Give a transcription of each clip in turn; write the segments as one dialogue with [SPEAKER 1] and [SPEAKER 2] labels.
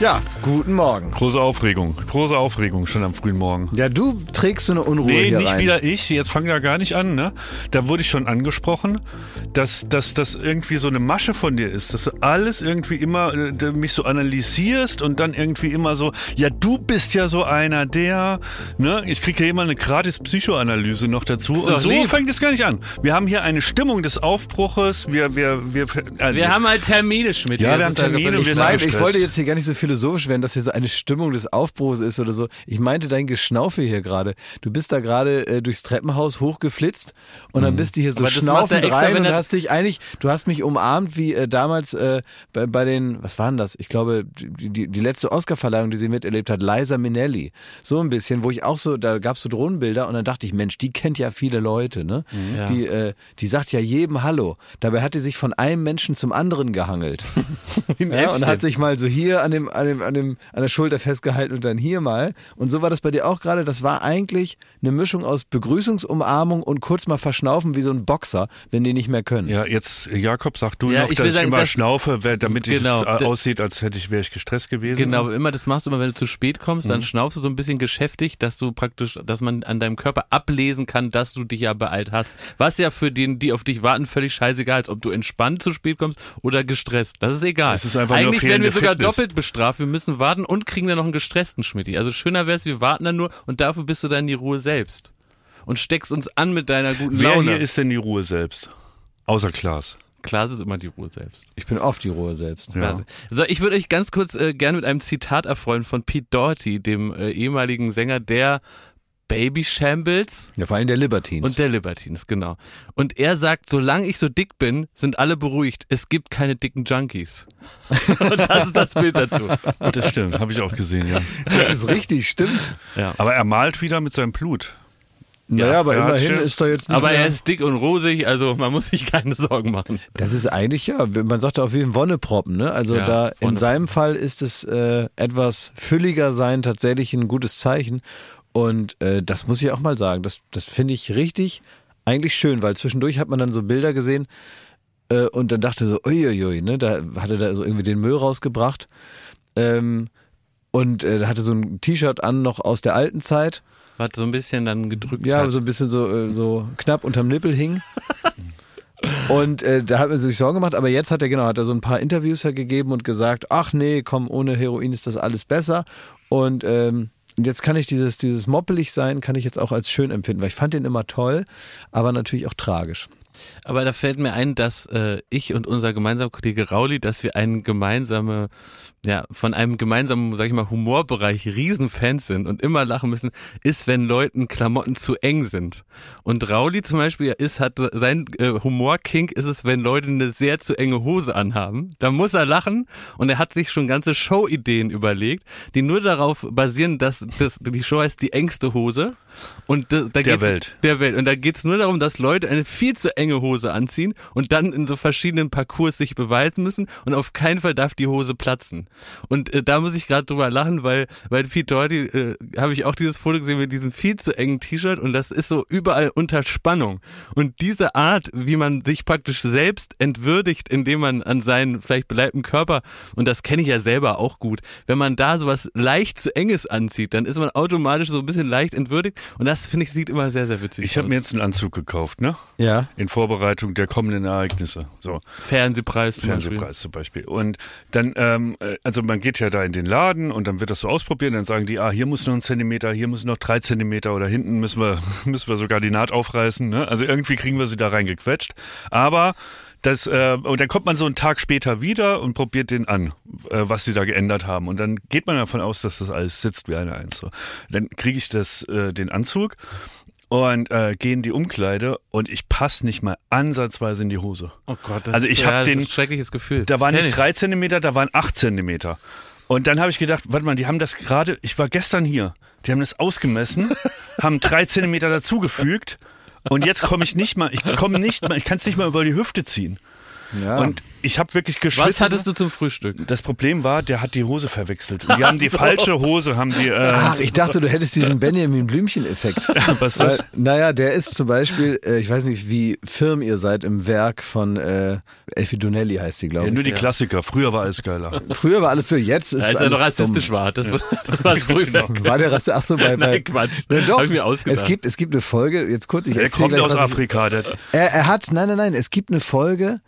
[SPEAKER 1] Ja, guten Morgen.
[SPEAKER 2] Große Aufregung, große Aufregung schon am frühen Morgen.
[SPEAKER 1] Ja, du trägst so eine Unruhe
[SPEAKER 2] Nee,
[SPEAKER 1] hier
[SPEAKER 2] nicht
[SPEAKER 1] rein.
[SPEAKER 2] wieder ich. Jetzt fang da gar nicht an, ne? Da wurde ich schon angesprochen, dass dass das irgendwie so eine Masche von dir ist, dass du alles irgendwie immer äh, mich so analysierst und dann irgendwie immer so, ja, du bist ja so einer der, ne? Ich kriege ja immer eine gratis Psychoanalyse noch dazu und so
[SPEAKER 3] lieb.
[SPEAKER 2] fängt es gar nicht an. Wir haben hier eine Stimmung des Aufbruches. Wir wir wir äh,
[SPEAKER 3] Wir haben halt Termine, Schmidt.
[SPEAKER 2] Ja, wir haben Termine, wir
[SPEAKER 1] Ich,
[SPEAKER 2] sind
[SPEAKER 1] ich
[SPEAKER 2] gestresst.
[SPEAKER 1] wollte jetzt hier gar nicht so philosophisch werden, dass hier so eine Stimmung des Aufbruchs ist oder so. Ich meinte dein Geschnaufe hier gerade. Du bist da gerade äh, durchs Treppenhaus hochgeflitzt und dann bist du hier so schnaufend
[SPEAKER 3] extra,
[SPEAKER 1] rein und hast dich eigentlich, du hast mich umarmt wie äh, damals äh, bei, bei den, was waren das? Ich glaube, die, die, die letzte Oscarverleihung, die sie miterlebt hat, Liza Minnelli. So ein bisschen, wo ich auch so, da gab's so Drohnenbilder und dann dachte ich, Mensch, die kennt ja viele Leute, ne?
[SPEAKER 3] Ja.
[SPEAKER 1] Die, äh, die sagt ja jedem Hallo. Dabei hat die sich von einem Menschen zum anderen gehangelt. Ja, und hat sich mal so hier an dem, an dem, an dem, an der Schulter festgehalten und dann hier mal. Und so war das bei dir auch gerade. Das war eigentlich eine Mischung aus Begrüßungsumarmung und kurz mal verschnaufen wie so ein Boxer, wenn die nicht mehr können.
[SPEAKER 2] Ja, jetzt Jakob, sag du
[SPEAKER 3] Ja,
[SPEAKER 2] noch,
[SPEAKER 3] ich
[SPEAKER 2] dass
[SPEAKER 3] will
[SPEAKER 2] ich
[SPEAKER 3] sagen,
[SPEAKER 2] immer
[SPEAKER 3] das-
[SPEAKER 2] schnaufe, damit
[SPEAKER 3] Genau,
[SPEAKER 2] es aussieht, als hätte ich wäre ich gestresst gewesen.
[SPEAKER 3] Genau, immer das machst du immer, wenn du zu spät kommst,
[SPEAKER 2] Mhm.
[SPEAKER 3] dann schnaufst du so ein bisschen geschäftig, dass du praktisch, dass man an deinem Körper ablesen kann, dass du dich ja beeilt hast. Was ja für den, die auf dich warten, völlig scheißegal ist, ob du entspannt zu spät kommst oder gestresst. Das ist egal.
[SPEAKER 2] Es ist einfach nur
[SPEAKER 3] Eigentlich werden wir sogar
[SPEAKER 2] Fitness.
[SPEAKER 3] doppelt bestraft. Wir müssen warten und kriegen dann noch einen gestressten Schmidti. Also schöner wär's, wir warten dann nur und dafür bist du dann die Ruhe selbst. Und steckst uns an mit deiner guten
[SPEAKER 2] Wer
[SPEAKER 3] Laune.
[SPEAKER 2] hier ist denn die Ruhe selbst? Außer Klaas.
[SPEAKER 3] Klar, es ist immer die Ruhe selbst.
[SPEAKER 1] Ich bin oft die Ruhe selbst.
[SPEAKER 2] Ja.
[SPEAKER 3] Also, So, ich würde euch ganz kurz äh, gerne mit einem Zitat erfreuen von Pete Doherty, dem äh, ehemaligen Sänger der Baby Shambles
[SPEAKER 1] Ja, vor allem der Libertines.
[SPEAKER 3] und der Libertines, genau. Und er sagt, solange ich so dick bin, sind alle beruhigt. Es gibt keine dicken Junkies. und das ist das Bild dazu.
[SPEAKER 2] Das stimmt, habe ich auch gesehen, ja.
[SPEAKER 1] das ist richtig, stimmt.
[SPEAKER 3] Ja.
[SPEAKER 2] Aber er malt wieder mit seinem Blut.
[SPEAKER 1] Naja, aber
[SPEAKER 2] ja,
[SPEAKER 1] immerhin
[SPEAKER 2] stimmt.
[SPEAKER 1] ist da jetzt nicht
[SPEAKER 3] Aber
[SPEAKER 1] mehr,
[SPEAKER 3] er ist dick und rosig, also man muss sich keine Sorgen machen.
[SPEAKER 1] Das ist eigentlich ja, man sagt auch wie ein Wonneproppen, ne? Also
[SPEAKER 3] Ja,
[SPEAKER 1] da in seinem Fall ist es äh, etwas fülliger sein tatsächlich ein gutes Zeichen. Und äh, das muss ich auch mal sagen. Das, das finde ich richtig eigentlich schön, weil zwischendurch hat man dann so Bilder gesehen äh, und dann dachte so, uiuiui, ne? Da hatte da so irgendwie den Müll rausgebracht. Ähm, und äh, hatte so ein T-Shirt an noch aus der alten Zeit.
[SPEAKER 3] Was so ein bisschen dann gedrückt
[SPEAKER 1] Ja,
[SPEAKER 3] hat.
[SPEAKER 1] so ein bisschen so, äh, so knapp unterm Nippel hing. Und äh, da hat man sich Sorgen gemacht, aber jetzt hat er genau, hat er so ein paar Interviews ja gegeben und gesagt, ach nee, komm, ohne Heroin ist das alles besser. Und ähm, und jetzt kann ich dieses, dieses moppelig sein, kann ich jetzt auch als schön empfinden, weil ich fand den immer toll, aber natürlich auch tragisch.
[SPEAKER 3] Aber da fällt mir ein, dass äh, ich und unser gemeinsamer Kollege Rauli, dass wir einen gemeinsame, ja, von einem gemeinsamen, sag ich mal, Humorbereich Riesenfans sind und immer lachen müssen, ist, wenn Leuten Klamotten zu eng sind. Und Rauli zum Beispiel ist, hat sein äh, Humorkink ist es, wenn Leute eine sehr zu enge Hose anhaben. Da muss er lachen und er hat sich schon ganze Show-Ideen überlegt, die nur darauf basieren, dass das, die Show heißt die engste Hose. Und da, da
[SPEAKER 2] Der
[SPEAKER 3] geht's-
[SPEAKER 2] Welt.
[SPEAKER 3] der Welt. Und da geht's nur darum, dass Leute eine viel zu enge Hose anziehen und dann in so verschiedenen Parcours sich beweisen müssen und auf keinen Fall darf die Hose platzen. Und äh, da muss ich gerade drüber lachen, weil weil Pete Doherty äh, habe ich auch dieses Foto gesehen mit diesem viel zu engen T-Shirt und das ist so überall unter Spannung. Und diese Art, wie man sich praktisch selbst entwürdigt, indem man an seinen vielleicht beleibten Körper und das kenne ich ja selber auch gut, wenn man da sowas leicht zu enges anzieht, dann ist man automatisch so ein bisschen leicht entwürdigt und das finde ich sieht immer sehr sehr witzig
[SPEAKER 2] Ich habe
[SPEAKER 3] aus.
[SPEAKER 2] mir jetzt einen Anzug gekauft, ne?
[SPEAKER 1] Ja.
[SPEAKER 2] In Vorbereitung der kommenden Ereignisse. So.
[SPEAKER 3] Fernsehpreis zum Beispiel.
[SPEAKER 2] Fernsehpreis zum Beispiel. Und dann, ähm, äh, also man geht ja da in den Laden und dann wird das so ausprobieren, dann sagen die, ah, hier muss noch ein Zentimeter, hier muss noch drei Zentimeter oder hinten müssen wir, müssen wir sogar die Naht aufreißen. Ne? Also irgendwie kriegen wir sie da reingequetscht. Aber das, äh, und dann kommt man so einen Tag später wieder und probiert den an, äh, was sie da geändert haben. Und dann geht man davon aus, dass das alles sitzt wie eine Eins. Dann kriege ich das, äh, den Anzug und äh, gehe in die Umkleide und ich passe nicht mal ansatzweise in die Hose.
[SPEAKER 3] Oh Gott, das
[SPEAKER 2] Also
[SPEAKER 3] ist,
[SPEAKER 2] ich
[SPEAKER 3] ja,
[SPEAKER 2] hab
[SPEAKER 3] das
[SPEAKER 2] den-
[SPEAKER 3] ist ein schreckliches Gefühl.
[SPEAKER 2] Da
[SPEAKER 3] Das
[SPEAKER 2] waren nicht
[SPEAKER 3] ich.
[SPEAKER 2] drei Zentimeter, da waren acht Zentimeter. Und dann habe ich gedacht, warte mal, die haben das gerade, ich war gestern hier, die haben das ausgemessen, haben drei Zentimeter dazugefügt und jetzt komme ich nicht mal, ich komme nicht mal, ich kann es nicht mal über die Hüfte ziehen.
[SPEAKER 1] Ja.
[SPEAKER 2] Und ich habe wirklich geschwitzt.
[SPEAKER 3] Was hattest du zum Frühstück?
[SPEAKER 2] Das Problem war, der hat die Hose verwechselt. Die haben die falsche Hose, haben die. Äh,
[SPEAKER 1] Ach, ich dachte, du hättest diesen Benjamin Blümchen-Effekt.
[SPEAKER 2] was ist
[SPEAKER 1] Weil,
[SPEAKER 2] das?
[SPEAKER 1] naja, der ist zum Beispiel, äh, ich weiß nicht, wie firm ihr seid im Werk von äh, Elfie Donnelly heißt sie, glaube
[SPEAKER 2] Ja,
[SPEAKER 1] ich.
[SPEAKER 2] nur die Klassiker. Früher war alles geiler.
[SPEAKER 1] Früher war alles so, jetzt ist
[SPEAKER 3] Als er
[SPEAKER 1] alles
[SPEAKER 3] noch rassistisch
[SPEAKER 1] dumm.
[SPEAKER 3] war. Das, war- das war früher.
[SPEAKER 1] War der Rasse? Ach so, bei, bei
[SPEAKER 3] Nein, Quatsch.
[SPEAKER 1] Na doch,
[SPEAKER 3] Hab ich mir ausgedacht.
[SPEAKER 1] es gibt, es gibt eine Folge, jetzt kurz, ich
[SPEAKER 2] Der
[SPEAKER 1] erzähl
[SPEAKER 2] kommt
[SPEAKER 1] gleich,
[SPEAKER 2] aus
[SPEAKER 1] ich-
[SPEAKER 2] Afrika. Der,
[SPEAKER 1] Er, er hat, nein, nein, nein, es gibt eine Folge,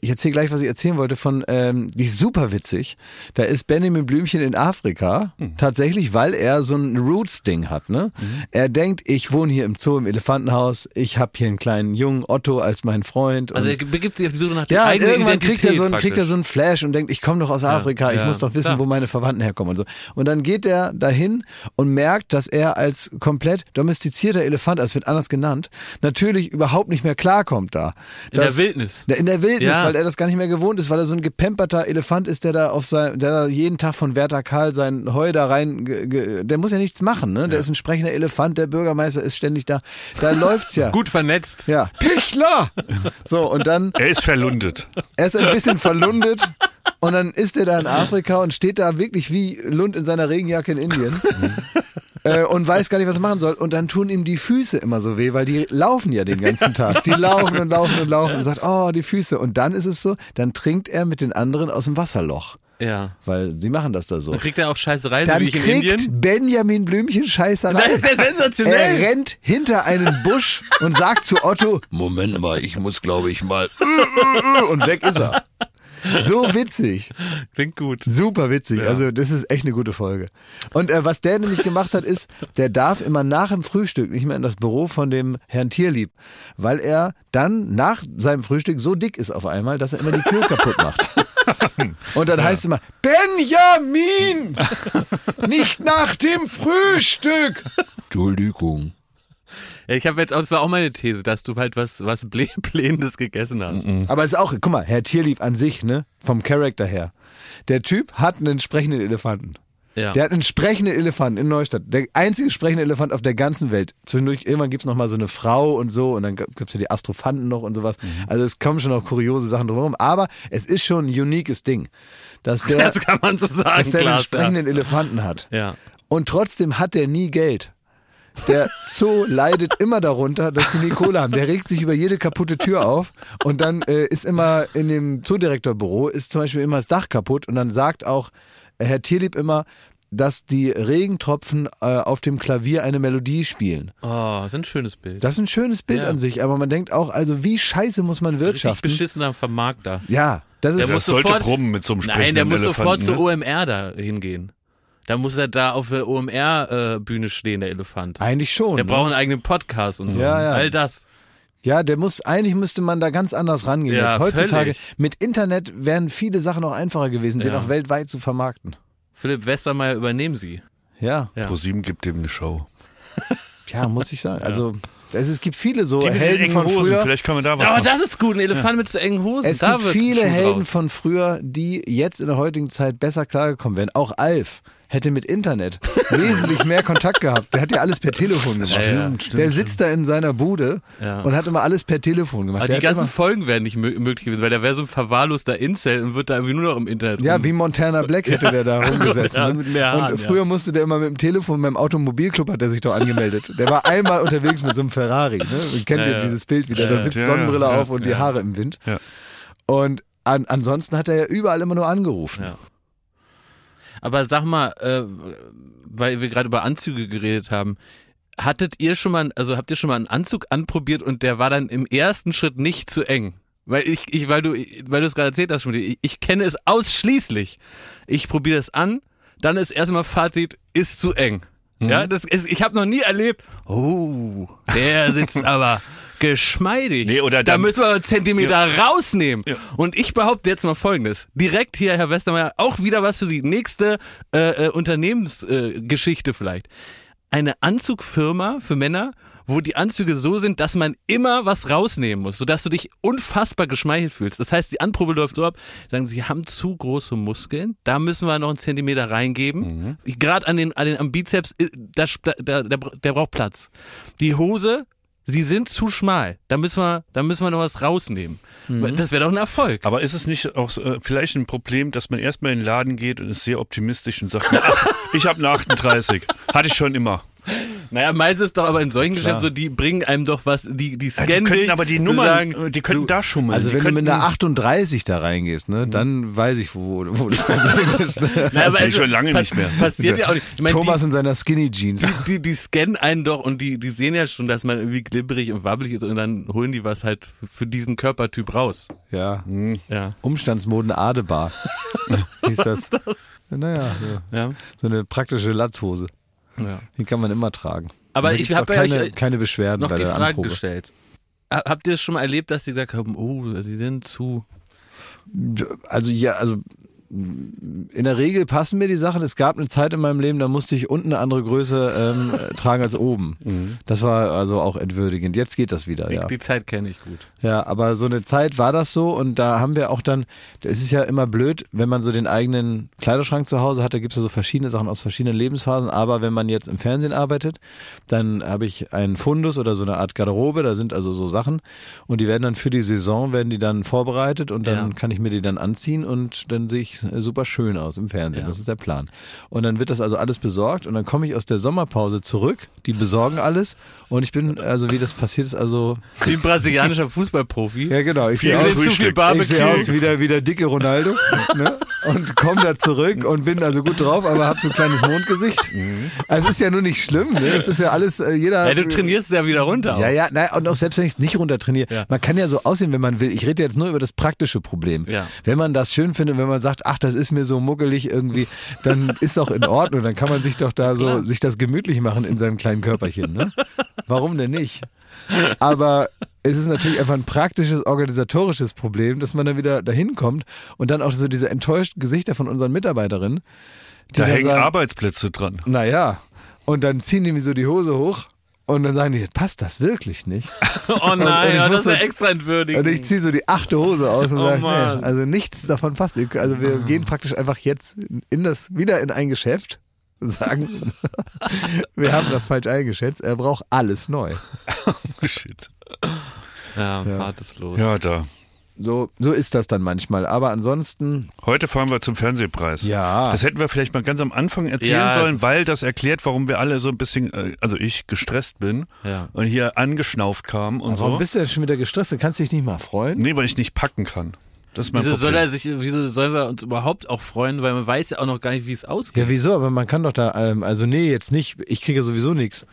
[SPEAKER 1] ich erzähle gleich, was ich erzählen wollte, von, ähm, die ist super witzig. Da ist Benjamin Blümchen in Afrika,
[SPEAKER 3] Hm.
[SPEAKER 1] tatsächlich, weil er so ein Roots-Ding hat. Ne?
[SPEAKER 3] Mhm.
[SPEAKER 1] Er denkt, ich wohne hier im Zoo im Elefantenhaus, ich habe hier einen kleinen Jungen, Otto, als meinen Freund.
[SPEAKER 3] Also er begibt sich auf die Suche nach der
[SPEAKER 1] ja,
[SPEAKER 3] eigenen
[SPEAKER 1] irgendwann
[SPEAKER 3] Identität
[SPEAKER 1] kriegt er, so einen, kriegt er so einen Flash und denkt, ich komme doch aus Afrika, ich
[SPEAKER 3] ja,
[SPEAKER 1] muss doch wissen,
[SPEAKER 3] klar.
[SPEAKER 1] wo meine Verwandten herkommen und so. Und dann geht er dahin und merkt, dass er als komplett domestizierter Elefant, es wird anders genannt, natürlich überhaupt nicht mehr klarkommt da.
[SPEAKER 3] In der
[SPEAKER 1] Das-
[SPEAKER 3] Wildnis.
[SPEAKER 1] in der Wildnis,
[SPEAKER 3] Ja.
[SPEAKER 1] weil er das gar nicht mehr gewohnt ist, weil er so ein gepemperter Elefant ist, der da auf sein, der da jeden Tag von Werther Karl sein Heu da rein, der muss ja nichts machen, ne? Der ist ein sprechender Elefant, der Bürgermeister ist ständig da. Da läuft's ja.
[SPEAKER 3] Gut vernetzt.
[SPEAKER 1] Ja. Pichler! So, und dann,
[SPEAKER 2] er ist verlundet.
[SPEAKER 1] er ist ein bisschen verlundet und dann ist er da in Afrika und steht da wirklich wie Lund in seiner Regenjacke in Indien. Äh, und weiß gar nicht, was er machen soll. Und dann tun ihm die Füße immer so weh, weil die laufen ja den ganzen Tag. Die laufen und laufen und laufen und sagt, oh, die Füße. Und dann ist es so, dann trinkt er mit den anderen aus dem Wasserloch.
[SPEAKER 3] Ja.
[SPEAKER 1] Weil die machen das da so.
[SPEAKER 3] Dann kriegt er auch Scheißereien, so
[SPEAKER 1] Dann
[SPEAKER 3] wie ich in
[SPEAKER 1] kriegt
[SPEAKER 3] Indien.
[SPEAKER 1] Benjamin Blümchen Scheiße
[SPEAKER 3] Das ist ja
[SPEAKER 1] Er
[SPEAKER 3] sensationell.
[SPEAKER 1] rennt hinter einen Busch und sagt zu Otto, Moment mal, ich muss glaube ich mal. Und weg ist er. So witzig.
[SPEAKER 3] Klingt gut.
[SPEAKER 1] Super witzig. Also das ist echt eine gute Folge. Und äh, was der nämlich gemacht hat, ist, der darf immer nach dem Frühstück nicht mehr in das Büro von dem Herrn Tierlieb, weil er dann nach seinem Frühstück so dick ist auf einmal, dass er immer die Tür kaputt macht. Und dann heißt es immer, Benjamin, nicht nach dem Frühstück. Entschuldigung.
[SPEAKER 3] Ja, ich habe jetzt, das war auch meine These, dass du halt was, was Blä- Blähendes gegessen hast.
[SPEAKER 1] Aber es ist auch, guck mal, Herr Tierlieb an sich, ne, vom Charakter her. Der Typ hat einen sprechenden Elefanten.
[SPEAKER 3] Ja.
[SPEAKER 1] Der hat einen sprechenden Elefanten in Neustadt. Der einzige sprechende Elefant auf der ganzen Welt. Zwischendurch, irgendwann gibt's noch mal so eine Frau und so und dann gibt's ja die Astrophanten noch und sowas.
[SPEAKER 3] Mhm.
[SPEAKER 1] Also es kommen schon noch kuriose Sachen drumherum. Aber es ist schon ein uniques Ding, dass der,
[SPEAKER 3] das kann man so
[SPEAKER 1] dass
[SPEAKER 3] sagen,
[SPEAKER 1] der einen
[SPEAKER 3] Klaas. Ja.
[SPEAKER 1] sprechenden Elefanten hat.
[SPEAKER 3] ja.
[SPEAKER 1] Und trotzdem hat der nie Geld. Der Zoo leidet immer darunter, dass sie nie Kohle haben. Der regt sich über jede kaputte Tür auf und dann äh, ist immer in dem Zoodirektorbüro ist zum Beispiel immer das Dach kaputt und dann sagt auch äh, Herr Tierlieb immer, dass die Regentropfen äh, auf dem Klavier eine Melodie spielen.
[SPEAKER 3] Oh, ist ein schönes Bild.
[SPEAKER 1] Das ist ein schönes Bild
[SPEAKER 3] Ja.
[SPEAKER 1] an sich, aber man denkt auch, also wie scheiße muss man
[SPEAKER 3] Richtig
[SPEAKER 1] wirtschaften?
[SPEAKER 3] beschissener Vermarkter.
[SPEAKER 1] Ja, das
[SPEAKER 3] Der
[SPEAKER 1] ist
[SPEAKER 2] Das
[SPEAKER 3] muss
[SPEAKER 2] sollte
[SPEAKER 3] sofort-
[SPEAKER 2] brummen mit so einem
[SPEAKER 3] Nein, der muss
[SPEAKER 2] Elefanten,
[SPEAKER 3] sofort
[SPEAKER 2] ne?
[SPEAKER 3] zur OMR da hingehen. Da muss er da auf der OMR-Bühne stehen, der Elefant.
[SPEAKER 1] eigentlich schon.
[SPEAKER 3] Der
[SPEAKER 1] ne?
[SPEAKER 3] braucht einen eigenen Podcast und so.
[SPEAKER 1] Ja, ja.
[SPEAKER 3] All das.
[SPEAKER 1] Ja, der muss, eigentlich müsste man da ganz anders rangehen.
[SPEAKER 3] Ja,
[SPEAKER 1] Jetzt heutzutage,
[SPEAKER 3] völlig.
[SPEAKER 1] mit Internet wären viele Sachen auch einfacher gewesen, den
[SPEAKER 3] Ja.
[SPEAKER 1] auch weltweit zu vermarkten.
[SPEAKER 3] Philipp Westermeier, übernehmen Sie.
[SPEAKER 1] Ja,
[SPEAKER 3] Ja.
[SPEAKER 2] ProSieben gibt dem eine Show.
[SPEAKER 1] ja, muss ich sagen. Also, es, es gibt viele so
[SPEAKER 2] Die mit den
[SPEAKER 1] Helden
[SPEAKER 2] engen
[SPEAKER 1] von
[SPEAKER 2] Hosen,
[SPEAKER 1] früher.
[SPEAKER 2] vielleicht kann man da was
[SPEAKER 3] Aber
[SPEAKER 2] machen.
[SPEAKER 3] das ist gut, ein Elefant mit zu engen Hosen.
[SPEAKER 1] Es
[SPEAKER 3] da
[SPEAKER 1] gibt
[SPEAKER 3] wird
[SPEAKER 1] viele Helden
[SPEAKER 3] draus.
[SPEAKER 1] von früher, die jetzt in der heutigen Zeit besser klargekommen wären. Auch Alf hätte mit Internet wesentlich mehr Kontakt gehabt. Der hat ja alles per Telefon gemacht.
[SPEAKER 3] Ja, ja.
[SPEAKER 1] Der sitzt da in seiner Bude
[SPEAKER 3] Ja.
[SPEAKER 1] und hat immer alles per Telefon gemacht.
[SPEAKER 3] Aber
[SPEAKER 1] Der
[SPEAKER 3] die ganzen Folgen wären nicht mö möglich gewesen, weil der wäre so ein verwahrloster Incel und wird da irgendwie nur noch im Internet
[SPEAKER 1] ja,
[SPEAKER 3] rum-
[SPEAKER 1] wie Montana Black hätte der da rumgesessen.
[SPEAKER 3] Ja, mit mehr Haaren,
[SPEAKER 1] und
[SPEAKER 3] ja.
[SPEAKER 1] früher musste der immer mit dem Telefon, beim Automobilclub hat er sich doch angemeldet. Der war einmal unterwegs mit so einem Ferrari. Ne? Ihr kennt
[SPEAKER 3] Ja,
[SPEAKER 1] ja,
[SPEAKER 3] ja.
[SPEAKER 1] dieses Bild wieder. Da sitzt
[SPEAKER 2] Ja,
[SPEAKER 1] Sonnenbrille
[SPEAKER 2] ja,
[SPEAKER 1] auf und die
[SPEAKER 2] ja.
[SPEAKER 1] Haare im Wind.
[SPEAKER 2] Ja.
[SPEAKER 1] Und an, ansonsten hat er ja überall immer nur angerufen.
[SPEAKER 3] Ja. Aber sag mal, äh, weil wir gerade über Anzüge geredet haben, hattet ihr schon mal, also habt ihr schon mal einen Anzug anprobiert und der war dann im ersten Schritt nicht zu eng? Weil ich, ich weil du, weil du es gerade erzählt hast, ich, ich kenne es ausschließlich. Ich probiere es an, dann ist erstmal Fazit, ist zu eng.
[SPEAKER 2] Mhm.
[SPEAKER 3] Ja, das ist, ich habe noch nie erlebt, oh, der sitzt aber geschmeidig.
[SPEAKER 2] Nee, oder
[SPEAKER 3] da müssen wir Zentimeter rausnehmen. Und ich behaupte jetzt mal Folgendes. Direkt hier, Herr Westermeier, auch wieder was für Sie. Nächste äh, äh, Unternehmensgeschichte äh, vielleicht. Eine Anzugfirma für Männer, wo die Anzüge so sind, dass man immer was rausnehmen muss, sodass du dich unfassbar geschmeichelt fühlst. Das heißt, die Anprobe läuft so ab, sagen, sie haben zu große Muskeln, da müssen wir noch einen Zentimeter reingeben. Gerade an den, an den am Bizeps, äh, da, da, der, der braucht Platz. Die Hose Sie sind zu schmal. Da müssen wir, da müssen wir noch was rausnehmen.
[SPEAKER 1] Mhm.
[SPEAKER 3] Das wäre doch ein Erfolg.
[SPEAKER 2] Aber ist es nicht auch äh, vielleicht ein Problem, dass man erstmal in den Laden geht und ist sehr optimistisch und sagt, ach, ich habe eine 38. Hatte ich schon immer.
[SPEAKER 3] Naja, meistens ist doch aber in solchen
[SPEAKER 1] Klar.
[SPEAKER 3] Geschäften so, die bringen einem doch was, die, die
[SPEAKER 2] Ja,
[SPEAKER 3] scannen
[SPEAKER 2] die könnten
[SPEAKER 3] dich,
[SPEAKER 2] aber die
[SPEAKER 3] die
[SPEAKER 2] Nummern,
[SPEAKER 3] sagen,
[SPEAKER 2] äh, die könnten
[SPEAKER 3] du-
[SPEAKER 2] da schummeln.
[SPEAKER 1] Also
[SPEAKER 2] die
[SPEAKER 1] wenn du mit einer 38 da reingehst, ne, dann weiß ich, wo, wo das Problem ist. Ne?
[SPEAKER 3] Naja, aber
[SPEAKER 2] sehe ich schon lange
[SPEAKER 3] pass-
[SPEAKER 2] nicht mehr.
[SPEAKER 3] Passiert ja auch nicht. Ich meine,
[SPEAKER 1] Thomas in seiner Skinny Jeans.
[SPEAKER 3] die, die, die scannen einen doch und die, die sehen ja schon, dass man irgendwie glibberig und wabbelig ist und dann holen die was halt für diesen Körpertyp raus.
[SPEAKER 1] Ja.
[SPEAKER 3] Ja.
[SPEAKER 1] Umstandsmoden Adebar. Hieß das. Naja, so,
[SPEAKER 3] Ja.
[SPEAKER 1] so eine praktische Latzhose.
[SPEAKER 3] Ja.
[SPEAKER 1] Die kann man immer tragen.
[SPEAKER 3] Aber ich habe
[SPEAKER 1] keine,
[SPEAKER 3] euch
[SPEAKER 1] keine Beschwerden
[SPEAKER 3] noch
[SPEAKER 1] bei
[SPEAKER 3] die
[SPEAKER 1] der
[SPEAKER 3] Frage
[SPEAKER 1] Anprobe.
[SPEAKER 3] gestellt. Ha- Habt ihr es schon mal erlebt, dass sie gesagt haben, oh, sie sind zu.
[SPEAKER 1] Also ja, also in der Regel passen mir die Sachen. Es gab eine Zeit in meinem Leben, da musste ich unten eine andere Größe ähm, äh, tragen als oben. Das war also auch entwürdigend. Jetzt geht das wieder,
[SPEAKER 3] Die,
[SPEAKER 1] ja.
[SPEAKER 3] die Zeit kenne ich gut.
[SPEAKER 1] Ja, aber so eine Zeit war das so und da haben wir auch dann, es ist ja immer blöd, wenn man so den eigenen Kleiderschrank zu Hause hat, da gibt's ja so verschiedene Sachen aus verschiedenen Lebensphasen, aber wenn man jetzt im Fernsehen arbeitet, dann habe ich einen Fundus oder so eine Art Garderobe, da sind also so Sachen und die werden dann für die Saison, werden die dann vorbereitet und dann
[SPEAKER 3] Ja.
[SPEAKER 1] kann ich mir die dann anziehen und dann sehe ich super schön aus im Fernsehen,
[SPEAKER 3] Ja.
[SPEAKER 1] das ist der Plan. Und dann wird das also alles besorgt und dann komme ich aus der Sommerpause zurück, die besorgen alles und ich bin, also wie das passiert ist, also
[SPEAKER 3] Wie ein brasilianischer Fußballprofi.
[SPEAKER 1] ja, genau. Ich sehe aus,
[SPEAKER 3] zu viel. Barbecue.
[SPEAKER 1] ich sehe aus wie der, wie der dicke Ronaldo ne? Und komme da zurück und bin also gut drauf, aber habe so ein kleines Mondgesicht. Also es ist ja nur nicht schlimm. Ne? Es ist ja alles, äh, jeder...
[SPEAKER 3] Ja, du trainierst es ja wieder runter.
[SPEAKER 1] Ja, ja, nein, und auch selbst wenn ich es nicht runtertrainiere,
[SPEAKER 3] Ja.
[SPEAKER 1] man kann ja so aussehen, wenn man will. Ich rede jetzt nur über das praktische Problem.
[SPEAKER 3] Ja.
[SPEAKER 1] Wenn man das schön findet, wenn man sagt, ach, das ist mir so muckelig irgendwie, dann ist auch in Ordnung. Dann kann man sich doch da so, sich das gemütlich machen in seinem kleinen Körperchen. Ne? Warum denn nicht? Aber es ist natürlich einfach ein praktisches, organisatorisches Problem, dass man dann wieder dahin kommt und dann auch so diese enttäuschten Gesichter von unseren Mitarbeiterinnen. die
[SPEAKER 2] da hängen
[SPEAKER 1] sagen,
[SPEAKER 2] Arbeitsplätze dran.
[SPEAKER 1] Naja, und dann ziehen die mir so die Hose hoch und dann sagen die, passt das wirklich nicht?
[SPEAKER 3] Oh
[SPEAKER 1] Und- und
[SPEAKER 3] nein, oh, das ist ja
[SPEAKER 1] so-
[SPEAKER 3] extra entwürdigend.
[SPEAKER 1] Und ich ziehe so die achte Hose aus und
[SPEAKER 3] Oh
[SPEAKER 1] sage, nee, also nichts davon passt. Also wir gehen praktisch einfach jetzt in das, wieder in ein Geschäft, sagen, wir haben das falsch eingeschätzt, er braucht alles neu.
[SPEAKER 2] Shit.
[SPEAKER 3] Ja,
[SPEAKER 1] Ja.
[SPEAKER 3] hartes Los.
[SPEAKER 2] Ja, da.
[SPEAKER 1] So, so ist das dann manchmal. Aber ansonsten,
[SPEAKER 2] Heute fahren wir zum Fernsehpreis.
[SPEAKER 1] ja.
[SPEAKER 2] Das hätten wir vielleicht mal ganz am Anfang erzählen
[SPEAKER 3] Ja,
[SPEAKER 2] sollen, weil das erklärt, warum wir alle so ein bisschen, äh, also ich gestresst bin
[SPEAKER 3] Ja.
[SPEAKER 2] und hier angeschnauft kam und
[SPEAKER 1] Warum
[SPEAKER 2] so.
[SPEAKER 1] bist du denn schon wieder gestresst? Du kannst dich nicht mal freuen?
[SPEAKER 2] Nee, weil ich nicht packen kann. Das ist mein
[SPEAKER 3] Wieso soll
[SPEAKER 2] Problem.
[SPEAKER 3] er sich, wieso sollen wir uns überhaupt auch freuen, weil man weiß ja auch noch gar nicht, wie es ausgeht.
[SPEAKER 1] Ja, wieso? Aber man kann doch da, ähm, also nee, jetzt nicht. Ich kriege sowieso nichts.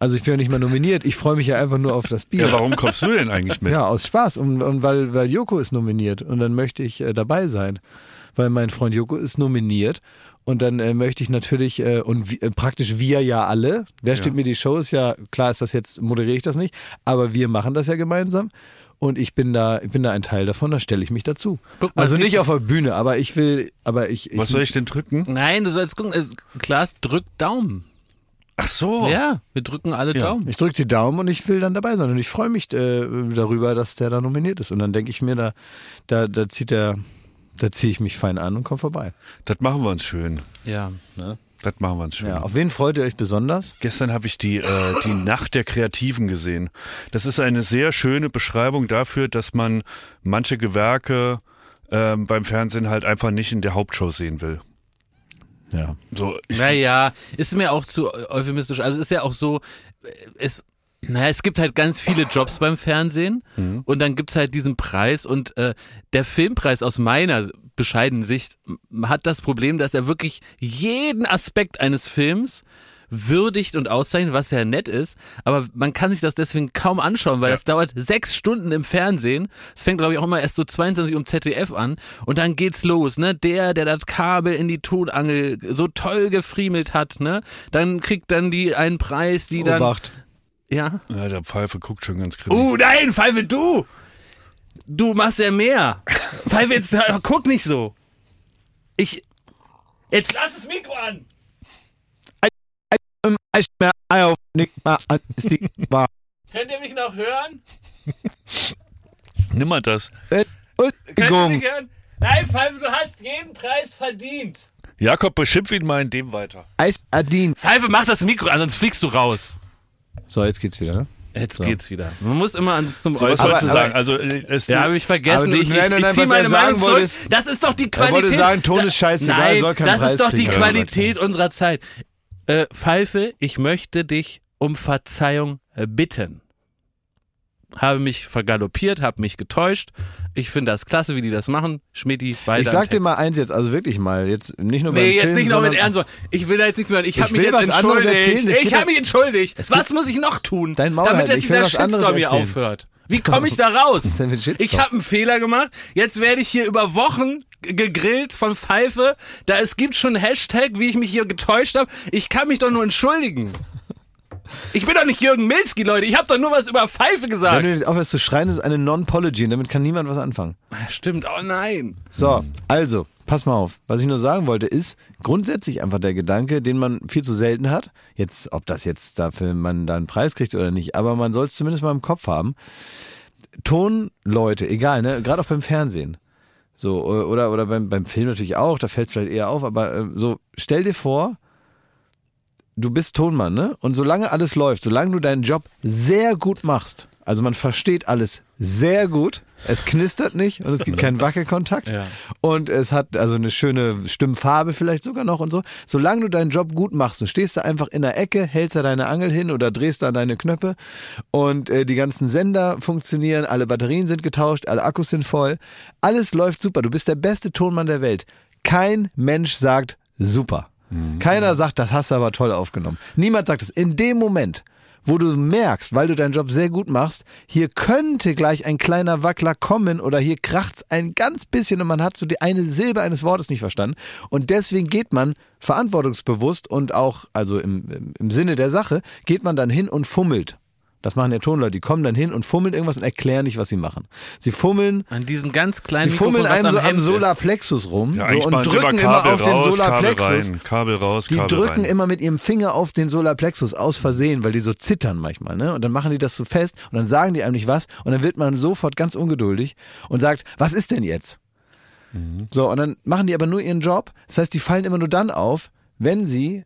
[SPEAKER 1] Also ich bin ja nicht mal nominiert. Ich freue mich ja einfach nur auf das Bier.
[SPEAKER 2] ja, warum kommst du denn eigentlich mit?
[SPEAKER 1] Ja, aus Spaß. Und, und weil, weil Joko ist nominiert. Und dann möchte ich äh, dabei sein. Weil mein Freund Joko ist nominiert. Und dann äh, möchte ich natürlich, äh, und wie, äh, praktisch wir ja alle, wer steht
[SPEAKER 2] Ja.
[SPEAKER 1] mir die Show, ist ja, klar ist das jetzt, moderiere ich das nicht, aber wir machen das ja gemeinsam. Und ich bin da, ich bin da ein Teil davon, da stelle ich mich dazu.
[SPEAKER 3] Guck mal,
[SPEAKER 1] also nicht
[SPEAKER 3] ich-
[SPEAKER 1] auf der Bühne, aber ich will, aber ich. ich
[SPEAKER 2] Was soll ich denn drücken?
[SPEAKER 3] Nein, du sollst gucken, äh, Klaas drückt Daumen.
[SPEAKER 2] Ach so.
[SPEAKER 3] Ja, wir drücken alle
[SPEAKER 2] Ja.
[SPEAKER 3] Daumen.
[SPEAKER 1] Ich drücke die Daumen und ich will dann dabei sein. Und ich freue mich äh, darüber, dass der da nominiert ist. Und dann denke ich mir, da, da, da zieht der, da ziehe ich mich fein an und komme vorbei.
[SPEAKER 2] Das machen wir uns schön.
[SPEAKER 3] Ja.
[SPEAKER 2] Das machen wir uns schön.
[SPEAKER 1] Ja, auf wen freut ihr euch besonders?
[SPEAKER 2] Gestern habe ich die, äh, die Nacht der Kreativen gesehen. Das ist eine sehr schöne Beschreibung dafür, dass man manche Gewerke ähm, beim Fernsehen halt einfach nicht in der Hauptshow sehen will.
[SPEAKER 1] Ja.
[SPEAKER 2] So,
[SPEAKER 3] Naja, ist mir auch zu euphemistisch. Also es ist ja auch so, es, naja, es gibt halt ganz viele Jobs beim Fernsehen
[SPEAKER 2] Mhm.
[SPEAKER 3] und dann gibt's halt diesen Preis und äh, der Filmpreis aus meiner bescheidenen Sicht hat das Problem, dass er wirklich jeden Aspekt eines Films würdigt und auszeichnet, was ja nett ist, aber man kann sich das deswegen kaum anschauen, weil
[SPEAKER 2] Ja.
[SPEAKER 3] das dauert sechs Stunden im Fernsehen. Es fängt, glaube ich, auch immer erst so 22 Uhr im ZDF an und dann geht's los, ne? Der, der das Kabel in die Tonangel so toll gefriemelt hat, ne? Dann kriegt dann die einen Preis, die dann,
[SPEAKER 1] Obacht.
[SPEAKER 3] ja?
[SPEAKER 2] ja, der Pfeife guckt schon ganz kritisch.
[SPEAKER 3] Uh, nein, Pfeife, du! Du machst ja mehr. Pfeife, jetzt äh, guck nicht so. Ich, jetzt lass das Mikro an! Könnt ihr mich noch hören?
[SPEAKER 2] Nimm mal das.
[SPEAKER 1] Entschuldigung.
[SPEAKER 3] hören? Nein, Pfeife, du hast jeden Preis verdient.
[SPEAKER 2] Jakob, beschimpf ihn mal in dem weiter.
[SPEAKER 1] Eis Adin.
[SPEAKER 3] Pfeife, mach das Mikro an, sonst fliegst du raus.
[SPEAKER 1] So, jetzt geht's wieder, ne?
[SPEAKER 3] Jetzt
[SPEAKER 1] So.
[SPEAKER 3] geht's wieder. Man muss immer ans zum
[SPEAKER 2] So, was wolltest du sagen? Also, äh, es,
[SPEAKER 3] Ja, habe ich vergessen.
[SPEAKER 1] Aber du-
[SPEAKER 3] ich ich,
[SPEAKER 1] nein, nein,
[SPEAKER 3] ich
[SPEAKER 1] nein,
[SPEAKER 3] ziehe meine
[SPEAKER 1] sagen
[SPEAKER 3] Meinung zurück.
[SPEAKER 1] wollte, ist-
[SPEAKER 3] Das ist doch die
[SPEAKER 1] Er
[SPEAKER 3] Qualität.
[SPEAKER 1] wollte sagen, Ton ist scheißegal,
[SPEAKER 3] Nein,
[SPEAKER 1] soll keinen
[SPEAKER 3] das
[SPEAKER 1] Preis
[SPEAKER 3] ist doch die
[SPEAKER 1] kriegen.
[SPEAKER 3] Qualität unserer Zeit. Äh, Pfeife, ich möchte dich um Verzeihung bitten. Habe mich vergaloppiert, habe mich getäuscht. Ich finde das klasse, wie die das machen. Schmidti, weiter.
[SPEAKER 1] Ich sag dir mal eins jetzt, also wirklich mal, jetzt nicht nur beim
[SPEAKER 3] Nee, jetzt
[SPEAKER 1] Film,
[SPEAKER 3] nicht noch mit Ernst. Ich will da jetzt nichts mehr. Ich habe
[SPEAKER 1] Ich
[SPEAKER 3] mich jetzt entschuldigt. Ich habe mich entschuldigt. Was muss ich noch tun,
[SPEAKER 1] Dein Maul
[SPEAKER 3] damit
[SPEAKER 1] halten.
[SPEAKER 3] jetzt dieser Shitstorm hier aufhört? Wie komme ich da raus? Ich habe einen Fehler gemacht. Jetzt werde ich hier über Wochen gegrillt von Pfeife. Da es gibt schon Hashtag, wie ich mich hier getäuscht habe. Ich kann mich doch nur entschuldigen. Ich bin doch nicht Jürgen Milski, Leute. Ich habe doch nur was über Pfeife gesagt.
[SPEAKER 1] Wenn du jetzt aufhörst zu schreien, ist eine Non-Pology und damit kann niemand was anfangen.
[SPEAKER 3] Stimmt, oh nein.
[SPEAKER 1] So, also, pass mal auf. Was ich nur sagen wollte, ist grundsätzlich einfach der Gedanke, den man viel zu selten hat. Jetzt, ob das jetzt dafür man da einen Preis kriegt oder nicht, aber man soll es zumindest mal im Kopf haben. Tonleute, egal, ne? Gerade auch beim Fernsehen. So, oder, oder beim, beim Film natürlich auch, da fällt es vielleicht eher auf, aber äh, so, stell dir vor, du bist Tonmann, ne? Und solange alles läuft, solange du deinen Job sehr gut machst, also man versteht alles sehr gut, es knistert nicht und es gibt keinen Wackelkontakt
[SPEAKER 3] Ja.
[SPEAKER 1] und es hat also eine schöne Stimmfarbe vielleicht sogar noch und so. Solange du deinen Job gut machst, du stehst da einfach in der Ecke, hältst da deine Angel hin oder drehst da deine Knöpfe und äh, die ganzen Sender funktionieren, alle Batterien sind getauscht, alle Akkus sind voll, alles läuft super, du bist der beste Tonmann der Welt. Kein Mensch sagt super. Keiner sagt, das hast du aber toll aufgenommen. Niemand sagt es. In dem Moment, wo du merkst, weil du deinen Job sehr gut machst, hier könnte gleich ein kleiner Wackler kommen oder hier kracht's ein ganz bisschen und man hat so die eine Silbe eines Wortes nicht verstanden. Und deswegen geht man verantwortungsbewusst und auch, also im, im Sinne der Sache, geht man dann hin und fummelt. Das machen ja Tonleute, die kommen dann hin und fummeln irgendwas und erklären nicht, was sie machen. Sie fummeln
[SPEAKER 3] An diesem ganz kleinen
[SPEAKER 1] die fummeln
[SPEAKER 3] Mikrofon, was
[SPEAKER 1] einem so am
[SPEAKER 3] ist.
[SPEAKER 1] Solarplexus rum
[SPEAKER 2] ja,
[SPEAKER 1] so, und
[SPEAKER 2] sie
[SPEAKER 1] drücken immer
[SPEAKER 2] Kabel
[SPEAKER 1] auf den
[SPEAKER 2] raus, Kabel
[SPEAKER 1] Solarplexus.
[SPEAKER 2] rein, Kabel raus,
[SPEAKER 1] Die
[SPEAKER 2] Kabel
[SPEAKER 1] drücken
[SPEAKER 2] rein.
[SPEAKER 1] immer mit ihrem Finger auf den Solarplexus aus Versehen, weil die so zittern manchmal, ne? Und dann machen die das so fest und dann sagen die einem nicht was und dann wird man sofort ganz ungeduldig und sagt, was ist denn jetzt?
[SPEAKER 2] Mhm.
[SPEAKER 1] So, und dann machen die aber nur ihren Job. Das heißt, die fallen immer nur dann auf, wenn sie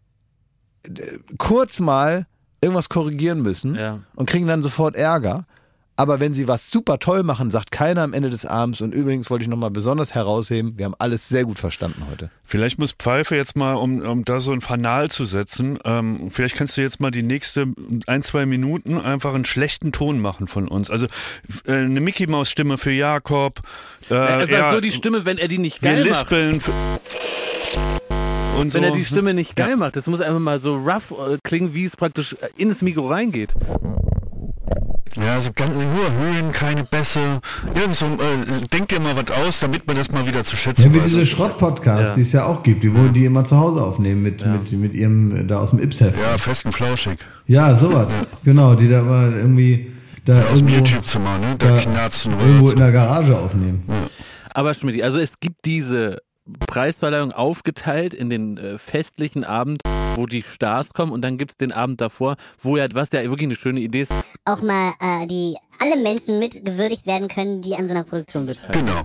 [SPEAKER 1] äh, kurz mal irgendwas korrigieren müssen
[SPEAKER 3] Ja.
[SPEAKER 1] und kriegen dann sofort Ärger. Aber wenn sie was super toll machen, sagt keiner am Ende des Abends. Und übrigens wollte ich nochmal besonders herausheben, wir haben alles sehr gut verstanden heute.
[SPEAKER 2] Vielleicht muss Pfeife jetzt mal, um, um da so ein Fanal zu setzen, ähm, vielleicht kannst du jetzt mal die nächste ein, zwei Minuten einfach einen schlechten Ton machen von uns. Also äh, eine Mickey Maus Stimme für Jakob. Äh,
[SPEAKER 3] Einfach
[SPEAKER 2] ja,
[SPEAKER 3] so die Stimme, wenn er die nicht
[SPEAKER 2] wir
[SPEAKER 3] geil macht.
[SPEAKER 2] lispeln. Für, und
[SPEAKER 4] Wenn
[SPEAKER 2] so.
[SPEAKER 4] er die Stimme nicht geil macht, das muss einfach mal so rough äh, klingen, wie es praktisch äh, ins Mikro reingeht.
[SPEAKER 2] Ja, so ganz nur Höhen, keine Bässe. Irgend so, äh, denk dir mal was aus, damit man das mal wieder zu schätzen
[SPEAKER 5] Ja, wie
[SPEAKER 2] weiß.
[SPEAKER 5] diese Schrott-Podcasts, die es ja auch gibt, die wo die immer zu Hause aufnehmen mit, mit, mit ihrem, äh, da aus dem Ips-Heft.
[SPEAKER 2] ja, fest und flauschig.
[SPEAKER 5] Ja, sowas. Genau, die da immer irgendwie da
[SPEAKER 2] Aus dem
[SPEAKER 5] irgendwo,
[SPEAKER 2] YouTube-Zimmer, ne? Da
[SPEAKER 5] da
[SPEAKER 2] knarzen
[SPEAKER 5] irgendwo in der Garage aufnehmen.
[SPEAKER 3] Aber Schmidt, also es gibt diese Preisverleihung aufgeteilt in den äh, festlichen Abend, wo die Stars kommen und dann gibt es den Abend davor, wo ja, was ja wirklich eine schöne Idee ist,
[SPEAKER 6] auch mal äh, die alle Menschen mit gewürdigt werden können, die an so einer Produktion beteiligt
[SPEAKER 2] Genau.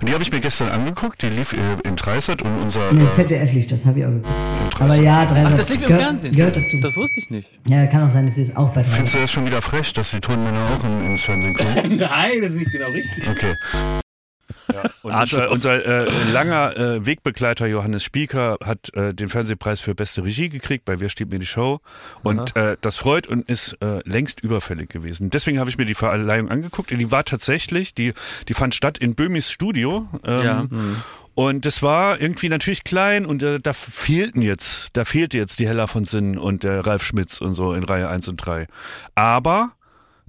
[SPEAKER 2] Und die habe ich mir gestern angeguckt, die lief äh, in Dreisat und unser
[SPEAKER 7] Nee,
[SPEAKER 2] äh,
[SPEAKER 7] ZDF lief das, habe ich auch geguckt.
[SPEAKER 2] in
[SPEAKER 7] Aber
[SPEAKER 2] Dreisat.
[SPEAKER 7] ja, 300
[SPEAKER 3] Ach, das lief im
[SPEAKER 7] gehört,
[SPEAKER 3] Fernsehen.
[SPEAKER 7] Gehört dazu.
[SPEAKER 3] Das wusste ich nicht.
[SPEAKER 7] Ja, kann auch sein, dass sie es auch bei 300
[SPEAKER 2] Findest du das schon wieder frech, dass die Tonmänner auch in, ins Fernsehen kommen?
[SPEAKER 3] Nein, das ist nicht genau richtig.
[SPEAKER 2] Okay. Und unser, unser äh, langer äh, Wegbegleiter Johannes Spieker hat äh, den Fernsehpreis für beste Regie gekriegt bei Wer steht mir die Show und äh, das freut und ist äh, längst überfällig gewesen. Deswegen habe ich mir die Verleihung angeguckt. Die war tatsächlich, die die fand statt in Böhmis Studio. Ähm,
[SPEAKER 3] Ja.
[SPEAKER 2] Und das war irgendwie natürlich klein und äh, da fehlten jetzt, da fehlte jetzt die Hella von Sinnen und der Ralf Schmitz und so in Reihe 1 und 3. Aber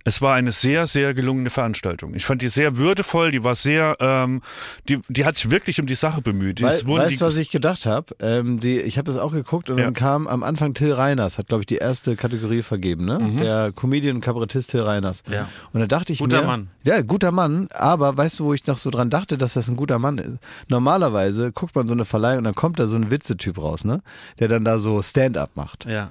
[SPEAKER 2] es war eine sehr, sehr gelungene Veranstaltung. Ich fand die sehr würdevoll, die war sehr, ähm, die, die hat sich wirklich um die Sache bemüht.
[SPEAKER 1] Wei
[SPEAKER 2] Es wurden
[SPEAKER 1] weißt du, was ich gedacht habe? Ähm, die- ich habe das auch geguckt und
[SPEAKER 2] Ja.
[SPEAKER 1] dann kam am Anfang Till Reiners, hat glaube ich die erste Kategorie vergeben, ne? Der Comedian und Kabarettist Till Reiners.
[SPEAKER 3] Mhm. Ja.
[SPEAKER 1] Und da dachte ich
[SPEAKER 3] Guter
[SPEAKER 1] mir,
[SPEAKER 3] Mann.
[SPEAKER 1] ja, guter Mann, aber weißt du, wo ich noch so dran dachte, dass das ein guter Mann ist? Normalerweise guckt man so eine Verleihung und dann kommt da so ein Witzetyp raus, ne? Der dann da so Stand-up macht.
[SPEAKER 3] Ja.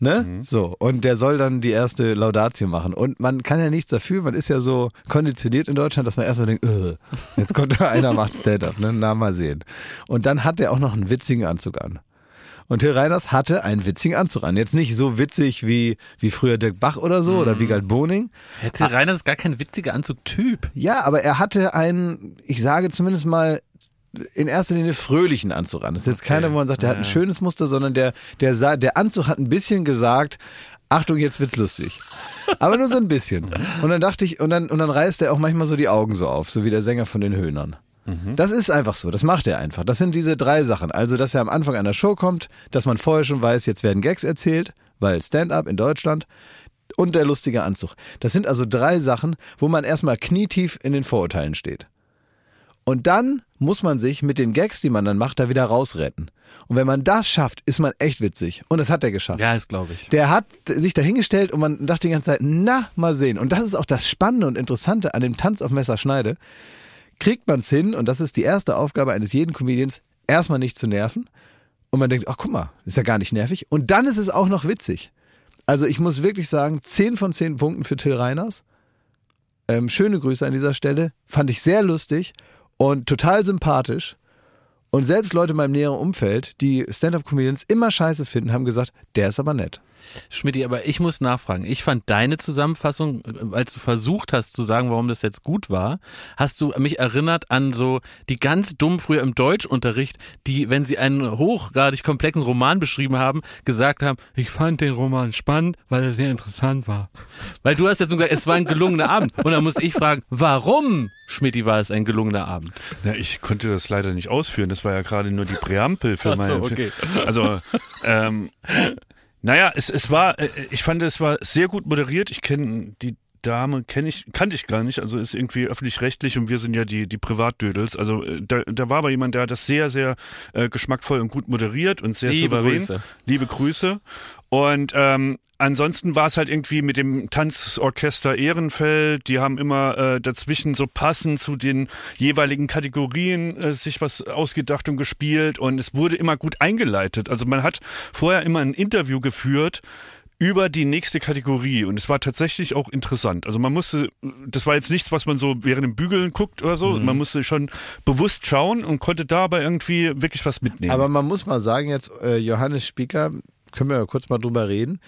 [SPEAKER 1] Ne?
[SPEAKER 2] Mhm.
[SPEAKER 1] So. Und der soll dann die erste Laudatio machen. Und man kann ja nichts dafür, man ist ja so konditioniert in Deutschland, dass man erstmal denkt, äh, jetzt kommt da einer, macht Stand-up, ne? Na, mal sehen. Und dann hat er auch noch einen witzigen Anzug an. Und Till Reiners hatte einen witzigen Anzug an. Jetzt nicht so witzig wie, wie früher Dirk Bach oder so oder Wiegald Boning.
[SPEAKER 3] Hätte Rainer ist gar kein witziger Anzugtyp.
[SPEAKER 1] Ja, aber er hatte einen, ich sage zumindest mal, in erster Linie fröhlichen Anzug an. Das ist jetzt keiner, wo man sagt, der hat ein schönes Muster, sondern der, der, der Anzug hat ein bisschen gesagt, Achtung, jetzt wird's lustig. Aber nur so ein bisschen. Und dann dachte ich, und dann, und dann reißt er auch manchmal so die Augen so auf, so wie der Sänger von den Höhnern. Das ist einfach so, das macht er einfach. Das sind diese drei Sachen. Also, dass er am Anfang einer Show kommt, dass man vorher schon weiß, jetzt werden Gags erzählt, weil Stand-up in Deutschland und der lustige Anzug. Das sind also drei Sachen, wo man erstmal knietief in den Vorurteilen steht. Und dann muss man sich mit den Gags, die man dann macht, da wieder rausretten. Und wenn man das schafft, ist man echt witzig. Und das hat er geschafft.
[SPEAKER 3] Ja, das glaube ich.
[SPEAKER 1] Der hat sich dahingestellt und man dachte die ganze Zeit, na, mal sehen. Und das ist auch das Spannende und Interessante an dem Tanz auf Messerschneide. Kriegt man es hin, und das ist die erste Aufgabe eines jeden Comedians, erstmal nicht zu nerven. Und man denkt, ach guck mal, ist ja gar nicht nervig. Und dann ist es auch noch witzig. Also ich muss wirklich sagen, 10 von 10 Punkten für Till Reiners. Ähm, schöne Grüße an dieser Stelle. Fand ich sehr lustig und total sympathisch. Und selbst Leute in meinem näheren Umfeld, die Stand-Up-Comedians immer scheiße finden, haben gesagt, der ist aber nett.
[SPEAKER 3] Schmidti, aber ich muss nachfragen. Ich fand deine Zusammenfassung, äh, als du versucht hast zu sagen, warum das jetzt gut war, hast du mich erinnert an so die ganz dumm früher im Deutschunterricht, die, wenn sie einen hochgradig komplexen Roman beschrieben haben, gesagt haben, ich fand den Roman spannend, weil er sehr interessant war. Weil du hast jetzt gesagt, es war ein gelungener Abend. Und dann muss ich fragen, warum, Schmidti, war es ein gelungener Abend?
[SPEAKER 2] Na, ich konnte das leider nicht ausführen. Das war ja gerade nur die Präambel für
[SPEAKER 3] Ach so,
[SPEAKER 2] meine.
[SPEAKER 3] okay.
[SPEAKER 2] Also, ähm, naja, es, es war, äh, ich fand, es war sehr gut moderiert. Ich kenne die Dame, kenne ich, kannte ich gar nicht. Also ist irgendwie öffentlich-rechtlich und wir sind ja die, die Privatdödels. Also äh, da, da war aber jemand, der hat das sehr, sehr äh, geschmackvoll und gut moderiert und sehr
[SPEAKER 3] Liebe
[SPEAKER 2] souverän.
[SPEAKER 3] Grüße.
[SPEAKER 2] Liebe Grüße. Und ähm, ansonsten war es halt irgendwie mit dem Tanzorchester Ehrenfeld, die haben immer äh, dazwischen so passend zu den jeweiligen Kategorien äh, sich was ausgedacht und gespielt und es wurde immer gut eingeleitet. Also man hat vorher immer ein Interview geführt über die nächste Kategorie und es war tatsächlich auch interessant. Also man musste, das war jetzt nichts, was man so während dem Bügeln guckt oder so, man musste schon bewusst schauen und konnte dabei irgendwie wirklich was mitnehmen.
[SPEAKER 1] Aber man muss mal sagen, jetzt äh, Johannes Spieker, können wir ja kurz mal drüber reden,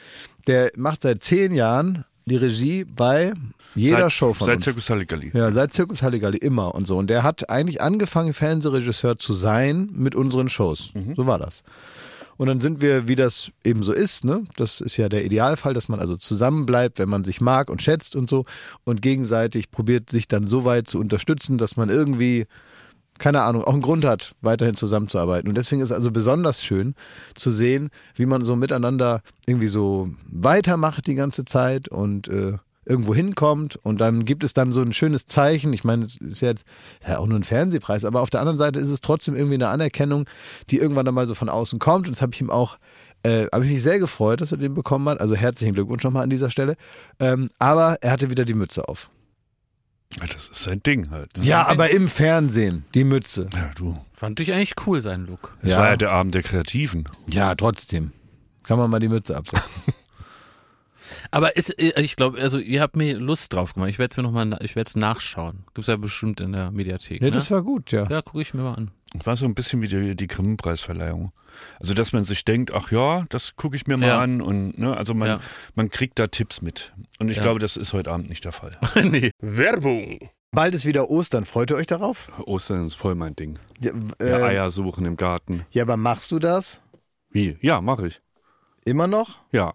[SPEAKER 1] der macht seit zehn Jahren die Regie bei jeder
[SPEAKER 2] seit,
[SPEAKER 1] Show von
[SPEAKER 2] seit
[SPEAKER 1] uns.
[SPEAKER 2] Zirkus Halligalli.
[SPEAKER 1] Ja, seit Zirkus Halligalli immer und so. Und der hat eigentlich angefangen, Fernsehregisseur zu sein mit unseren Shows. So war das. Und dann sind wir, wie das eben so ist, ne? Das ist ja der Idealfall, dass man also zusammenbleibt, wenn man sich mag und schätzt und so und gegenseitig probiert, sich dann so weit zu unterstützen, dass man irgendwie, keine Ahnung, auch einen Grund hat, weiterhin zusammenzuarbeiten. Und deswegen ist es also besonders schön zu sehen, wie man so miteinander irgendwie so weitermacht die ganze Zeit und äh, irgendwo hinkommt und dann gibt es dann so ein schönes Zeichen. Ich meine, es ist jetzt ja auch nur ein Fernsehpreis, aber auf der anderen Seite ist es trotzdem irgendwie eine Anerkennung, die irgendwann dann mal so von außen kommt. Und das habe ich ihm auch, äh, habe ich mich sehr gefreut, dass er den bekommen hat. Also herzlichen Glückwunsch nochmal an dieser Stelle. Ähm, aber er hatte wieder die Mütze auf.
[SPEAKER 2] Ja, Das ist sein Ding halt. ne?
[SPEAKER 1] Ja, aber im Fernsehen, die Mütze.
[SPEAKER 2] Ja, du.
[SPEAKER 3] Fand ich eigentlich cool, seinen Look.
[SPEAKER 2] Es
[SPEAKER 1] Ja.
[SPEAKER 2] war ja der Abend der Kreativen.
[SPEAKER 1] Ja, trotzdem. Kann man mal die Mütze absetzen.
[SPEAKER 3] Aber ist, äh, ich glaube, also ihr habt mir Lust drauf gemacht. Ich werde es mir nochmal, ich werde es nachschauen. Gibt's ja bestimmt in der Mediathek.
[SPEAKER 1] Nee,
[SPEAKER 3] ne?
[SPEAKER 1] das war gut, ja.
[SPEAKER 3] ja, gucke ich mir mal an.
[SPEAKER 2] War so ein bisschen wie die, die Grimme-Preisverleihung. Also, dass man sich denkt, ach ja, das gucke ich mir mal
[SPEAKER 3] Ja.
[SPEAKER 2] an und, ne, also man,
[SPEAKER 3] Ja.
[SPEAKER 2] man kriegt da Tipps mit. Und ich
[SPEAKER 3] Ja.
[SPEAKER 2] glaube, das ist heute Abend nicht der Fall.
[SPEAKER 3] nee.
[SPEAKER 8] Werbung.
[SPEAKER 1] Bald ist wieder Ostern. Freut ihr euch darauf?
[SPEAKER 2] Ostern ist voll mein Ding.
[SPEAKER 1] Ja,
[SPEAKER 2] Ja,
[SPEAKER 1] äh,
[SPEAKER 2] Eier suchen im Garten.
[SPEAKER 1] ja aber machst du das
[SPEAKER 2] Wie? Ja, mache ich.
[SPEAKER 1] immer noch?
[SPEAKER 2] Ja.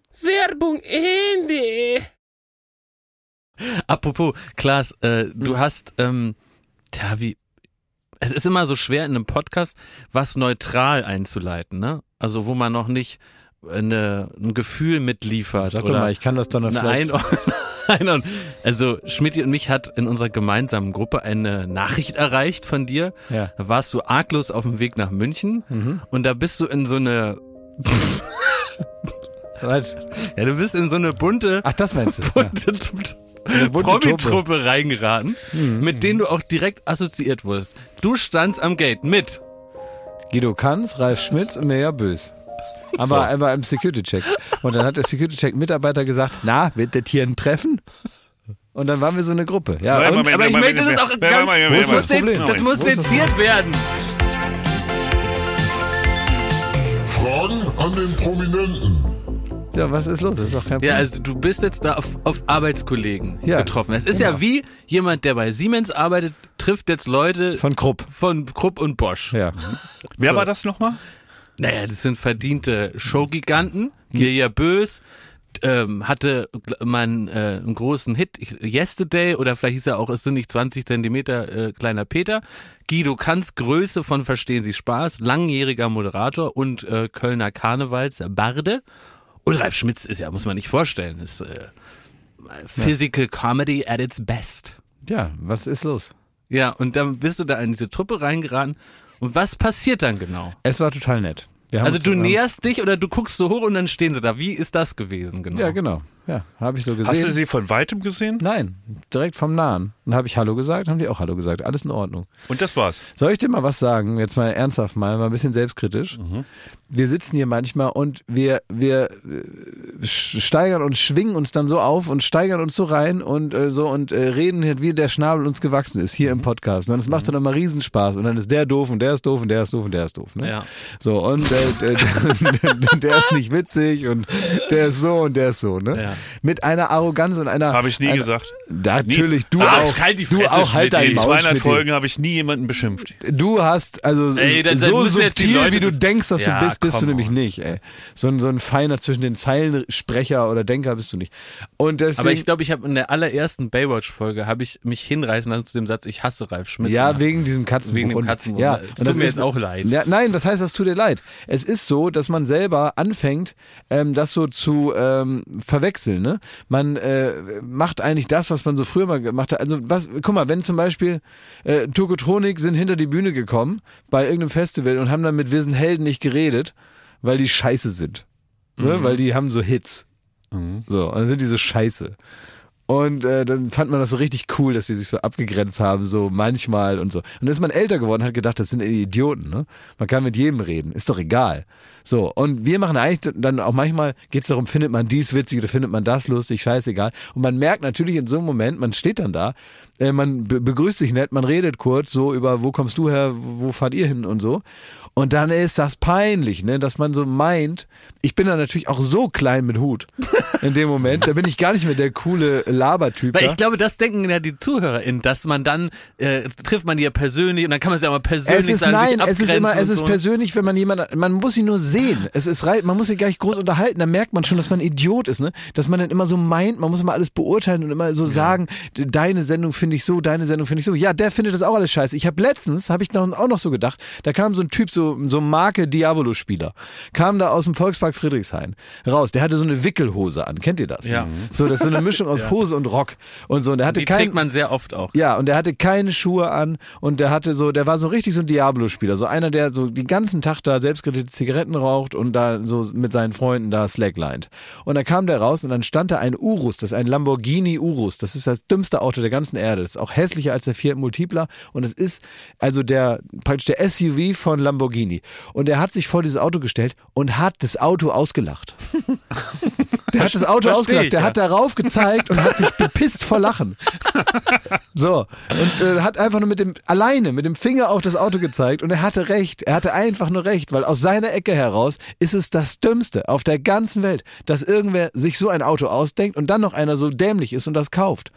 [SPEAKER 8] Werbung Ende.
[SPEAKER 3] Apropos, Klaas, äh, du hast, ähm, tja, wie, es ist immer so schwer in einem Podcast, was neutral einzuleiten, ne? Also wo man noch nicht eine, ein Gefühl mitliefert.
[SPEAKER 1] Sag doch mal, ich kann das dann
[SPEAKER 3] eine. Einordnung. Einordnung. Also Schmidt und mich hat in unserer gemeinsamen Gruppe eine Nachricht erreicht von dir.
[SPEAKER 1] Ja.
[SPEAKER 3] Da warst du arglos auf dem Weg nach München und da bist du in so eine,
[SPEAKER 1] Was?
[SPEAKER 3] ja, du bist in so eine bunte,
[SPEAKER 1] Ach, das meinst du? Ja.
[SPEAKER 3] bunte
[SPEAKER 1] bunte
[SPEAKER 3] Promi-Truppe reingeraten, mit denen du auch direkt assoziiert wurdest. Du standst am Gate mit.
[SPEAKER 1] Guido Kanz, Ralf Schmitz und Mirja Bös. Aber er war im Security-Check. Und dann hat der Security-Check-Mitarbeiter gesagt, na, wird das hier ein Treffen? Und dann waren wir so eine Gruppe. Ja,
[SPEAKER 2] Moment,
[SPEAKER 1] und?
[SPEAKER 2] Moment,
[SPEAKER 3] Aber ich
[SPEAKER 2] Moment,
[SPEAKER 3] möchte das auch
[SPEAKER 2] Moment,
[SPEAKER 3] ganz, das,
[SPEAKER 1] das
[SPEAKER 3] muss,
[SPEAKER 1] Problem?
[SPEAKER 3] das muss seziert werden.
[SPEAKER 9] Fragen an den Prominenten.
[SPEAKER 1] Ja, was ist los? Das ist doch kein Problem.
[SPEAKER 3] Ja, also du bist jetzt da auf, auf Arbeitskollegen
[SPEAKER 1] Ja,
[SPEAKER 3] getroffen. Es ist
[SPEAKER 1] genau.
[SPEAKER 3] ja wie jemand, der bei Siemens arbeitet, trifft jetzt Leute
[SPEAKER 1] Von Krupp.
[SPEAKER 3] von Krupp und Bosch.
[SPEAKER 1] Ja.
[SPEAKER 2] Wer war das nochmal?
[SPEAKER 3] Naja, das sind verdiente Showgiganten. Mirja Bös ähm, hatte einen, äh, einen großen Hit, Yesterday, oder vielleicht hieß er auch, es sind nicht 20 Zentimeter äh, kleiner Peter. Guido Kanz, Größe von Verstehen Sie Spaß, langjähriger Moderator und äh, Kölner Karnevals Barde. Und Ralf Schmitz ist ja, muss man nicht vorstellen, ist äh, Physical Comedy at its best.
[SPEAKER 1] ja, was ist los?
[SPEAKER 3] Ja, und dann bist du da in diese Truppe reingeraten. Und was passiert dann genau?
[SPEAKER 1] Es war total nett. Wir haben
[SPEAKER 3] Also du näherst dich oder du guckst so hoch und dann stehen sie da. Wie ist das gewesen genau?
[SPEAKER 1] Ja, genau. Ja, habe ich so gesehen.
[SPEAKER 2] Hast du sie von weitem gesehen?
[SPEAKER 1] Nein, direkt vom Nahen. Und habe ich Hallo gesagt, haben die auch Hallo gesagt. Alles in Ordnung.
[SPEAKER 2] Und das war's.
[SPEAKER 1] Soll ich dir mal was sagen? Jetzt mal ernsthaft mal, mal ein bisschen selbstkritisch. Wir sitzen hier manchmal und wir, wir äh, steigern und schwingen uns dann so auf und steigern uns so rein und äh, so und äh, reden wie der Schnabel uns gewachsen ist hier im Podcast. Und es macht dann immer Riesenspaß. Und dann ist der doof und der ist doof und der ist doof und der ist doof. Ne?
[SPEAKER 3] Ja.
[SPEAKER 1] So, und äh, der, der ist nicht witzig und der ist so und der ist so. Ne?
[SPEAKER 3] Ja.
[SPEAKER 1] Mit einer Arroganz und einer.
[SPEAKER 2] Habe ich nie
[SPEAKER 1] einer,
[SPEAKER 2] gesagt.
[SPEAKER 1] Natürlich, du
[SPEAKER 2] Ah,
[SPEAKER 1] auch.
[SPEAKER 3] halt die
[SPEAKER 1] du auch, halt
[SPEAKER 3] Schmidt,
[SPEAKER 1] dein
[SPEAKER 2] In
[SPEAKER 1] Maul,
[SPEAKER 2] 200
[SPEAKER 1] Schmidt.
[SPEAKER 2] Folgen habe ich nie jemanden beschimpft.
[SPEAKER 1] Du hast, also
[SPEAKER 3] Ey, dann- dann
[SPEAKER 1] so
[SPEAKER 3] die
[SPEAKER 1] subtil,
[SPEAKER 3] Leute
[SPEAKER 1] wie du
[SPEAKER 3] das-
[SPEAKER 1] denkst, dass
[SPEAKER 3] Ja,
[SPEAKER 1] du bist, bist du nämlich
[SPEAKER 3] on.
[SPEAKER 1] nicht, ey. So ein, so ein feiner zwischen den Zeilen Sprecher oder Denker bist du nicht. Und deswegen,
[SPEAKER 3] Aber ich glaube, ich habe in der allerersten Baywatch-Folge habe ich mich hinreißen lassen zu dem Satz, ich hasse Ralf Schmitz.
[SPEAKER 1] ja, wegen diesem Katzenbuch.
[SPEAKER 3] Wegen dem
[SPEAKER 1] Und-
[SPEAKER 3] Katzenbuch.
[SPEAKER 1] Ja,
[SPEAKER 3] Es
[SPEAKER 1] und
[SPEAKER 3] tut
[SPEAKER 1] das
[SPEAKER 3] mir
[SPEAKER 1] ist-
[SPEAKER 3] jetzt auch leid.
[SPEAKER 1] Ja, nein, das heißt, das tut dir leid. Es ist so, dass man selber anfängt, ähm, das so zu ähm, verwechseln. Ne? Man äh, macht eigentlich das, was man so früher mal gemacht hat. Also was, guck mal, wenn zum Beispiel äh, Tokotronik sind hinter die Bühne gekommen bei irgendeinem Festival und haben dann mit Wir sind Helden nicht geredet, weil die scheiße sind. Ne? Weil die haben so Hits. So, und dann sind die so scheiße. Und äh, dann fand man das so richtig cool, dass die sich so abgegrenzt haben, so manchmal und so. Und dann ist man älter geworden, hat gedacht, das sind Idioten. Ne? Man kann mit jedem reden, ist doch egal. So, und wir machen eigentlich dann auch manchmal, geht es darum, findet man dies witzig oder findet man das lustig, scheißegal. Und man merkt natürlich in so einem Moment, man steht dann da, äh, man be begrüßt sich nett, man redet kurz so über, wo kommst du her, wo fahrt ihr hin und so. Und dann ist das peinlich, ne, dass man so meint, ich bin dann natürlich auch so klein mit Hut in dem Moment, da bin ich gar nicht mehr der coole Labertyp.
[SPEAKER 3] Weil
[SPEAKER 1] da.
[SPEAKER 3] ich glaube, das denken ja die ZuhörerInnen, dass man dann, äh, trifft man die ja persönlich und dann kann man sie ja mal persönlich
[SPEAKER 1] es ist
[SPEAKER 3] sagen,
[SPEAKER 1] nein, es ist immer, es ist
[SPEAKER 3] so.
[SPEAKER 1] persönlich, wenn man jemanden, man muss ihn nur sehen. Es ist rei- man muss sich gar nicht groß unterhalten. Da merkt man schon, dass man ein Idiot ist, ne? Dass man dann immer so meint, man muss immer alles beurteilen und immer so sagen, d- deine Sendung finde ich so, deine Sendung finde ich so. Ja, der findet das auch alles scheiße. Ich habe letztens, habe ich noch, auch noch so gedacht, da kam so ein Typ, so so ein Marke Diabolo-Spieler, kam da aus dem Volkspark Friedrichshain raus. Der hatte so eine Wickelhose an. Kennt ihr das?
[SPEAKER 3] Ja.
[SPEAKER 1] So, das ist so eine Mischung aus Hose und Rock und so. Und der hatte
[SPEAKER 3] Die
[SPEAKER 1] kein,
[SPEAKER 3] trägt man sehr oft auch.
[SPEAKER 1] ja, und der hatte keine Schuhe an und der hatte so, der war so richtig so ein Diablo-Spieler. So einer, der so den ganzen Tag da selbstgerittete Zigaretten raucht und da so mit seinen Freunden da slacklined. Und dann kam der raus und dann stand da ein Urus, das ist ein Lamborghini Urus. Das ist das dümmste Auto der ganzen Erde. Das ist auch hässlicher als der Fiat Multipla und es ist also der, praktisch der SUV von Lamborghini. Und er hat sich vor dieses Auto gestellt und hat das Auto ausgelacht. Der hat das Auto
[SPEAKER 3] Versteh
[SPEAKER 1] ausgelacht.
[SPEAKER 3] ich,
[SPEAKER 1] Der
[SPEAKER 3] ja.
[SPEAKER 1] hat darauf gezeigt und hat sich bepisst vor Lachen. So, und äh, hat einfach nur mit dem, alleine mit dem Finger auf das Auto gezeigt und er hatte recht. Er hatte einfach nur recht, weil aus seiner Ecke heraus ist es das Dümmste auf der ganzen Welt, dass irgendwer sich so ein Auto ausdenkt und dann noch einer so dämlich ist und das kauft.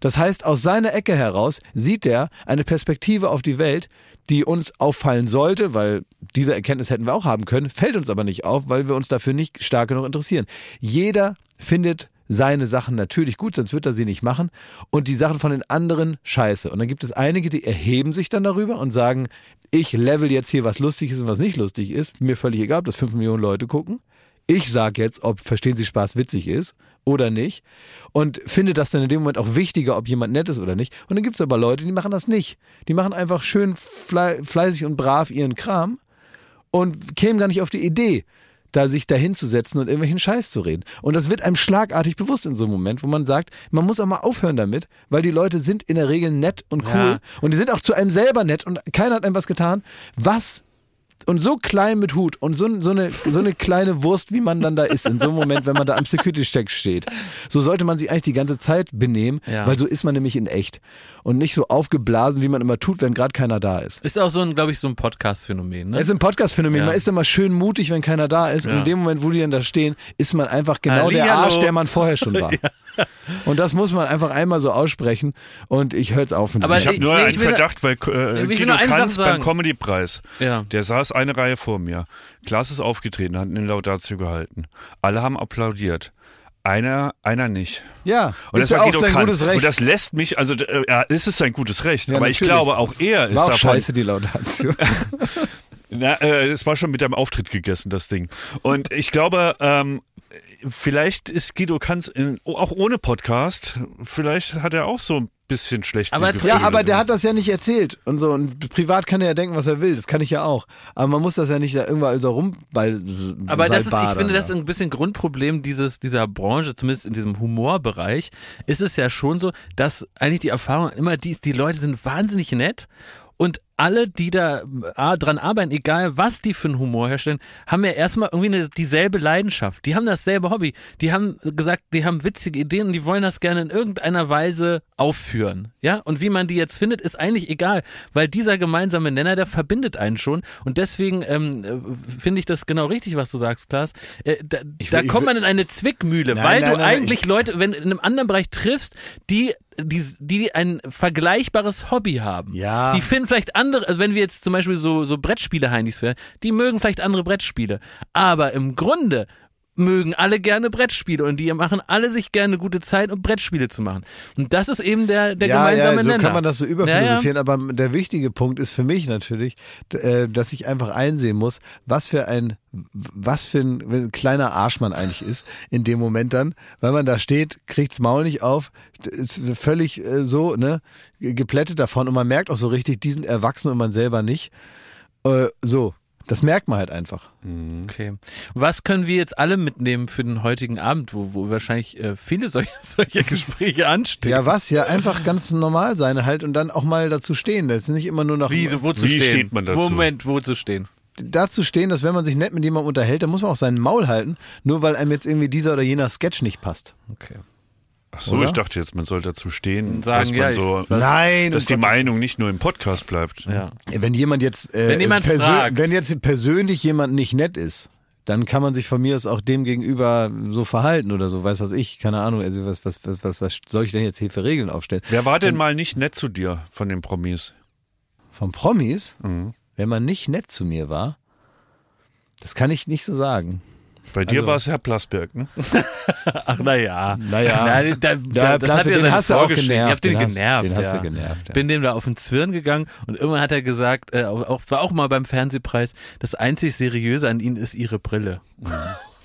[SPEAKER 1] Das heißt, aus seiner Ecke heraus sieht er eine Perspektive auf die Welt, die uns auffallen sollte, weil diese Erkenntnis hätten wir auch haben können, fällt uns aber nicht auf, weil wir uns dafür nicht stark genug interessieren. Jeder findet seine Sachen natürlich gut, sonst wird er sie nicht machen. Und die Sachen von den anderen scheiße. Und dann gibt es einige, die erheben sich dann darüber und sagen, ich level jetzt hier, was lustig ist und was nicht lustig ist. Mir völlig egal, ob das fünf Millionen Leute gucken. Ich sage jetzt, ob Verstehen Sie Spaß witzig ist oder nicht. Und finde das dann in dem Moment auch wichtiger, ob jemand nett ist oder nicht. Und dann gibt es aber Leute, die machen das nicht. Die machen einfach schön flei fleißig und brav ihren Kram und kämen gar nicht auf die Idee, da sich dahin zu setzen und irgendwelchen Scheiß zu reden. Und das wird einem schlagartig bewusst in so einem Moment, wo man sagt, man muss auch mal aufhören damit, weil die Leute sind in der Regel nett und cool
[SPEAKER 3] Ja.
[SPEAKER 1] und die sind auch zu einem selber nett und keiner hat einem was getan. Was und so klein mit Hut und so, so, eine, so eine kleine Wurst, wie man dann da ist, in so einem Moment, wenn man da am Security-Check steht. So sollte man sich eigentlich die ganze Zeit benehmen,
[SPEAKER 3] Ja.
[SPEAKER 1] weil so ist man nämlich in echt. Und nicht so aufgeblasen, wie man immer tut, wenn gerade keiner da ist.
[SPEAKER 3] Ist auch so ein, glaube ich, so ein Podcast-Phänomen. Ne?
[SPEAKER 1] Es ist ein Podcast-Phänomen.
[SPEAKER 3] Ja.
[SPEAKER 1] Man ist immer schön mutig, wenn keiner da ist. Und
[SPEAKER 3] Ja.
[SPEAKER 1] in dem Moment, wo die dann da stehen, ist man einfach genau der
[SPEAKER 3] Hallihallo.
[SPEAKER 1] Arsch, der man vorher schon war. Und das muss man einfach einmal so aussprechen. Und ich höre jetzt auf mit
[SPEAKER 3] Aber
[SPEAKER 2] Ich habe
[SPEAKER 3] ich-
[SPEAKER 2] nur
[SPEAKER 3] nee,
[SPEAKER 2] einen
[SPEAKER 3] ich
[SPEAKER 2] Verdacht, weil äh,
[SPEAKER 3] ich
[SPEAKER 2] Guido Kanz beim. Comedy-Preis,
[SPEAKER 3] Ja.
[SPEAKER 2] der saß eine Reihe vor mir. Klaas ist aufgetreten, hat eine Laudatio gehalten. Alle haben applaudiert. Einer, einer nicht.
[SPEAKER 1] Ja,
[SPEAKER 2] Und
[SPEAKER 1] ist
[SPEAKER 2] das
[SPEAKER 1] ja auch
[SPEAKER 2] Guido
[SPEAKER 1] sein
[SPEAKER 2] Kanz.
[SPEAKER 1] gutes Recht.
[SPEAKER 2] Und das lässt mich, also äh, ja, es ist sein gutes Recht.
[SPEAKER 1] Ja,
[SPEAKER 2] aber ich
[SPEAKER 1] natürlich.
[SPEAKER 2] glaube, auch er ist
[SPEAKER 1] war auch
[SPEAKER 2] davon.
[SPEAKER 1] scheiße, die Laudatio.
[SPEAKER 2] Na, äh, es war schon mit deinem Auftritt gegessen, das Ding. Und ich glaube, ähm, vielleicht ist Guido Kanz in, auch ohne Podcast, vielleicht hat er auch so ein bisschen schlecht
[SPEAKER 3] Aber
[SPEAKER 2] Gefühle.
[SPEAKER 1] Ja, aber der hat das ja nicht erzählt und so. Und privat kann er ja denken, was er will. Das kann ich ja auch. Aber man muss das ja nicht da irgendwann so rumball.
[SPEAKER 3] Aber das ist, ich finde,
[SPEAKER 1] da.
[SPEAKER 3] das ist ein bisschen Grundproblem dieses, dieser Branche, zumindest in diesem Humorbereich, ist es ja schon so, dass eigentlich die Erfahrung immer die ist, die Leute sind wahnsinnig nett und alle, die da äh, dran arbeiten, egal was die für einen Humor herstellen, haben ja erstmal irgendwie eine, dieselbe Leidenschaft. Die haben dasselbe Hobby. Die haben gesagt, die haben witzige Ideen und die wollen das gerne in irgendeiner Weise aufführen. Ja? Und wie man die jetzt findet, ist eigentlich egal, weil dieser gemeinsame Nenner, der verbindet einen schon. Und deswegen ähm, äh, finde ich das genau richtig, was du sagst, Klaas. Äh, da da
[SPEAKER 1] will- ich
[SPEAKER 3] kommt man in eine Zwickmühle,
[SPEAKER 1] Nein,
[SPEAKER 3] weil
[SPEAKER 1] nein,
[SPEAKER 3] du
[SPEAKER 1] nein,
[SPEAKER 3] eigentlich Leute, wenn du in einem anderen Bereich triffst, die die, die ein vergleichbares Hobby haben.
[SPEAKER 1] Ja.
[SPEAKER 3] Die finden vielleicht andere, also wenn wir jetzt zum Beispiel so, so Brettspiele-Heinis wären, die mögen vielleicht andere Brettspiele. Aber im Grunde mögen alle gerne Brettspiele und die machen alle sich gerne gute Zeit, um Brettspiele zu machen. Und das ist eben der, der
[SPEAKER 1] ja,
[SPEAKER 3] gemeinsame
[SPEAKER 1] ja, so
[SPEAKER 3] Nenner.
[SPEAKER 1] kann man das so überphilosophieren,
[SPEAKER 3] Ja,
[SPEAKER 1] aber der wichtige Punkt ist für mich natürlich, äh, dass ich einfach einsehen muss, was für ein was für ein, kleiner Arsch man eigentlich ist in dem Moment dann, weil man da steht, kriegt's Maul nicht auf, ist völlig äh, so, ne, ge- geplättet davon und man merkt auch so richtig, die sind erwachsen und man selber nicht. Äh, so, Das merkt man halt einfach.
[SPEAKER 3] Okay. Was können wir jetzt alle mitnehmen für den heutigen Abend, wo, wo wahrscheinlich äh, viele solche, solche Gespräche anstehen?
[SPEAKER 1] Ja, was? Ja, einfach ganz normal sein halt und dann auch mal dazu stehen. Das ist nicht immer nur nach
[SPEAKER 3] Wie, so, wo zu
[SPEAKER 2] Wie
[SPEAKER 3] stehen?
[SPEAKER 2] steht man dazu?
[SPEAKER 3] Moment, wo zu stehen?
[SPEAKER 1] dazu stehen, dass wenn man sich nett mit jemandem unterhält, dann muss man auch seinen Maul halten, nur weil einem jetzt irgendwie dieser oder jener Sketch nicht passt.
[SPEAKER 3] Okay.
[SPEAKER 2] Ach so,
[SPEAKER 1] Oder?
[SPEAKER 2] ich dachte jetzt, man soll dazu stehen,
[SPEAKER 3] Und sagen,
[SPEAKER 2] dass man
[SPEAKER 3] ja, ich-
[SPEAKER 2] so,
[SPEAKER 3] was-
[SPEAKER 1] Nein,
[SPEAKER 2] dass die
[SPEAKER 1] Gottes-
[SPEAKER 2] Meinung nicht nur im Podcast bleibt.
[SPEAKER 3] Ja.
[SPEAKER 1] Wenn jemand jetzt, äh,
[SPEAKER 3] Wenn jemand fragt.
[SPEAKER 1] wenn jetzt persönlich jemand nicht nett ist, dann kann man sich von mir aus auch dem gegenüber so verhalten oder so, weiß was ich, keine Ahnung, also was, was, was, was, was soll ich denn jetzt hier für Regeln aufstellen?
[SPEAKER 2] Wer war denn mal nicht nett zu dir von den Promis?
[SPEAKER 1] Von Promis,
[SPEAKER 2] Mhm.
[SPEAKER 1] wenn man nicht nett zu mir war, das kann ich nicht so sagen.
[SPEAKER 2] Bei dir
[SPEAKER 1] Also-
[SPEAKER 2] war es Herr Plasberg, ne?
[SPEAKER 3] Ach, naja.
[SPEAKER 1] Naja.
[SPEAKER 3] Na, da, da, das hat ja
[SPEAKER 1] den hast du auch genervt.
[SPEAKER 3] Ich hab den,
[SPEAKER 1] den hast,
[SPEAKER 3] genervt.
[SPEAKER 1] Den hast
[SPEAKER 3] ja.
[SPEAKER 1] du genervt. Ja.
[SPEAKER 3] bin dem da auf den Zwirn gegangen und irgendwann hat er gesagt, äh, auch, auch- zwar auch mal beim Fernsehpreis, das einzig Seriöse an ihnen ist ihre Brille.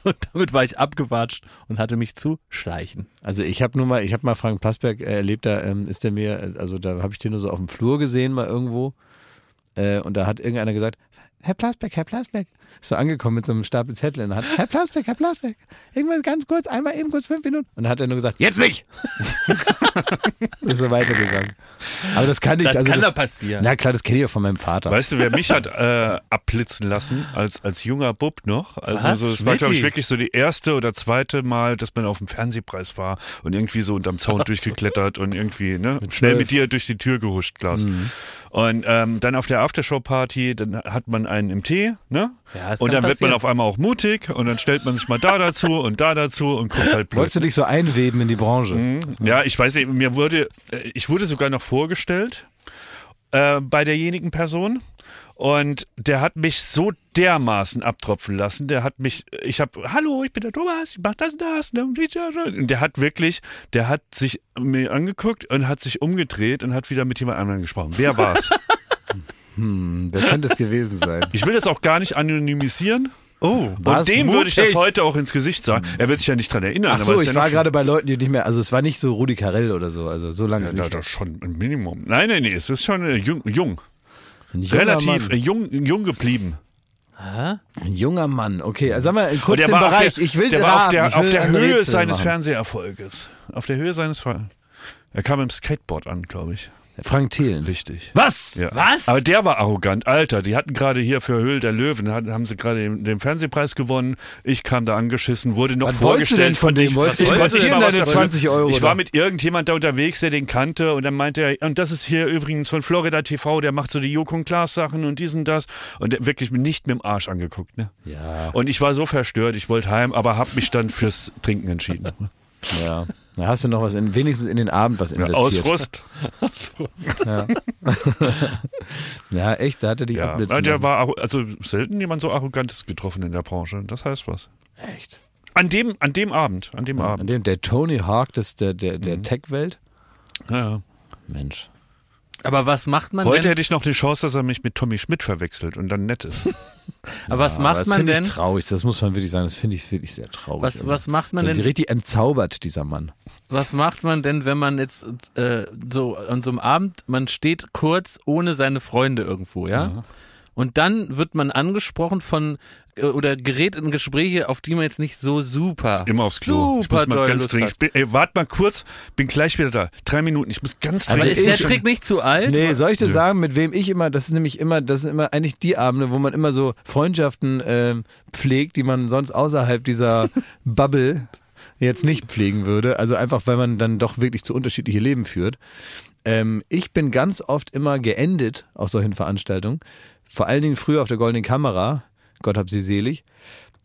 [SPEAKER 3] Und damit war ich abgewatscht und hatte mich zu schleichen.
[SPEAKER 1] Also ich habe nur mal, ich habe mal Frank Plasberg äh, erlebt, da ähm, ist der mir, also da habe ich den nur so auf dem Flur gesehen mal irgendwo äh, und da hat irgendeiner gesagt, Herr Plasberg, Herr Plasberg, ist so angekommen mit so einem Stapel Zettel und hat, Herr Plasberg, Herr Plasberg, irgendwas ganz kurz, einmal eben kurz fünf Minuten und dann hat er nur gesagt, jetzt nicht! ist so weitergegangen. Aber das kann ich,
[SPEAKER 3] Das
[SPEAKER 1] also
[SPEAKER 3] kann
[SPEAKER 1] das,
[SPEAKER 3] da passieren.
[SPEAKER 1] Na klar, das kenne ich ja von meinem Vater.
[SPEAKER 2] Weißt du, wer mich hat äh, abblitzen lassen als als junger Bub noch? Also
[SPEAKER 3] Was?
[SPEAKER 2] so, das war glaube ich wirklich so die erste oder zweite Mal, dass man auf dem Fernsehpreis war und irgendwie so unterm Zaun durchgeklettert und irgendwie ne schnell
[SPEAKER 1] zwölf.
[SPEAKER 2] mit dir durch die Tür gehuscht, Klaus. Und ähm, dann auf der Aftershow-Party, dann hat man einen im Tee, ne?
[SPEAKER 3] Ja,
[SPEAKER 2] und dann wird man auf einmal auch mutig und dann stellt man sich mal da dazu und da dazu und guckt halt blöd.
[SPEAKER 1] Wolltest du dich so einweben in die Branche?
[SPEAKER 2] Ja, ich weiß nicht, mir wurde, äh, ich wurde sogar noch vorgestellt äh, bei derjenigen Person. Und der hat mich so dermaßen abtropfen lassen. Der hat mich, ich habe, hallo, ich bin der Thomas, ich mach das und das. Und der hat wirklich, der hat sich mir angeguckt und hat sich umgedreht und hat wieder mit jemand anderem gesprochen. Wer war's?
[SPEAKER 1] Hm, wer könnte es gewesen sein?
[SPEAKER 2] Ich will das auch gar nicht anonymisieren.
[SPEAKER 3] Oh,
[SPEAKER 2] Und dem würde ich das heute auch ins Gesicht sagen. Er wird sich ja nicht dran erinnern.
[SPEAKER 1] Ach so, ich
[SPEAKER 2] ja
[SPEAKER 1] war gerade bei Leuten, die nicht mehr, also es war nicht so Rudi Carell oder so, also so lange
[SPEAKER 2] Ja,
[SPEAKER 1] ist nicht.
[SPEAKER 2] das schon ein Minimum. Nein, nein, nee, es ist schon äh, jung, jung.
[SPEAKER 1] Ein junger
[SPEAKER 2] relativ äh,
[SPEAKER 1] Mann.
[SPEAKER 2] jung, jung geblieben.
[SPEAKER 3] Hä?
[SPEAKER 1] Ein junger Mann, okay. Also sag mal, kurz den
[SPEAKER 2] war
[SPEAKER 1] Bereich.
[SPEAKER 2] auf der,
[SPEAKER 1] ich will
[SPEAKER 2] der war auf der, auf der Höhe
[SPEAKER 1] Rätsel
[SPEAKER 2] seines
[SPEAKER 1] machen.
[SPEAKER 2] Fernseherfolges. Auf der Höhe seines Ver Er kam im Skateboard an, glaube ich.
[SPEAKER 1] Frank Thelen.
[SPEAKER 2] Richtig.
[SPEAKER 1] Was?
[SPEAKER 2] Ja.
[SPEAKER 3] Was?
[SPEAKER 2] Aber der war arrogant. Alter, die hatten gerade hier für Höhl der Löwen, hatten- haben sie gerade den, den Fernsehpreis gewonnen. Ich kam da angeschissen, wurde noch
[SPEAKER 1] Was wolltest du
[SPEAKER 2] vorgestellt
[SPEAKER 1] denn von dem?
[SPEAKER 2] ich-
[SPEAKER 1] Wolltest du
[SPEAKER 2] ich mal was
[SPEAKER 1] deine
[SPEAKER 2] dafür.
[SPEAKER 1] 20 Euro,
[SPEAKER 2] Ich war mit irgendjemand da unterwegs, der den kannte und dann meinte er, und das ist hier übrigens von Florida TV, der macht so die Joko und Klaas Sachen und dies und das. Und der wirklich nicht mit dem Arsch angeguckt. Ne?
[SPEAKER 1] Ja,
[SPEAKER 2] Und ich war so verstört, ich wollte heim, aber habe mich dann fürs Trinken entschieden.
[SPEAKER 1] ja. Da hast du noch was in, wenigstens in den Abend was
[SPEAKER 2] Ja,
[SPEAKER 1] investiert.
[SPEAKER 2] aus Frust.
[SPEAKER 1] Ja, echt, da hat er dich
[SPEAKER 2] Ja,
[SPEAKER 1] abblitzen
[SPEAKER 2] der
[SPEAKER 1] lassen.
[SPEAKER 2] war also selten jemand so arrogantes getroffen in der Branche. Das heißt was.
[SPEAKER 1] echt.
[SPEAKER 2] An dem, an dem Abend, an dem
[SPEAKER 1] An
[SPEAKER 2] Abend.
[SPEAKER 1] dem, der Tony Hawk des, der, der, der
[SPEAKER 2] Mhm.
[SPEAKER 1] Tech-Welt.
[SPEAKER 2] Ja, ja.
[SPEAKER 1] Mensch.
[SPEAKER 3] Aber was macht man
[SPEAKER 2] Heute
[SPEAKER 3] denn?
[SPEAKER 2] hätte ich noch die Chance, dass er mich mit Tommy Schmidt verwechselt und dann nett ist.
[SPEAKER 3] Aber was
[SPEAKER 1] Aber
[SPEAKER 3] macht
[SPEAKER 1] das
[SPEAKER 3] man
[SPEAKER 1] finde
[SPEAKER 3] denn?
[SPEAKER 1] ich traurig, das muss man wirklich sagen, das finde ich wirklich sehr traurig.
[SPEAKER 3] Was,
[SPEAKER 1] immer.
[SPEAKER 3] was macht man denn?
[SPEAKER 1] richtig entzaubert, dieser Mann.
[SPEAKER 3] Was macht man denn, wenn man jetzt äh, so an so einem Abend, man steht kurz ohne seine Freunde irgendwo, ja? Und dann wird man angesprochen von äh, oder gerät in Gespräche, auf die man jetzt nicht so super
[SPEAKER 2] Immer aufs Klo. ich
[SPEAKER 3] super
[SPEAKER 2] muss mal ganz dringend.
[SPEAKER 3] hat.
[SPEAKER 2] Ich bin, ey, wart mal kurz, bin gleich wieder da. Drei Minuten. Ich muss ganz
[SPEAKER 1] Also
[SPEAKER 3] Aber
[SPEAKER 2] dringend.
[SPEAKER 3] ist der
[SPEAKER 1] ich-
[SPEAKER 3] Trick nicht zu alt?
[SPEAKER 1] Nee, soll ich dir sagen, mit wem ich immer, das ist nämlich immer, das sind immer eigentlich die Abende, wo man immer so Freundschaften ähm, pflegt, die man sonst außerhalb dieser Bubble jetzt nicht pflegen würde. Also einfach, weil man dann doch wirklich zu unterschiedliche Leben führt. Ähm, ich bin ganz oft immer geendet auf solchen Veranstaltungen. Vor allen Dingen früher auf der Goldenen Kamera. Gott hab sie selig.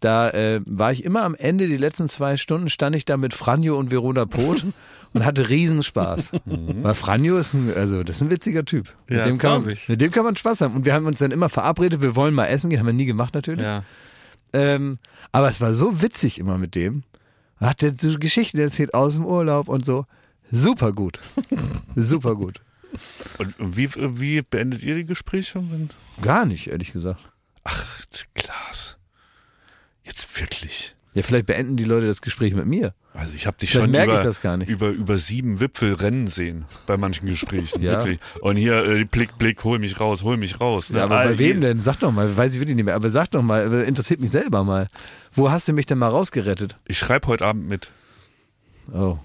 [SPEAKER 1] Da äh, war ich immer am Ende, die letzten zwei Stunden, stand ich da mit Franjo und Verona Poth und hatte Riesenspaß. Weil Franjo ist ein, also das ist ein witziger Typ.
[SPEAKER 3] Ja,
[SPEAKER 1] mit, dem kann man,
[SPEAKER 3] ich.
[SPEAKER 1] mit dem kann man Spaß haben. Und wir haben uns dann immer verabredet, wir wollen mal essen gehen, haben wir nie gemacht natürlich.
[SPEAKER 3] Ja.
[SPEAKER 1] Ähm, aber es war so witzig immer mit dem. Hat der so Geschichten erzählt aus dem Urlaub und so. Super gut. Super gut.
[SPEAKER 2] Und wie, wie beendet ihr die Gespräche?
[SPEAKER 1] Gar nicht, ehrlich gesagt.
[SPEAKER 2] Ach, Klaas. Jetzt wirklich.
[SPEAKER 1] Ja, vielleicht beenden die Leute das Gespräch mit mir.
[SPEAKER 2] Also ich habe dich
[SPEAKER 1] Vielleicht
[SPEAKER 2] schon
[SPEAKER 1] merke
[SPEAKER 2] über,
[SPEAKER 1] ich das gar nicht.
[SPEAKER 2] über über sieben Wipfel rennen sehen bei manchen Gesprächen.
[SPEAKER 1] Ja.
[SPEAKER 2] Wirklich. Und hier äh, Blick, Blick, hol mich raus, hol mich raus. ne?
[SPEAKER 1] Ja, aber
[SPEAKER 2] All-
[SPEAKER 1] bei wem denn? Sag doch mal, weiß ich wirklich nicht mehr. Aber sag doch mal, äh, interessiert mich selber mal. Wo hast du mich denn mal rausgerettet?
[SPEAKER 2] Ich schreibe heute Abend mit.
[SPEAKER 1] Oh.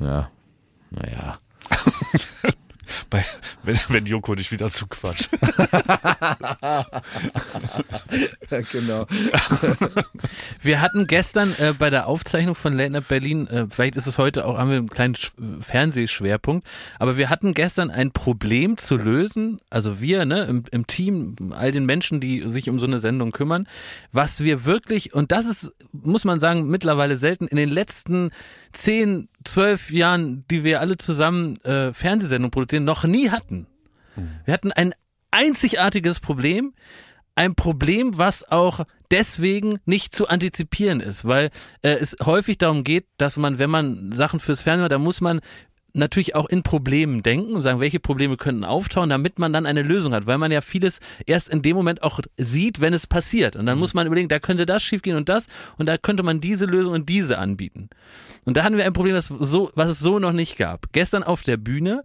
[SPEAKER 1] Ja. Naja.
[SPEAKER 2] Bei, wenn, wenn Joko dich wieder zuquatscht.
[SPEAKER 1] Ja, genau.
[SPEAKER 3] Wir hatten gestern äh, bei der Aufzeichnung von Late Night Berlin, äh, vielleicht ist es heute auch, haben wir einen kleinen Sch Fernsehschwerpunkt, aber wir hatten gestern ein Problem zu lösen, also wir, ne, im, im Team, all den Menschen, die sich um so eine Sendung kümmern, was wir wirklich, und das ist, muss man sagen, mittlerweile selten, in den letzten zehn, zwölf Jahren, die wir alle zusammen äh, Fernsehsendungen produzieren, noch nie hatten. Wir hatten ein einzigartiges Problem, ein Problem, was auch deswegen nicht zu antizipieren ist, weil äh, es häufig darum geht, dass man, wenn man Sachen fürs Fernsehen macht, da muss man natürlich auch in Problemen denken und sagen, welche Probleme könnten auftauchen, damit man dann eine Lösung hat, weil man ja vieles erst in dem Moment auch sieht, wenn es passiert. Und dann muss man überlegen, da könnte das schiefgehen und das und da könnte man diese Lösung und diese anbieten. Und da hatten wir ein Problem, das so, was es so noch nicht gab. Gestern auf der Bühne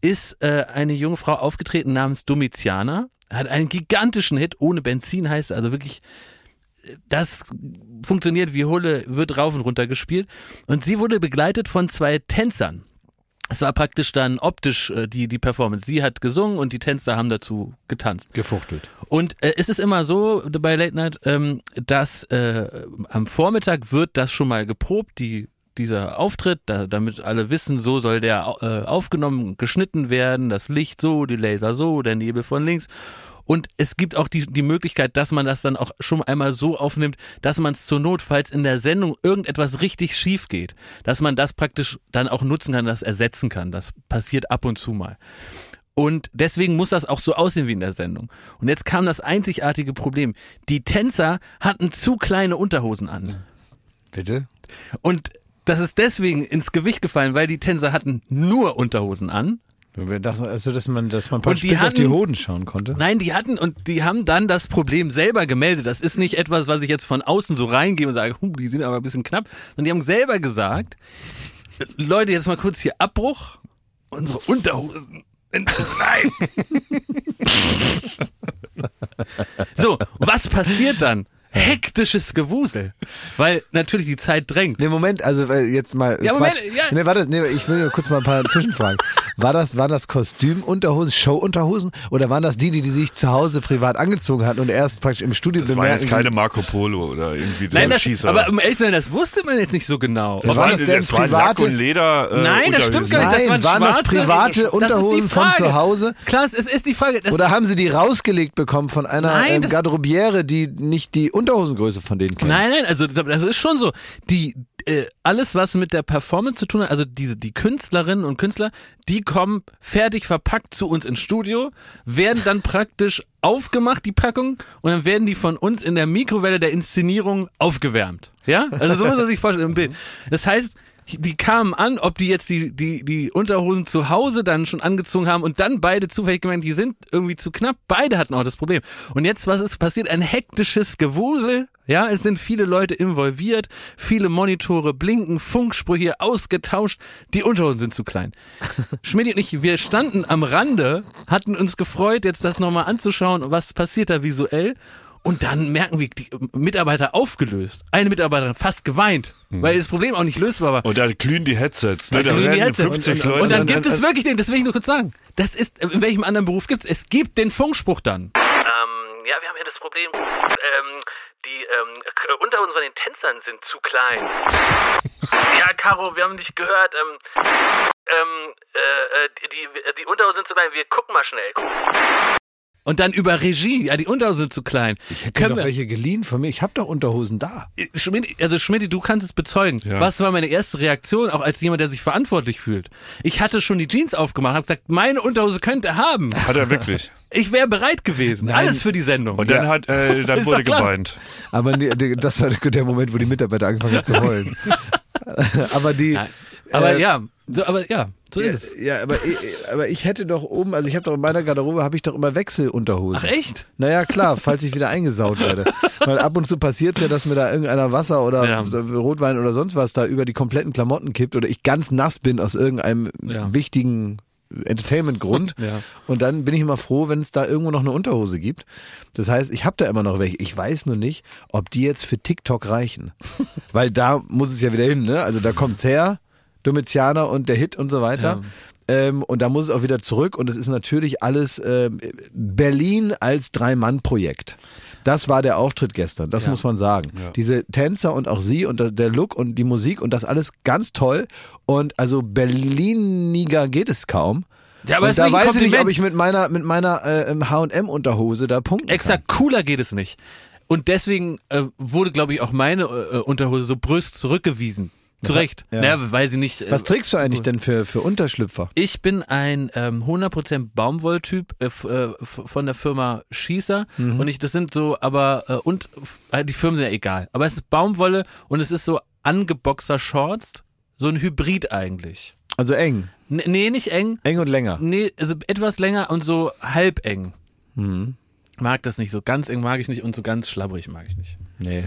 [SPEAKER 3] ist äh, eine junge Frau aufgetreten namens Domitiana, hat einen gigantischen Hit, ohne Benzin heißt, also wirklich, äh, das funktioniert wie Hulle, wird rauf und runter gespielt. Und sie wurde begleitet von zwei Tänzern. Es war praktisch dann optisch äh, die, die Performance. Sie hat gesungen und die Tänzer haben dazu getanzt.
[SPEAKER 1] Gefuchtelt.
[SPEAKER 3] Und äh, es ist immer so bei Late Night, ähm, dass äh, am Vormittag wird das schon mal geprobt, die dieser Auftritt, da, damit alle wissen, so soll der äh, aufgenommen, geschnitten werden, das Licht so, die Laser so, der Nebel von links. Und es gibt auch die, die Möglichkeit, dass man das dann auch schon einmal so aufnimmt, dass man es zur Not, falls in der Sendung irgendetwas richtig schief geht, dass man das praktisch dann auch nutzen kann, das ersetzen kann. Das passiert ab und zu mal. Und deswegen muss das auch so aussehen wie in der Sendung. Und jetzt kam das einzigartige Problem. Die Tänzer hatten zu kleine Unterhosen an.
[SPEAKER 1] Bitte?
[SPEAKER 3] Und das ist deswegen ins Gewicht gefallen, weil die Tänzer hatten nur Unterhosen an.
[SPEAKER 1] Das, also, dass man, dass man praktisch
[SPEAKER 3] die
[SPEAKER 1] bis auf die
[SPEAKER 3] hatten-
[SPEAKER 1] Hoden schauen konnte.
[SPEAKER 3] Nein, die hatten und die haben dann das Problem selber gemeldet. Das ist nicht etwas, was ich jetzt von außen so reingehe und sage, huh, die sind aber ein bisschen knapp. Und die haben selber gesagt, Leute, jetzt mal kurz hier Abbruch. Unsere Unterhosen klein. so, was passiert dann? Hektisches Gewusel. Weil natürlich die Zeit drängt.
[SPEAKER 1] Nee, Moment, also äh, jetzt mal.
[SPEAKER 3] Ja,
[SPEAKER 1] Quatsch.
[SPEAKER 3] Moment, ja.
[SPEAKER 1] Nee, warte, nee, ich will nur kurz mal ein paar Zwischenfragen. War das, war das Kostümunterhosen, Showunterhosen oder waren das die, die, die sich zu Hause privat angezogen hatten und erst praktisch im Studio
[SPEAKER 2] Das war
[SPEAKER 1] bemerken?
[SPEAKER 2] jetzt keine Marco Polo oder irgendwie
[SPEAKER 3] Nein, das,
[SPEAKER 2] Schießer.
[SPEAKER 3] aber um ehrlich zu sein, das wusste man jetzt nicht so genau.
[SPEAKER 1] Das war das denn
[SPEAKER 2] das war Lack
[SPEAKER 1] private-
[SPEAKER 2] und Leder. Äh,
[SPEAKER 3] Nein, das stimmt
[SPEAKER 2] Unterhosen.
[SPEAKER 3] gar nicht. Das
[SPEAKER 1] Nein,
[SPEAKER 3] waren
[SPEAKER 1] waren das private
[SPEAKER 3] Das
[SPEAKER 1] Unterhosen von zu Hause?
[SPEAKER 3] Klar, es ist die Frage. Das
[SPEAKER 1] Oder haben sie die rausgelegt bekommen von einer
[SPEAKER 3] Nein,
[SPEAKER 1] ähm,
[SPEAKER 3] das-
[SPEAKER 1] Garderobiere, die nicht die Unterhosengröße von denen kennt?
[SPEAKER 3] Nein, nein, also das ist schon so. Die äh, alles, was mit der Performance zu tun hat, also diese die Künstlerinnen und Künstler, die kommen fertig verpackt zu uns ins Studio, werden dann praktisch aufgemacht, die Packung, und dann werden die von uns in der Mikrowelle der Inszenierung aufgewärmt. Ja? Also so muss man sich vorstellen im Bild. Das heißt, die kamen an, ob die jetzt die, die, die Unterhosen zu Hause dann schon angezogen haben und dann beide zufällig gemerkt, die sind irgendwie zu knapp. Beide hatten auch das Problem. Und jetzt, was ist passiert? Ein hektisches Gewusel. Ja, es sind viele Leute involviert, viele Monitore blinken, Funksprüche ausgetauscht. Die Unterhosen sind zu klein. Schmidt und ich, wir standen am Rande, hatten uns gefreut, jetzt das nochmal anzuschauen, was passiert da visuell. Und dann merken wir, die Mitarbeiter aufgelöst. Eine Mitarbeiterin fast geweint, weil das Problem auch nicht lösbar war.
[SPEAKER 2] Und da glühen die Headsets. Ne? Da
[SPEAKER 3] glühen die
[SPEAKER 2] rennen
[SPEAKER 3] Headsets.
[SPEAKER 2] 50
[SPEAKER 3] und,
[SPEAKER 2] Leute.
[SPEAKER 3] Und dann
[SPEAKER 1] und
[SPEAKER 3] gibt
[SPEAKER 1] dann-
[SPEAKER 3] es wirklich den, das will ich nur kurz sagen. Das ist, in welchem anderen Beruf gibt's? Es gibt den Funkspruch dann. Ähm, ja, wir haben hier das Problem. Ähm, die ähm, K- Unterhosen von den Tänzern sind zu klein. ja, Caro, wir haben dich gehört. Ähm, ähm, äh, äh, die, die Unterhosen sind zu klein. Wir gucken mal schnell. Und dann über Regie, ja, die Unterhosen sind zu klein.
[SPEAKER 1] Ich hätte
[SPEAKER 3] Können
[SPEAKER 1] doch
[SPEAKER 3] wir-
[SPEAKER 1] welche geliehen von mir. Ich habe doch Unterhosen da.
[SPEAKER 3] Schmidt, also Schmidt, du kannst es bezeugen.
[SPEAKER 2] Ja.
[SPEAKER 3] Was war meine erste Reaktion, auch als jemand, der sich verantwortlich fühlt? Ich hatte schon die Jeans aufgemacht, habe gesagt, meine Unterhose könnte er haben.
[SPEAKER 2] Hat er wirklich.
[SPEAKER 3] Ich wäre bereit gewesen. Alles für die Sendung.
[SPEAKER 2] Und dann hat, äh, dann wurde geweint.
[SPEAKER 1] Aber nee, das war der Moment, wo die Mitarbeiter angefangen haben zu heulen. Aber die.
[SPEAKER 3] Nein. Aber
[SPEAKER 1] äh,
[SPEAKER 3] ja, So, aber ja, so
[SPEAKER 1] Ja,
[SPEAKER 3] ist es.
[SPEAKER 1] ja aber, ich- aber ich hätte doch oben, also ich habe doch in meiner Garderobe habe ich doch immer Wechselunterhosen.
[SPEAKER 3] Ach echt?
[SPEAKER 1] Naja, klar, falls ich wieder eingesaut werde. Weil ab und zu passiert's ja, dass mir da irgendeiner Wasser oder
[SPEAKER 3] Ja.
[SPEAKER 1] Rotwein oder sonst was da über die kompletten Klamotten kippt oder ich ganz nass bin aus irgendeinem
[SPEAKER 3] Ja.
[SPEAKER 1] wichtigen Entertainment-Grund.
[SPEAKER 3] Ja.
[SPEAKER 1] Und dann bin ich immer froh, wenn es da irgendwo noch eine Unterhose gibt. Das heißt, ich habe da immer noch welche. Ich weiß nur nicht, ob die jetzt für TikTok reichen. Weil da muss es ja wieder hin, ne? Also da kommt's her, Domitianer und der Hit und so weiter. Ähm, und da muss es auch wieder zurück. Und es ist natürlich alles ähm, Berlin als Drei-Mann-Projekt. Das war der Auftritt gestern, das
[SPEAKER 3] Ja.
[SPEAKER 1] muss man sagen. Diese Tänzer und auch sie und der Look und die Musik und das alles ganz toll. Und also Berliniger geht es kaum.
[SPEAKER 3] Ja, aber
[SPEAKER 1] und
[SPEAKER 3] ist
[SPEAKER 1] da weiß ich nicht, ob ich mit meiner mit meiner äh, H&M-Unterhose da punkten
[SPEAKER 3] Exakt, cooler geht es nicht. Und deswegen äh, wurde, glaube ich, auch meine äh, Unterhose so brüst zurückgewiesen. Zu Recht.
[SPEAKER 1] ja.
[SPEAKER 3] Naja, weil sie nicht. Äh,
[SPEAKER 1] Was trägst du eigentlich denn für, für Unterschlüpfer?
[SPEAKER 3] Ich bin ein ähm, 100% Baumwolltyp äh, äh, von der Firma Schießer
[SPEAKER 1] Mhm.
[SPEAKER 3] und ich das sind so aber äh, und äh, die Firmen sind ja egal, aber es ist Baumwolle und es ist so angeboxer Shorts, so ein Hybrid eigentlich.
[SPEAKER 1] Also eng.
[SPEAKER 3] N nee, nicht eng.
[SPEAKER 1] Eng und länger.
[SPEAKER 3] Nee, also etwas länger und so halb eng.
[SPEAKER 1] Mhm.
[SPEAKER 3] Mag das nicht, so ganz eng mag ich nicht und so ganz schlabbrig mag ich nicht.
[SPEAKER 1] Nee.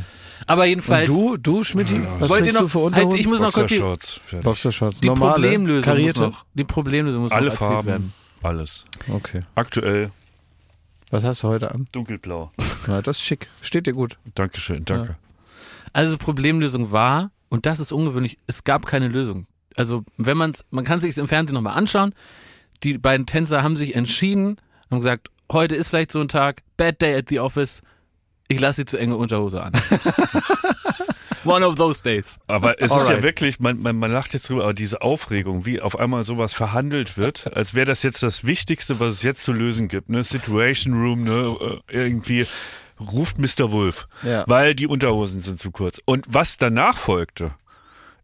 [SPEAKER 3] Aber
[SPEAKER 1] Und
[SPEAKER 3] jedenfalls
[SPEAKER 1] du, du Schmidti, was
[SPEAKER 3] wollt ihr
[SPEAKER 1] trägst du
[SPEAKER 3] noch
[SPEAKER 1] für
[SPEAKER 3] halt,
[SPEAKER 1] Unterhosen?
[SPEAKER 3] ich muss noch kurz die,
[SPEAKER 2] Boxershorts,
[SPEAKER 3] die
[SPEAKER 1] normale,
[SPEAKER 3] Problemlösung
[SPEAKER 1] karierte.
[SPEAKER 3] muss noch, die Problemlösung muss
[SPEAKER 2] Alle
[SPEAKER 3] noch erzählt
[SPEAKER 2] Farben,
[SPEAKER 3] werden.
[SPEAKER 2] alles.
[SPEAKER 1] Okay.
[SPEAKER 2] Aktuell
[SPEAKER 1] Was hast du heute an?
[SPEAKER 2] dunkelblau.
[SPEAKER 1] Ja, das ist schick. Steht dir gut.
[SPEAKER 2] Dankeschön, danke.
[SPEAKER 3] Also Problemlösung war, und das ist ungewöhnlich, es gab keine Lösung. Also wenn man's, man kann sich im Fernsehen nochmal anschauen. Die beiden Tänzer haben sich entschieden, haben gesagt, heute ist vielleicht so ein Tag, bad day at the office, ich lasse sie zu enge Unterhose an. One of those days.
[SPEAKER 2] Aber es ist ja
[SPEAKER 3] Alright.
[SPEAKER 2] wirklich, man, man, man lacht jetzt drüber, aber diese Aufregung, wie auf einmal sowas verhandelt wird, als wäre das jetzt das Wichtigste, was es jetzt zu lösen gibt. Ne? Situation Room, ne? äh, irgendwie ruft Mr. Wolf,
[SPEAKER 1] Ja.
[SPEAKER 2] weil die Unterhosen sind zu kurz. Und was danach folgte,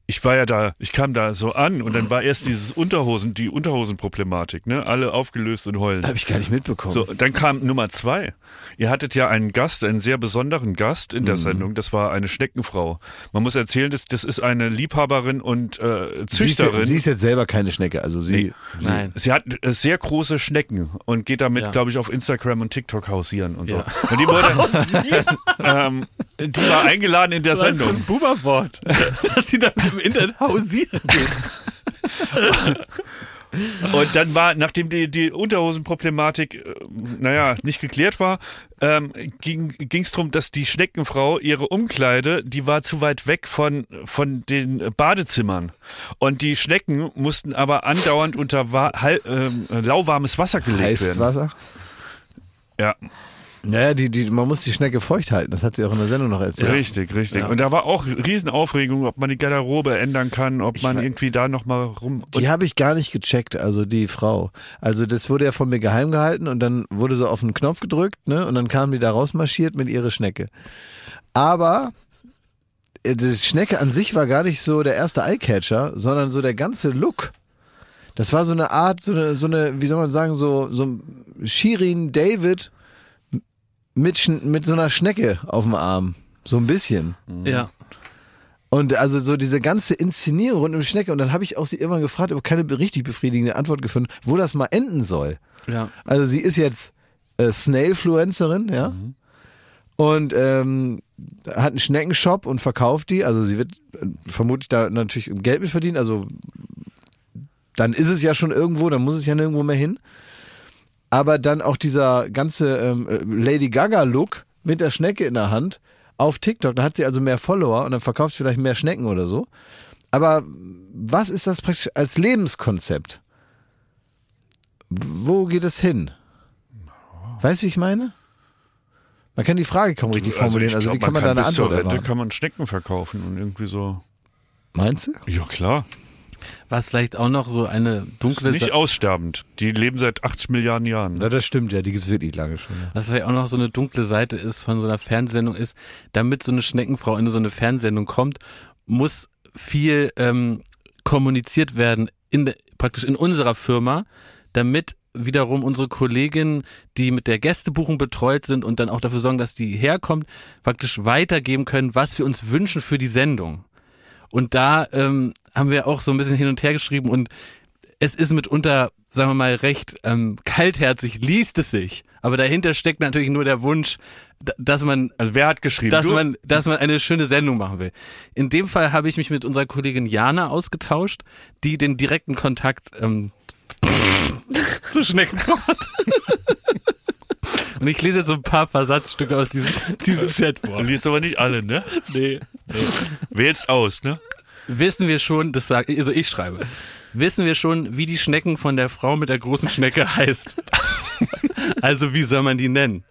[SPEAKER 2] ich war ja da, ich kam da so an und dann war erst dieses Unterhosen, die Unterhosenproblematik, ne? Alle aufgelöst und heulen.
[SPEAKER 1] Habe ich gar nicht mitbekommen.
[SPEAKER 2] So, dann kam Nummer zwei. Ihr hattet ja einen Gast, einen sehr besonderen Gast in der
[SPEAKER 1] Mhm.
[SPEAKER 2] Sendung. Das war eine Schneckenfrau. Man muss erzählen, das, das ist eine Liebhaberin und äh,
[SPEAKER 1] sie, ist,
[SPEAKER 2] Züchterin.
[SPEAKER 1] sie ist jetzt selber keine Schnecke. Also sie, sie
[SPEAKER 3] Nein.
[SPEAKER 2] Sie hat äh, sehr große Schnecken und geht damit,
[SPEAKER 3] Ja.
[SPEAKER 2] glaube ich, auf Instagram und TikTok hausieren und so.
[SPEAKER 3] Ja.
[SPEAKER 2] Und die wurde, ähm, die war eingeladen in der
[SPEAKER 3] Was
[SPEAKER 2] Sendung.
[SPEAKER 3] ein Buberwort. Dass sie da im Internet hausieren geht.
[SPEAKER 2] Und dann war, nachdem die, die Unterhosenproblematik, äh, naja, nicht geklärt war, ähm, ging es darum, dass die Schneckenfrau ihre Umkleide, die war zu weit weg von, von den Badezimmern. Und die Schnecken mussten aber andauernd unter wa hal- ähm, lauwarmes Wasser gelegt
[SPEAKER 1] heißes
[SPEAKER 2] werden.
[SPEAKER 1] Wasser.
[SPEAKER 2] Ja,
[SPEAKER 1] Naja, die, die, man muss die Schnecke feucht halten. Das hat sie auch in der Sendung noch erzählt.
[SPEAKER 2] richtig, richtig.
[SPEAKER 3] Ja.
[SPEAKER 2] Und da war auch Riesenaufregung, ob man die Garderobe ändern kann, ob man irgendwie da nochmal rum...
[SPEAKER 1] Die habe ich gar nicht gecheckt, also die Frau. Also das wurde ja von mir geheim gehalten und dann wurde so auf den Knopf gedrückt, ne? Und dann kam die da rausmarschiert mit ihrer Schnecke. Aber äh, die Schnecke an sich war gar nicht so der erste Eyecatcher, sondern so der ganze Look. Das war so eine Art, so eine, so eine, wie soll man sagen, so, so ein Shirin David mit, Schn- mit so einer Schnecke auf dem Arm. So ein bisschen.
[SPEAKER 3] Ja.
[SPEAKER 1] Und also so diese ganze Inszenierung rund um die Schnecke. Und dann habe ich auch sie irgendwann gefragt, aber keine richtig befriedigende Antwort gefunden, wo das mal enden soll.
[SPEAKER 3] Ja.
[SPEAKER 1] Also sie ist jetzt äh, Snailfluencerin, ja. Und ähm, hat einen Schneckenshop und verkauft die. Also sie wird äh, vermutlich da natürlich Geld mit verdienen. Also dann ist es ja schon irgendwo, dann muss es ja nirgendwo mehr hin. Aber dann auch dieser ganze ähm, äh, Lady Gaga-Look mit der Schnecke in der Hand auf TikTok, da hat sie also mehr Follower und dann verkauft sie vielleicht mehr Schnecken oder so. Aber was ist das praktisch als Lebenskonzept? Wo geht es hin? Weißt du, wie ich meine? Man kann die Frage kaum richtig formulieren. Also,
[SPEAKER 2] ich
[SPEAKER 1] wie
[SPEAKER 2] glaub,
[SPEAKER 1] kann man da eine
[SPEAKER 2] bis zur
[SPEAKER 1] Antwort
[SPEAKER 2] Rente
[SPEAKER 1] erwarten?
[SPEAKER 2] kann man Schnecken verkaufen und irgendwie so...
[SPEAKER 1] Meinst du?
[SPEAKER 2] Ja, klar.
[SPEAKER 3] Was vielleicht auch noch so eine
[SPEAKER 2] Ist
[SPEAKER 3] dunkle
[SPEAKER 2] nicht
[SPEAKER 3] Sa-
[SPEAKER 2] aussterbend. Die leben seit 80 Milliarden Jahren. Ne?
[SPEAKER 1] Ja, das stimmt, ja, die gibt's wirklich lange schon. Ja.
[SPEAKER 3] was vielleicht auch noch so eine dunkle Seite ist von so einer Fernsehsendung ist, damit so eine Schneckenfrau in so eine Fernsehsendung kommt, muss viel ähm, kommuniziert werden in der, praktisch in unserer Firma, damit wiederum unsere Kolleginnen, die mit der Gästebuchung betreut sind und dann auch dafür sorgen, dass die herkommt, praktisch weitergeben können, was wir uns wünschen für die Sendung. Und da ähm, haben wir auch so ein bisschen hin und her geschrieben und es ist mitunter, sagen wir mal, recht ähm, kaltherzig, liest es sich. Aber dahinter steckt natürlich nur der Wunsch, dass man
[SPEAKER 2] Also wer hat geschrieben?
[SPEAKER 3] dass
[SPEAKER 2] du?
[SPEAKER 3] man, dass man eine schöne Sendung machen will. In dem Fall habe ich mich mit unserer Kollegin Jana ausgetauscht, die den direkten Kontakt ähm, zu Schnecken hat. Und ich lese jetzt so ein paar Versatzstücke aus diesem, diesem Chat vor.
[SPEAKER 2] Du liest aber nicht alle, ne?
[SPEAKER 3] Nee.
[SPEAKER 2] Wählst aus, ne?
[SPEAKER 3] Wissen wir schon, das sagt, also ich schreibe, wissen wir schon, wie die Schnecken von der Frau mit der großen Schnecke heißt. also wie soll man die nennen?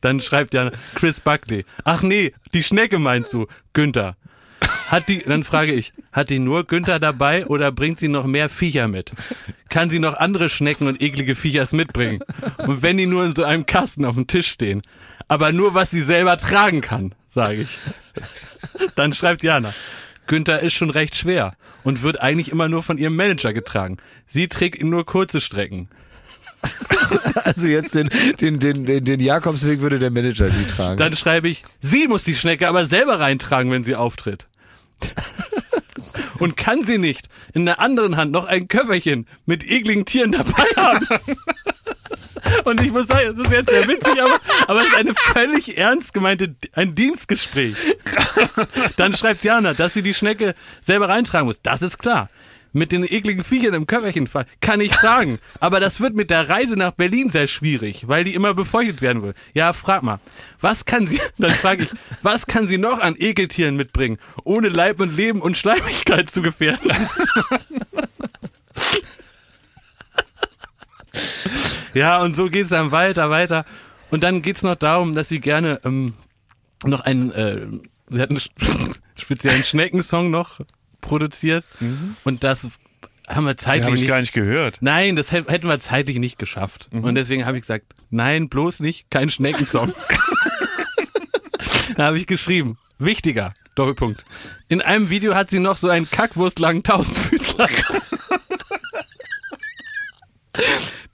[SPEAKER 3] Dann schreibt ja Chris Buckley. Ach nee, die Schnecke meinst du, Günther. Hat die, dann frage ich, hat die nur Günther dabei oder bringt sie noch mehr Viecher mit? Kann sie noch andere Schnecken und eklige Viechers mitbringen? Und wenn die nur in so einem Kasten auf dem Tisch stehen, aber nur was sie selber tragen kann, sage ich. Dann schreibt Jana, Günther ist schon recht schwer und wird eigentlich immer nur von ihrem Manager getragen. Sie trägt ihn nur kurze Strecken.
[SPEAKER 1] Also jetzt den, den, den, den, den Jakobsweg würde der Manager nie tragen.
[SPEAKER 3] Dann schreibe ich, sie muss die Schnecke aber selber reintragen, wenn sie auftritt. Und kann sie nicht in der anderen Hand noch ein Köfferchen mit ekligen Tieren dabei haben. Und ich muss sagen, das ist jetzt sehr witzig, aber, aber es ist eine völlig ernst gemeinte, ein Dienstgespräch. Dann schreibt Jana, dass sie die Schnecke selber reintragen muss. Das ist klar. Mit den ekligen Viechern im Köfferchen fahren, kann ich fragen. Aber das wird mit der Reise nach Berlin sehr schwierig, weil die immer befeuchtet werden will. Ja, frag mal. Was kann sie, dann frage ich, was kann sie noch an Ekeltieren mitbringen, ohne Leib und Leben und Schleimigkeit zu gefährden? Ja, und so geht's dann weiter, weiter. Und dann geht's noch darum, dass sie gerne ähm, noch einen, äh, sie hat einen speziellen Schneckensong noch produziert. Und das haben wir zeitlich
[SPEAKER 2] Habe ich
[SPEAKER 3] nicht.
[SPEAKER 2] gar nicht gehört.
[SPEAKER 3] Nein, das hä- hätten wir zeitlich nicht geschafft. Und deswegen habe ich gesagt, nein, bloß nicht, kein Schneckensong. da habe ich geschrieben, wichtiger, Doppelpunkt. In einem Video hat sie noch so einen kackwurstlangen Tausendfüßler.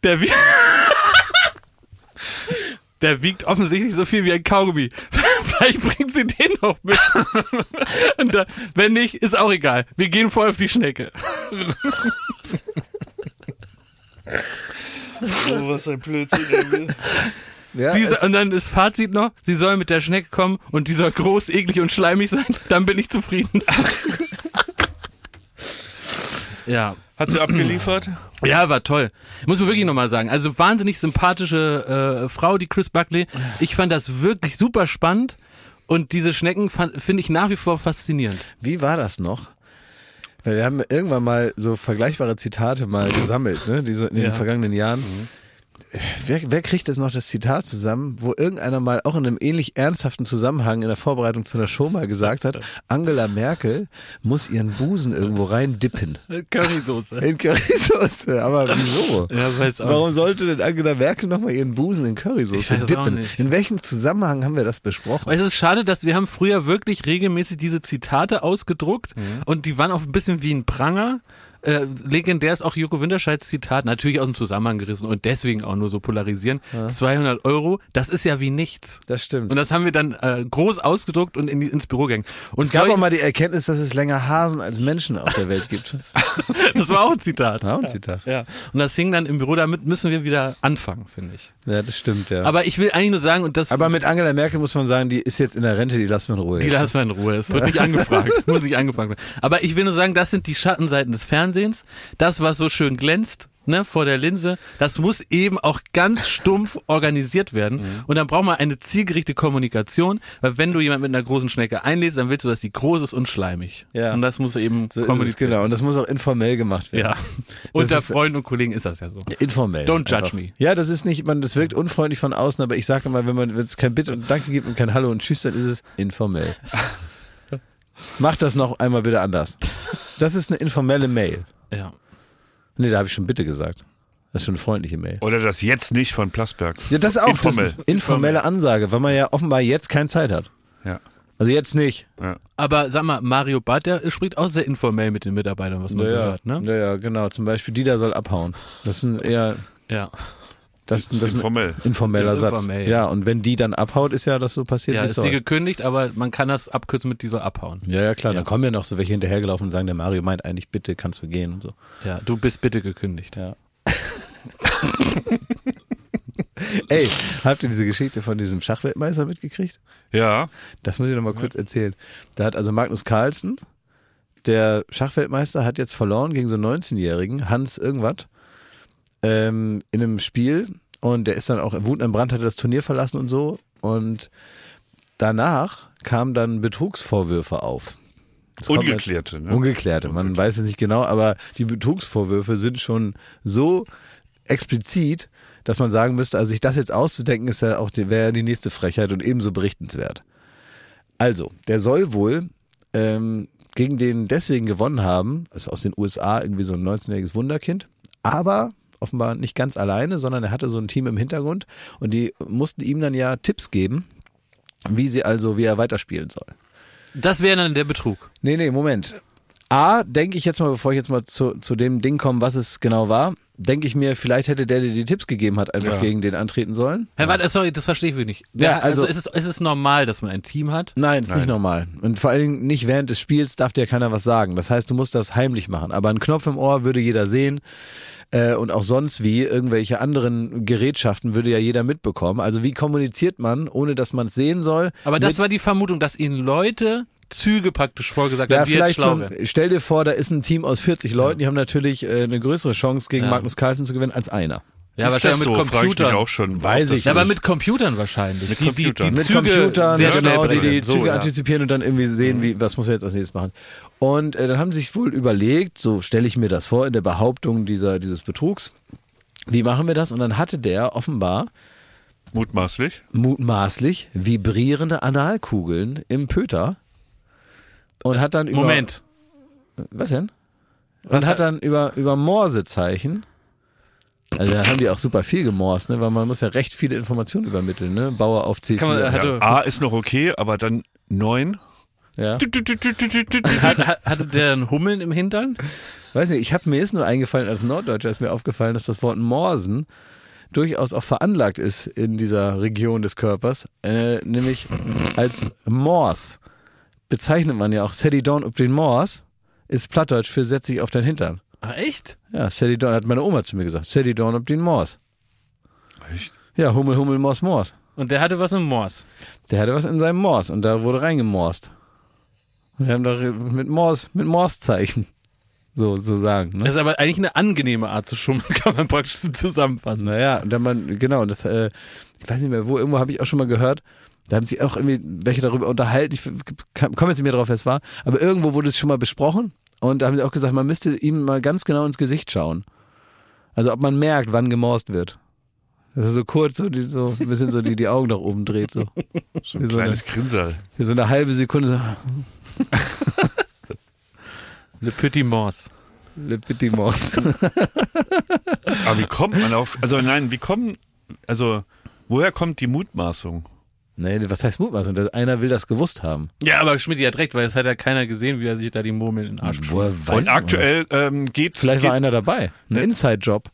[SPEAKER 3] Der, wie der wiegt offensichtlich so viel wie ein Kaugummi. Vielleicht bringt sie den noch mit. Und da, wenn nicht, ist auch egal. Wir gehen voll auf die Schnecke.
[SPEAKER 2] Oh, was ein Blödsinn.
[SPEAKER 1] ja,
[SPEAKER 3] Sie, und dann ist Fazit noch, sie soll mit der Schnecke kommen und die soll groß, eklig und schleimig sein. Dann bin ich zufrieden. ja.
[SPEAKER 2] Hat sie abgeliefert?
[SPEAKER 3] Ja, war toll. Muss man wirklich nochmal sagen. Also wahnsinnig sympathische äh, Frau, die Chris Buckley. Ich fand das wirklich super spannend. Und diese Schnecken fand- finde ich nach wie vor faszinierend.
[SPEAKER 1] Wie war das noch? Weil wir haben irgendwann mal so vergleichbare Zitate mal gesammelt, ne? Die so in den
[SPEAKER 3] Ja.
[SPEAKER 1] vergangenen Jahren. Wer, wer kriegt jetzt noch das Zitat zusammen, wo irgendeiner mal auch in einem ähnlich ernsthaften Zusammenhang in der Vorbereitung zu einer Show mal gesagt hat, Angela Merkel muss ihren Busen irgendwo rein dippen.
[SPEAKER 3] Currysoße.
[SPEAKER 1] In Currysoße. Aber wieso?
[SPEAKER 3] Ja, weiß auch.
[SPEAKER 1] Warum sollte denn Angela Merkel nochmal ihren Busen in Currysoße dippen? In welchem Zusammenhang haben wir das besprochen?
[SPEAKER 3] Es ist schade, dass wir haben früher wirklich regelmäßig diese Zitate ausgedruckt
[SPEAKER 1] Mhm.
[SPEAKER 3] und die waren auch ein bisschen wie ein Pranger. Äh, legendär ist auch Joko Winterscheids Zitat, natürlich aus dem Zusammenhang gerissen und deswegen auch nur so polarisieren. 200 Euro, das ist ja wie nichts.
[SPEAKER 1] Das stimmt.
[SPEAKER 3] Und das haben wir dann äh, groß ausgedruckt und in die, ins Büro gegangen. Und
[SPEAKER 1] es gab auch mal die Erkenntnis, dass es länger Hasen als Menschen auf der Welt gibt.
[SPEAKER 3] das war auch ein Zitat.
[SPEAKER 1] Ja, ein Zitat.
[SPEAKER 3] Ja. Und das hing dann im Büro, damit müssen wir wieder anfangen, finde ich.
[SPEAKER 1] Ja, das stimmt, ja.
[SPEAKER 3] Aber ich will eigentlich nur sagen, und das
[SPEAKER 1] Aber mit Angela Merkel muss man sagen, die ist jetzt in der Rente, die lassen wir in Ruhe.
[SPEAKER 3] Die lassen wir in Ruhe. Das wird nicht angefragt. Muss nicht angefragt werden. Aber ich will nur sagen, das sind die Schattenseiten des Fernsehens. Das, was so schön glänzt, ne, vor der Linse, das muss eben auch ganz stumpf organisiert werden.
[SPEAKER 1] Mhm.
[SPEAKER 3] Und dann braucht man eine zielgerichtete Kommunikation, weil wenn du jemand mit einer großen Schnecke einlädst, dann willst du, dass sie groß ist und schleimig.
[SPEAKER 1] Ja.
[SPEAKER 3] Und das muss eben
[SPEAKER 1] so
[SPEAKER 3] kommuniziert
[SPEAKER 1] genau. Und das muss auch informell gemacht werden.
[SPEAKER 3] Ja. Unter
[SPEAKER 1] ist-
[SPEAKER 3] Freunden und Kollegen ist das ja so.
[SPEAKER 1] Informell.
[SPEAKER 3] Don't judge
[SPEAKER 1] einfach.
[SPEAKER 3] me.
[SPEAKER 1] Ja, das ist nicht, man, das wirkt unfreundlich von außen, aber ich sage immer, wenn man, wenn es kein Bitte und Danke gibt und kein Hallo und Tschüss, dann ist es informell. Mach das noch einmal bitte anders. Das ist eine informelle Mail.
[SPEAKER 3] Ja.
[SPEAKER 1] Nee, da habe ich schon bitte gesagt. Das ist schon eine freundliche Mail.
[SPEAKER 2] Oder das jetzt nicht von Plasberg.
[SPEAKER 1] Ja, das ist auch
[SPEAKER 2] Informell.
[SPEAKER 1] Das informelle Ansage, weil man ja offenbar jetzt keine Zeit hat.
[SPEAKER 2] Ja.
[SPEAKER 1] Also jetzt nicht.
[SPEAKER 2] ja.
[SPEAKER 3] Aber sag mal, Mario Barth, der spricht auch sehr informell mit den Mitarbeitern, was man so
[SPEAKER 1] ja,
[SPEAKER 3] hört, ne?
[SPEAKER 1] ja, ja, genau. Zum Beispiel, die da soll abhauen. Das sind eher
[SPEAKER 3] Ja.
[SPEAKER 1] Das,
[SPEAKER 2] Das ist informell.
[SPEAKER 1] informeller
[SPEAKER 3] Ist
[SPEAKER 1] Satz.
[SPEAKER 3] informell,
[SPEAKER 1] ja.
[SPEAKER 3] ja.
[SPEAKER 1] und wenn die dann abhaut, ist ja das so passiert.
[SPEAKER 3] Ja, ist sie gekündigt, aber man kann das abkürzen mit dieser abhauen.
[SPEAKER 1] Ja, ja, klar.
[SPEAKER 3] Ja.
[SPEAKER 1] Dann kommen ja noch so welche hinterhergelaufen und sagen, der Mario meint eigentlich, bitte kannst du gehen und so.
[SPEAKER 3] Ja, du bist bitte gekündigt.
[SPEAKER 1] Ja. Ey, habt ihr diese Geschichte von diesem Schachweltmeister mitgekriegt?
[SPEAKER 2] Ja,
[SPEAKER 1] Das muss ich noch mal kurz erzählen. Da hat also Magnus Carlsen, der Schachweltmeister, hat jetzt verloren gegen so einen 19-Jährigen, Hans irgendwas, ähm, in einem Spiel. Und der ist dann auch Wut im Brand, hatte das Turnier verlassen und so. Und danach kamen dann Betrugsvorwürfe auf. Das kommt jetzt-
[SPEAKER 2] ungeklärte. Ne?
[SPEAKER 1] Ungeklärte, man weiß es nicht genau, aber die Betrugsvorwürfe sind schon so explizit, dass man sagen müsste, also sich das jetzt auszudenken, ist ja auch die, wäre ja die nächste Frechheit und ebenso berichtenswert. Also, der soll wohl ähm, gegen den deswegen gewonnen haben, ist aus den USA irgendwie so ein 19-jähriges Wunderkind, aber offenbar nicht ganz alleine, sondern er hatte so ein Team im Hintergrund und die mussten ihm dann ja Tipps geben, wie sie also, wie er weiterspielen soll.
[SPEAKER 3] Das wäre dann der Betrug.
[SPEAKER 1] Nee, nee, Moment. A, denke ich jetzt mal, bevor ich jetzt mal zu, zu dem Ding komme, was es genau war, denke ich mir, vielleicht hätte der, der die Tipps gegeben hat, einfach
[SPEAKER 2] Ja.
[SPEAKER 1] gegen den antreten sollen.
[SPEAKER 3] Herr, warte, sorry, das verstehe ich wirklich nicht. Der,
[SPEAKER 1] Ja,
[SPEAKER 3] also,
[SPEAKER 1] also-
[SPEAKER 3] ist es, ist es normal, dass man ein Team hat?
[SPEAKER 1] Nein, ist
[SPEAKER 2] Nein.
[SPEAKER 1] nicht normal. Und vor allen Dingen nicht während des Spiels darf dir keiner was sagen. Das heißt, du musst das heimlich machen. Aber einen Knopf im Ohr würde jeder sehen. Äh, und auch sonst wie irgendwelche anderen Gerätschaften würde ja jeder mitbekommen. Also wie kommuniziert man, ohne dass man es sehen soll?
[SPEAKER 3] Aber das war die Vermutung, dass ihnen Leute Züge praktisch vorgesagt
[SPEAKER 1] Ja,
[SPEAKER 3] haben,
[SPEAKER 1] vielleicht so,
[SPEAKER 3] werden.
[SPEAKER 1] ein- stell dir vor, da ist ein Team aus 40 Leuten, die haben natürlich äh, eine größere Chance gegen
[SPEAKER 3] Ja.
[SPEAKER 1] Magnus Carlsen zu gewinnen als einer.
[SPEAKER 3] Ja,
[SPEAKER 2] ist
[SPEAKER 3] wahrscheinlich
[SPEAKER 2] das
[SPEAKER 3] mit
[SPEAKER 2] so? Frage ich mich
[SPEAKER 3] Computern.
[SPEAKER 2] auch schon.
[SPEAKER 1] Weiß ich
[SPEAKER 3] Ja, aber mit Computern wahrscheinlich.
[SPEAKER 2] Mit
[SPEAKER 3] die,
[SPEAKER 2] Computern.
[SPEAKER 3] Die, die
[SPEAKER 1] mit
[SPEAKER 3] Züge
[SPEAKER 1] Computern,
[SPEAKER 3] sehr
[SPEAKER 1] genau,
[SPEAKER 3] schnell
[SPEAKER 1] die die
[SPEAKER 3] berechnen.
[SPEAKER 1] Züge
[SPEAKER 3] so, ja.
[SPEAKER 1] antizipieren und dann irgendwie sehen, wie, was muss man jetzt als nächstes machen. Und äh, dann haben sie sich wohl überlegt, so stelle ich mir das vor, in der Behauptung dieser, dieses Betrugs, wie machen wir das? Und dann hatte der offenbar
[SPEAKER 2] Mutmaßlich.
[SPEAKER 1] mutmaßlich vibrierende Analkugeln im Pöter und hat dann über...
[SPEAKER 3] Moment.
[SPEAKER 1] Was denn? Und
[SPEAKER 3] Was
[SPEAKER 1] hat- dann über, über Morsezeichen, also da haben die auch super viel gemorst, ne? weil man muss ja recht viele Informationen übermitteln, ne? Bauer auf C4.
[SPEAKER 3] Kann man-
[SPEAKER 2] Ja,
[SPEAKER 3] Hatte-
[SPEAKER 2] A ist noch okay, aber dann neun.
[SPEAKER 1] ja.
[SPEAKER 3] Hat, hat, hatte der einen Hummeln im Hintern?
[SPEAKER 1] Weiß nicht, ich habe mir ist nur eingefallen, als Norddeutscher ist mir aufgefallen, dass das Wort Morsen durchaus auch veranlagt ist in dieser Region des Körpers, äh, nämlich als Mors bezeichnet man ja auch Sadie Dawn up den Mors, ist Plattdeutsch für setz dich auf dein Hintern.
[SPEAKER 3] Ah, echt?
[SPEAKER 1] Ja, Sadie Dawn, hat meine Oma zu mir gesagt, Sadie Dawn up den Mors.
[SPEAKER 2] Echt?
[SPEAKER 1] Ja, Hummel, Hummel, Mors, Mors.
[SPEAKER 3] Und der hatte was im Mors.
[SPEAKER 1] Der hatte was in seinem Mors und da wurde reingemorst. Und wir haben da mit Mors, mit Morszeichen. So, so sagen. Ne?
[SPEAKER 3] Das ist aber eigentlich eine angenehme Art zu schummeln, kann man praktisch zusammenfassen.
[SPEAKER 1] Naja, und dann man, genau, das, äh, ich weiß nicht mehr, wo, irgendwo habe ich auch schon mal gehört, da haben sich auch irgendwie welche darüber unterhalten, ich komme jetzt nicht mehr drauf, wer es war, aber irgendwo wurde es schon mal besprochen und da haben sie auch gesagt, man müsste ihm mal ganz genau ins Gesicht schauen. Also ob man merkt, wann gemorst wird. Dass er so kurz so, die, so ein bisschen so die, die Augen nach oben dreht, so.
[SPEAKER 2] So ein
[SPEAKER 1] so eine-
[SPEAKER 2] kleines Grinsal.
[SPEAKER 1] Für so eine halbe Sekunde so,
[SPEAKER 3] Le Petit Mors.
[SPEAKER 1] Le Petit Mors.
[SPEAKER 2] Aber wie kommt man auf, also nein, wie kommen, also woher kommt die Mutmaßung?
[SPEAKER 1] Nee, was heißt Mutmaßung? Einer will das gewusst haben.
[SPEAKER 3] Ja, aber Schmidt hat recht, weil das hat ja keiner gesehen, wie er sich da die Murmeln in den Arsch
[SPEAKER 1] Woher weiß
[SPEAKER 2] Und aktuell ähm, geht?
[SPEAKER 1] Vielleicht
[SPEAKER 2] geht
[SPEAKER 1] war einer dabei. Ein
[SPEAKER 2] Ne?
[SPEAKER 1] Inside-Job.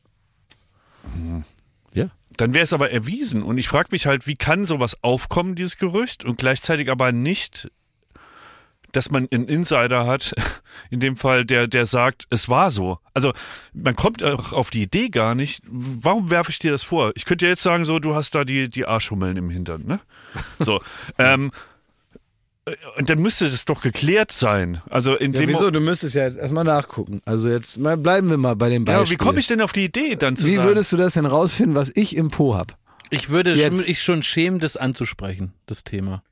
[SPEAKER 1] Ja.
[SPEAKER 2] dann wäre es aber erwiesen. Und ich frage mich halt, wie kann sowas aufkommen, dieses Gerücht, und gleichzeitig aber nicht, dass man einen Insider hat, in dem Fall, der, der sagt, es war so. Also man kommt auch auf die Idee gar nicht, warum werfe ich dir das vor? Ich könnte ja jetzt sagen, so, du hast da die, die Arschhummeln im Hintern, ne? So. ähm, und dann müsste das doch geklärt sein. Also in
[SPEAKER 1] Ja,
[SPEAKER 2] dem
[SPEAKER 1] wieso? Du müsstest ja jetzt erstmal nachgucken. Also jetzt mal bleiben wir mal bei dem
[SPEAKER 2] Ja,
[SPEAKER 1] Beispiel.
[SPEAKER 2] aber wie komme ich denn auf die Idee, dann zu
[SPEAKER 1] Wie
[SPEAKER 2] sagen?
[SPEAKER 1] würdest du das denn rausfinden, was ich im Po hab?
[SPEAKER 3] Ich würde
[SPEAKER 1] Jetzt.
[SPEAKER 3] sch- ich schon schämen, das anzusprechen, das Thema.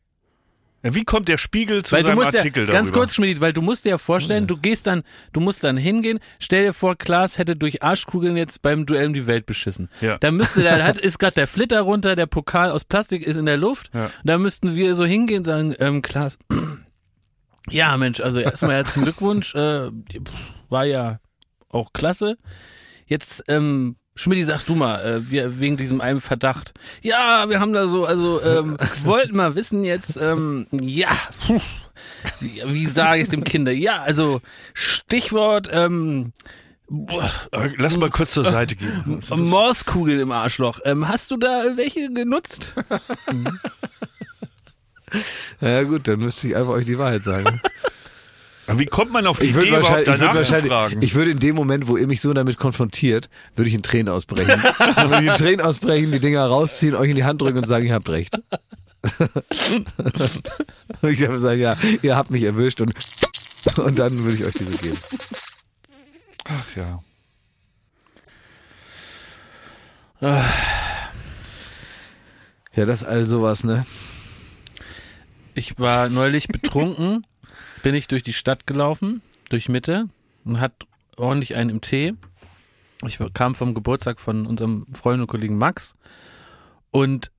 [SPEAKER 2] Ja, wie kommt der Spiegel zu
[SPEAKER 3] weil
[SPEAKER 2] seinem Artikel
[SPEAKER 3] ja, ganz
[SPEAKER 2] darüber?
[SPEAKER 3] kurz, Schmidt, weil du musst dir ja vorstellen, du gehst dann, du musst dann hingehen, stell dir vor, Klaas hätte durch Arschkugeln jetzt beim Duell um die Welt beschissen.
[SPEAKER 2] Ja.
[SPEAKER 3] Da müsste der, hat, ist gerade der Flitter runter, der Pokal aus Plastik ist in der Luft.
[SPEAKER 2] Ja.
[SPEAKER 3] Da müssten wir so hingehen und sagen, ähm, Klaas, ja Mensch, also erstmal herzlichen Glückwunsch, äh, war ja auch klasse. Jetzt, ähm, Schmidt, sag du mal, äh, wir, wegen diesem einen Verdacht. Ja, wir haben da so, also, ähm, wollten mal wissen jetzt, ähm, ja, puh, wie, wie sage ich es dem Kinder? Ja, also, Stichwort, ähm,
[SPEAKER 2] Äh, Lass mal kurz zur Seite gehen.
[SPEAKER 3] Morskugeln im Arschloch. Ähm, hast du da welche genutzt?
[SPEAKER 1] Ja gut, dann müsste ich einfach euch die Wahrheit sagen.
[SPEAKER 2] Wie kommt man auf die
[SPEAKER 1] Ich
[SPEAKER 2] Idee, überhaupt
[SPEAKER 1] wahrscheinlich, ich würde wahrscheinlich,
[SPEAKER 2] fragen?
[SPEAKER 1] ich würde in dem Moment, wo ihr mich so damit konfrontiert, würde ich in Tränen ausbrechen. Dann würde ich in Tränen ausbrechen, die Dinger rausziehen, euch in die Hand drücken und sagen, ihr habt recht. und ich würde sagen, ja, ihr habt mich erwischt und, und dann würde ich euch diese geben.
[SPEAKER 2] Ach ja.
[SPEAKER 1] Ja, das ist all sowas, ne?
[SPEAKER 3] Ich war neulich betrunken, bin ich durch die Stadt gelaufen, durch Mitte und hat ordentlich einen im Tee. Ich kam vom Geburtstag von unserem Freund und Kollegen Max und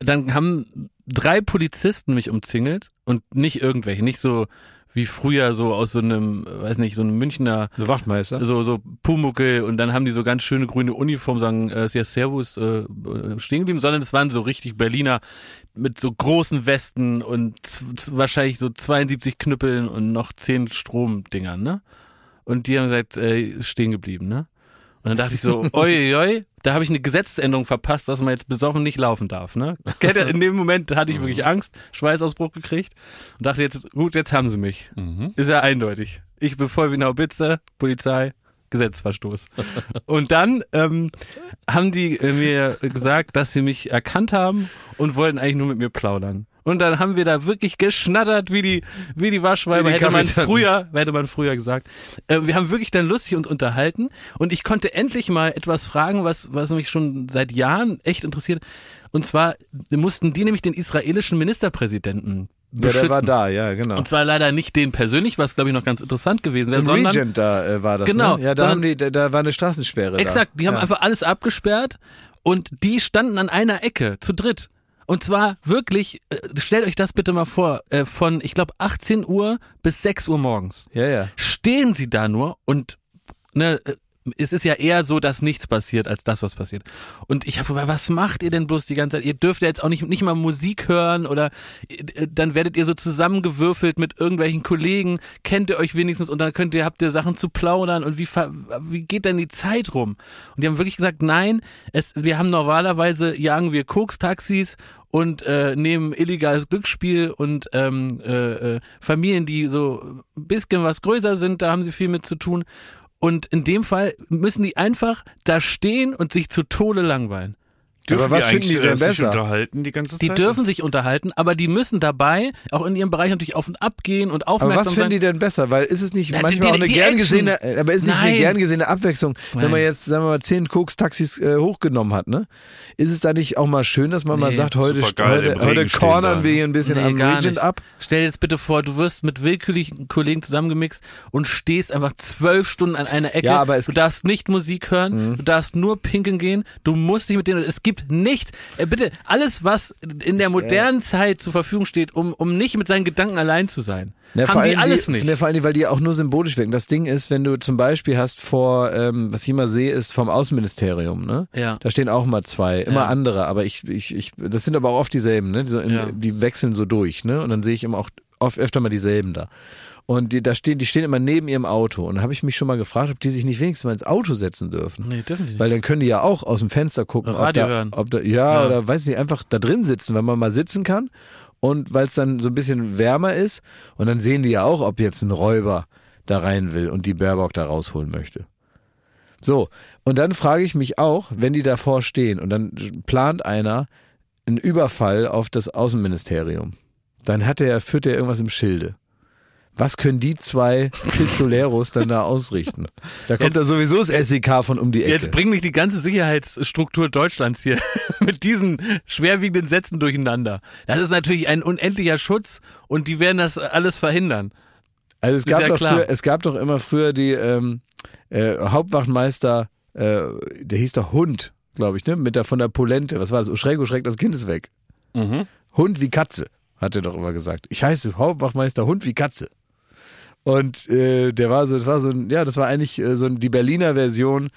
[SPEAKER 3] dann haben drei Polizisten mich umzingelt und nicht irgendwelche, nicht so wie früher so aus so einem, weiß nicht, so einem Münchner
[SPEAKER 1] Eine Wachtmeister.
[SPEAKER 3] so so Pumuckel und dann haben die so ganz schöne grüne Uniform sagen äh, sehr Servus äh, stehen geblieben, sondern es waren so richtig Berliner mit so großen Westen und wahrscheinlich so 72 Knüppeln und noch 10 Stromdingern, ne? Und die haben gesagt, äh, stehen geblieben, ne? Und dann dachte ich so, oi, oi, da habe ich eine Gesetzesänderung verpasst, dass man jetzt besoffen nicht laufen darf, ne? In dem Moment hatte ich wirklich Angst, Schweißausbruch gekriegt und dachte jetzt, gut, jetzt haben sie mich. Ist ja eindeutig. Ich bin voll wie eine Haubitze, Polizei, Gesetzesverstoß. Und dann ähm, haben die äh, mir gesagt, dass sie mich erkannt haben und wollten eigentlich nur mit mir plaudern. Und dann haben wir da wirklich geschnattert wie die, wie die Waschweiber,
[SPEAKER 1] Wie die
[SPEAKER 3] hätte man früher, hätte man früher gesagt. Äh, wir haben wirklich dann lustig uns unterhalten und ich konnte endlich mal etwas fragen, was, was mich schon seit Jahren echt interessiert. Und zwar mussten die nämlich den israelischen Ministerpräsidenten
[SPEAKER 1] Ja,
[SPEAKER 3] beschützen.
[SPEAKER 1] der war da, ja, genau.
[SPEAKER 3] Und zwar leider nicht den persönlich, was glaube ich noch ganz interessant gewesen wäre,
[SPEAKER 1] Im
[SPEAKER 3] sondern
[SPEAKER 1] Regent da äh, war das,
[SPEAKER 3] Genau,
[SPEAKER 1] ne? Ja, da haben die, da, da war eine Straßensperre
[SPEAKER 3] Exakt,
[SPEAKER 1] da.
[SPEAKER 3] die haben
[SPEAKER 1] ja.
[SPEAKER 3] einfach alles abgesperrt und die standen an einer Ecke zu dritt. Und zwar wirklich, äh, stellt euch das bitte mal vor, äh, von, ich glaube, 18 Uhr bis 6 Uhr morgens.
[SPEAKER 1] Ja, ja.
[SPEAKER 3] Stehen sie da nur und ne, äh, es ist ja eher so, dass nichts passiert, als das, was passiert. Und ich habe was macht ihr denn bloß die ganze Zeit? Ihr dürft ja jetzt auch nicht, nicht mal Musik hören oder äh, dann werdet ihr so zusammengewürfelt mit irgendwelchen Kollegen, kennt ihr euch wenigstens und dann könnt ihr, habt ihr Sachen zu plaudern und wie, wie geht denn die Zeit rum? Und die haben wirklich gesagt, nein, es, wir haben normalerweise, jagen wir Koks-Taxis und äh, nehmen illegales Glücksspiel und ähm, äh, äh, Familien, die so ein bisschen was größer sind, da haben sie viel mit zu tun. Und in dem Fall müssen die einfach da stehen und sich zu Tode langweilen.
[SPEAKER 1] Aber was finden die denn
[SPEAKER 2] äh, sich
[SPEAKER 1] besser?
[SPEAKER 2] unterhalten die ganze
[SPEAKER 3] Die
[SPEAKER 2] Zeit?
[SPEAKER 3] dürfen sich unterhalten, aber die müssen dabei auch in ihrem Bereich natürlich auf und ab gehen und
[SPEAKER 1] Aber
[SPEAKER 3] aufmerksam
[SPEAKER 1] was finden
[SPEAKER 3] sein.
[SPEAKER 1] die denn besser? Weil ist es nicht
[SPEAKER 3] Na, die-
[SPEAKER 1] manchmal auch
[SPEAKER 3] die-
[SPEAKER 1] eine
[SPEAKER 3] die
[SPEAKER 1] gern
[SPEAKER 3] Action.
[SPEAKER 1] gesehene, aber ist nicht eine gern gesehene Abwechslung, wenn
[SPEAKER 3] Nein.
[SPEAKER 1] man jetzt, sagen wir mal, zehn Koks-Taxis äh, hochgenommen hat, ne? Ist es da nicht auch mal schön, dass man mal
[SPEAKER 3] Nee.
[SPEAKER 1] sagt, heute, heute, heute cornern wir hier ein bisschen
[SPEAKER 3] Nee,
[SPEAKER 1] am Regent
[SPEAKER 3] nicht.
[SPEAKER 1] ab?
[SPEAKER 3] Stell dir jetzt bitte vor, du wirst mit willkürlichen Kollegen zusammengemixt und stehst einfach zwölf Stunden an einer Ecke.
[SPEAKER 1] Ja, aber es-
[SPEAKER 3] du darfst nicht Musik hören, du darfst nur pinkeln gehen, du musst dich mit denen, es gibt nicht, äh, bitte, alles, was in der modernen Zeit zur Verfügung steht, um, um nicht mit seinen Gedanken allein zu sein,
[SPEAKER 1] Ne,
[SPEAKER 3] haben die alles nicht.
[SPEAKER 1] Ne, vor allem, weil die auch nur symbolisch wirken. Das Ding ist, wenn du zum Beispiel hast vor, ähm, was ich immer sehe, ist vom Außenministerium, ne?
[SPEAKER 3] Ja.
[SPEAKER 1] Da stehen auch mal zwei, immer
[SPEAKER 3] Ja.
[SPEAKER 1] andere, aber ich, ich, ich, das sind aber auch oft dieselben, ne? Die, so in,
[SPEAKER 3] Ja.
[SPEAKER 1] die wechseln so durch, ne? Und dann sehe ich immer auch oft öfter mal dieselben da. Und die, da stehen, die stehen immer neben ihrem Auto. Und da habe ich mich schon mal gefragt, ob die sich nicht wenigstens mal ins Auto setzen dürfen.
[SPEAKER 3] Nee, dürfen die nicht.
[SPEAKER 1] Weil dann können die ja auch aus dem Fenster gucken,
[SPEAKER 3] Radio
[SPEAKER 1] ob da,
[SPEAKER 3] hören.
[SPEAKER 1] ob da, ja,
[SPEAKER 3] Ja.
[SPEAKER 1] oder weiß nicht, einfach da drin sitzen, wenn man mal sitzen kann. Und weil es dann so ein bisschen wärmer ist. Und dann sehen die ja auch, ob jetzt ein Räuber da rein will und die Baerbock da rausholen möchte. So, und dann frage ich mich auch, wenn die davor stehen und dann plant einer einen Überfall auf das Außenministerium, dann hat er, führt er irgendwas im Schilde. Was können die zwei Pistoleros dann da ausrichten? Da kommt
[SPEAKER 3] Jetzt-
[SPEAKER 1] da sowieso das SEK von um die Ecke.
[SPEAKER 3] Jetzt bring nicht die ganze Sicherheitsstruktur Deutschlands hier mit diesen schwerwiegenden Sätzen durcheinander. Das ist natürlich ein unendlicher Schutz und die werden das alles verhindern.
[SPEAKER 1] Also es
[SPEAKER 3] Ist
[SPEAKER 1] gab
[SPEAKER 3] ja
[SPEAKER 1] doch
[SPEAKER 3] klar.
[SPEAKER 1] früher, es gab doch immer früher die ähm, äh, Hauptwachtmeister, äh, der hieß doch Hund, glaube ich, ne? Mit der von der Polente. Was war das? Schräg, oh, schräg, das Kind ist weg.
[SPEAKER 2] Mhm.
[SPEAKER 1] Hund wie Katze, hat er doch immer gesagt. Ich heiße Hauptwachtmeister Hund wie Katze. Und äh, der war so, das war so ein, ja, das war eigentlich äh, so die Berliner Version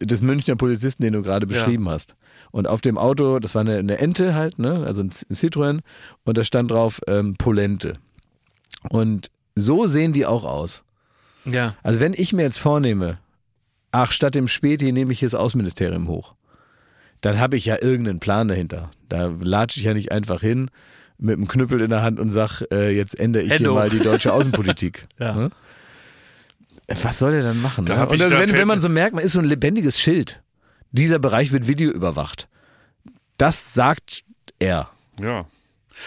[SPEAKER 1] des Münchner Polizisten, den du gerade
[SPEAKER 3] Ja.
[SPEAKER 1] beschrieben hast. Und auf dem Auto, das war eine, eine Ente halt, ne, also ein Citroën, und da stand drauf ähm, Polente. Und so sehen die auch aus.
[SPEAKER 3] Ja.
[SPEAKER 1] Also wenn ich mir jetzt vornehme, ach, statt dem Späti nehme ich hier das Außenministerium hoch. Dann habe ich ja irgendeinen Plan dahinter. Da latsche ich ja nicht einfach hin mit einem Knüppel in der Hand und sag, äh, jetzt ändere ich
[SPEAKER 3] Hände
[SPEAKER 1] hier mal die deutsche Außenpolitik.
[SPEAKER 3] Ja.
[SPEAKER 1] Ne? Was soll der dann machen?
[SPEAKER 2] Da
[SPEAKER 1] Ne? Und das,
[SPEAKER 2] da
[SPEAKER 1] wenn, wenn man so merkt, man ist so ein lebendiges Schild. Dieser Bereich wird videoüberwacht. Das sagt er.
[SPEAKER 2] Ja.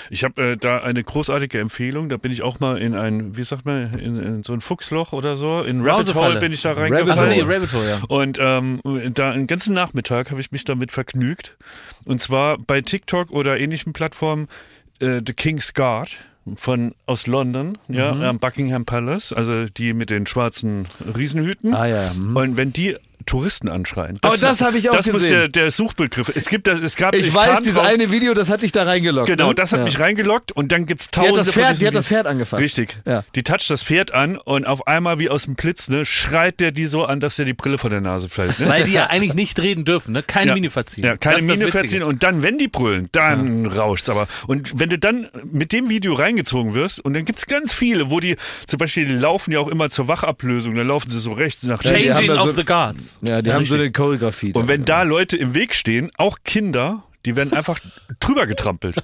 [SPEAKER 2] Ich habe äh, da eine großartige Empfehlung. Da bin ich auch mal in ein, wie sagt man, in, in so ein Fuchsloch oder so. In Rabbit. Hole bin ich da
[SPEAKER 1] Rabbit
[SPEAKER 2] reingefallen.
[SPEAKER 3] Achso, nee. Rabbit Hole, ja.
[SPEAKER 2] Und ähm, da einen ganzen Nachmittag habe ich mich damit vergnügt. Und zwar bei TikTok oder ähnlichen Plattformen äh, The King's Guard von aus London, ja, am Buckingham Palace, also die mit den schwarzen Riesenhüten.
[SPEAKER 1] Ah ja. mhm.
[SPEAKER 2] Und wenn die Touristen anschreien.
[SPEAKER 1] Oh, das hab ich auch
[SPEAKER 2] Das
[SPEAKER 1] gesehen.
[SPEAKER 2] der, der Suchbegriff. Es gibt das, es gab.
[SPEAKER 1] Ich
[SPEAKER 2] kam
[SPEAKER 1] weiß, dieses
[SPEAKER 2] drauf-
[SPEAKER 1] eine Video, das hat dich da reingelockt.
[SPEAKER 2] Genau,
[SPEAKER 1] ne?
[SPEAKER 2] das hat
[SPEAKER 1] ja.
[SPEAKER 2] mich reingelockt und dann gibt's
[SPEAKER 1] Die hat,
[SPEAKER 2] tausende
[SPEAKER 1] das
[SPEAKER 2] von
[SPEAKER 1] Pferd,
[SPEAKER 2] diesen
[SPEAKER 1] die hat das. Pferd angefasst.
[SPEAKER 2] Richtig.
[SPEAKER 1] Ja.
[SPEAKER 2] Die toucht das Pferd an und auf einmal wie aus dem Blitz, ne, schreit der die so an, dass der die Brille von der Nase fällt. Ne?
[SPEAKER 3] Weil die ja eigentlich nicht reden dürfen, ne? Keine
[SPEAKER 2] ja.
[SPEAKER 3] Miene verziehen.
[SPEAKER 2] Ja, keine
[SPEAKER 3] Das ist das
[SPEAKER 2] Miene
[SPEAKER 3] Witzige.
[SPEAKER 2] verziehen und dann, wenn die brüllen, dann rauscht's aber. Und wenn du dann mit dem Video reingezogen wirst und dann gibt's ganz viele, wo die, zum Beispiel, die laufen ja auch immer zur Wachablösung, dann laufen sie so rechts nach
[SPEAKER 1] Ja,
[SPEAKER 2] links.
[SPEAKER 3] Changing of the Guards.
[SPEAKER 1] Ja, die
[SPEAKER 2] Ja,
[SPEAKER 1] haben so
[SPEAKER 2] richtig.
[SPEAKER 1] eine Choreografie.
[SPEAKER 2] Und wenn da Leute im Weg stehen, auch Kinder, die werden einfach drüber getrampelt.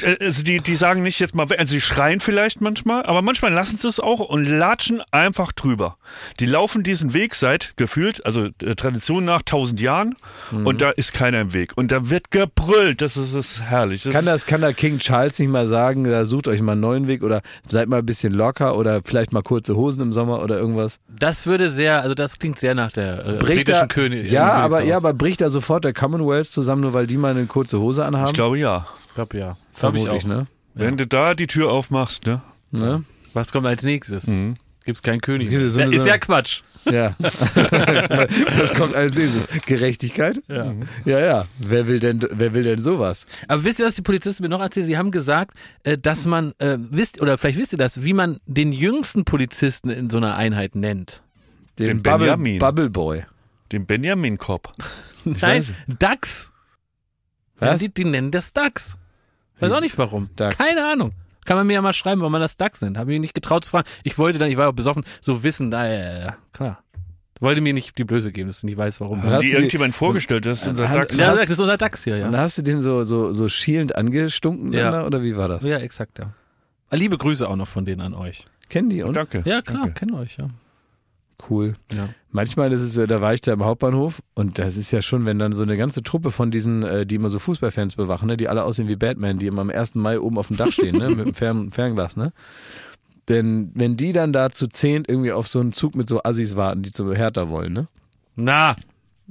[SPEAKER 2] Äh, Also die, die sagen nicht jetzt mal, also sie schreien vielleicht manchmal, aber manchmal lassen sie es auch und latschen einfach drüber. Die laufen diesen Weg seit gefühlt, also der Tradition nach tausend Jahren
[SPEAKER 1] Mhm.
[SPEAKER 2] und da ist keiner im Weg. Und da wird gebrüllt, das ist, das ist herrlich. Das
[SPEAKER 1] Kann das, kann da King Charles nicht mal sagen, da sucht euch mal einen neuen Weg oder seid mal ein bisschen locker oder vielleicht mal kurze Hosen im Sommer oder irgendwas?
[SPEAKER 3] Das würde sehr, also das klingt sehr nach der äh,
[SPEAKER 1] Bricht da,
[SPEAKER 3] britischen König.
[SPEAKER 1] ja, aber, ja, aber bricht da sofort der Commonwealth zusammen, nur weil die mal eine kurze Hose anhaben?
[SPEAKER 2] ich glaube ja.
[SPEAKER 3] Ich glaube ja. Glaube ich auch.
[SPEAKER 1] Vermutlich, ne?
[SPEAKER 2] Wenn du da die Tür aufmachst, ne?
[SPEAKER 1] ne?
[SPEAKER 3] Was kommt als nächstes?
[SPEAKER 2] Mhm.
[SPEAKER 3] Gibt's keinen König.
[SPEAKER 1] Ja,
[SPEAKER 3] mehr. Ist ja, ist ja Quatsch.
[SPEAKER 1] Ja. das kommt als nächstes. Gerechtigkeit?
[SPEAKER 3] Ja.
[SPEAKER 1] Ja, ja. Wer will denn, wer will denn sowas?
[SPEAKER 3] Aber wisst ihr, was die Polizisten mir noch erzählen? Sie haben gesagt, äh, dass man, äh, wisst, oder vielleicht wisst ihr das, wie man den jüngsten Polizisten in so einer Einheit nennt.
[SPEAKER 2] Den
[SPEAKER 1] Bubble,
[SPEAKER 2] Benjamin.
[SPEAKER 1] Bubble Boy.
[SPEAKER 2] Den Benjamin Cop.
[SPEAKER 3] Nein. Dax. Ja,
[SPEAKER 1] Was?
[SPEAKER 3] die, die nennen das Dax. Weiß auch nicht warum.
[SPEAKER 1] Dax.
[SPEAKER 3] Keine Ahnung. Kann man mir ja mal schreiben, warum man das Dax nennt. Habe ich nicht getraut zu fragen. Ich wollte dann, ich war auch besoffen, so wissen, da, ja, ja, klar. Wollte mir nicht die Blöße geben, dass ich nicht weiß, warum.
[SPEAKER 1] Hast
[SPEAKER 2] Haben
[SPEAKER 1] du
[SPEAKER 2] die irgendjemand vorgestellt, das ist unser Dachs.
[SPEAKER 3] Ja, das ist unser Dax hier,
[SPEAKER 1] Und
[SPEAKER 3] ja.
[SPEAKER 1] hast du den so, so, so schielend angestunken
[SPEAKER 3] Ja.
[SPEAKER 1] da, oder wie war das?
[SPEAKER 3] Ja, exakt, ja. Ah, Liebe Grüße auch noch von denen an euch.
[SPEAKER 1] Kennen die uns?
[SPEAKER 2] Danke.
[SPEAKER 3] Ja, klar,
[SPEAKER 2] Danke.
[SPEAKER 3] kennen euch, ja.
[SPEAKER 1] Cool.
[SPEAKER 3] ja.
[SPEAKER 1] Manchmal ist es, da war ich da im Hauptbahnhof und das ist ja schon, wenn dann so eine ganze Truppe von diesen, äh, die immer so Fußballfans bewachen, ne, die alle aussehen wie Batman, die immer am 1. Mai oben auf dem Dach stehen, ne, mit dem Fern Fernglas, ne. Denn wenn die dann da zu zehnt irgendwie auf so einen Zug mit so Assis warten, die zu Hertha wollen, ne?
[SPEAKER 3] Na,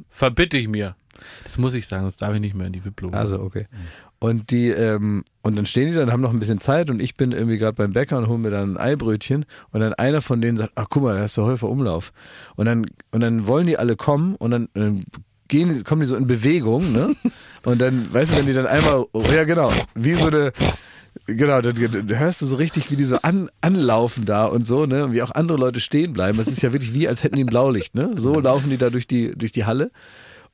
[SPEAKER 3] verbitte ich mir. Das muss ich sagen, das darf ich nicht mehr in die Wipplo.
[SPEAKER 1] Also, okay. Und die, ähm, und dann stehen die dann, haben noch ein bisschen Zeit und ich bin irgendwie gerade beim Bäcker und hole mir dann ein Eibrötchen und dann einer von denen sagt, ach guck mal, da ist der Häufer Umlauf. Und dann, und dann wollen die alle kommen und dann, dann gehen, die- kommen die so in Bewegung, ne? Und dann, weißt du, wenn die dann einmal, ja genau, wie so eine, Genau, dann, dann hörst du so richtig, wie die so an, anlaufen da und so, ne? Und wie auch andere Leute stehen bleiben. Es ist ja wirklich wie, als hätten die ein Blaulicht, ne? So laufen die da durch die, durch die Halle.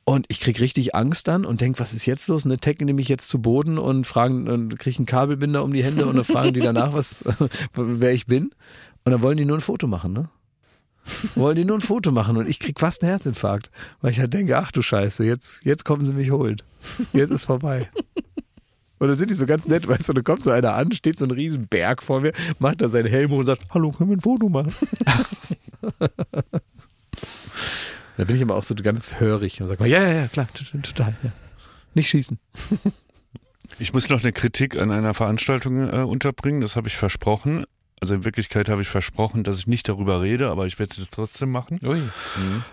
[SPEAKER 1] Und ich krieg richtig Angst dann und denk, was ist jetzt los? Ne, tecken die mich jetzt zu Boden und fragen und krieg einen Kabelbinder um die Hände und dann fragen die danach, was, wer ich bin. Und dann wollen die nur ein Foto machen, ne? Wollen die nur ein Foto machen und ich krieg fast einen Herzinfarkt, weil ich halt denke, ach du Scheiße, jetzt, jetzt kommen sie mich holen. Jetzt ist vorbei. Und dann sind die so ganz nett, weißt du, dann kommt so einer an, steht so ein riesen Berg vor mir, macht da seinen Helm und sagt, hallo, können wir ein Foto machen? Da bin ich aber auch so ganz hörig und sag mal, ja, ja, ja, klar, total, ja. Nicht schießen.
[SPEAKER 2] Ich muss noch eine Kritik an einer Veranstaltung äh, unterbringen, das habe ich versprochen. Also in Wirklichkeit habe ich versprochen, dass ich nicht darüber rede, aber ich werde das trotzdem machen.
[SPEAKER 3] Ui.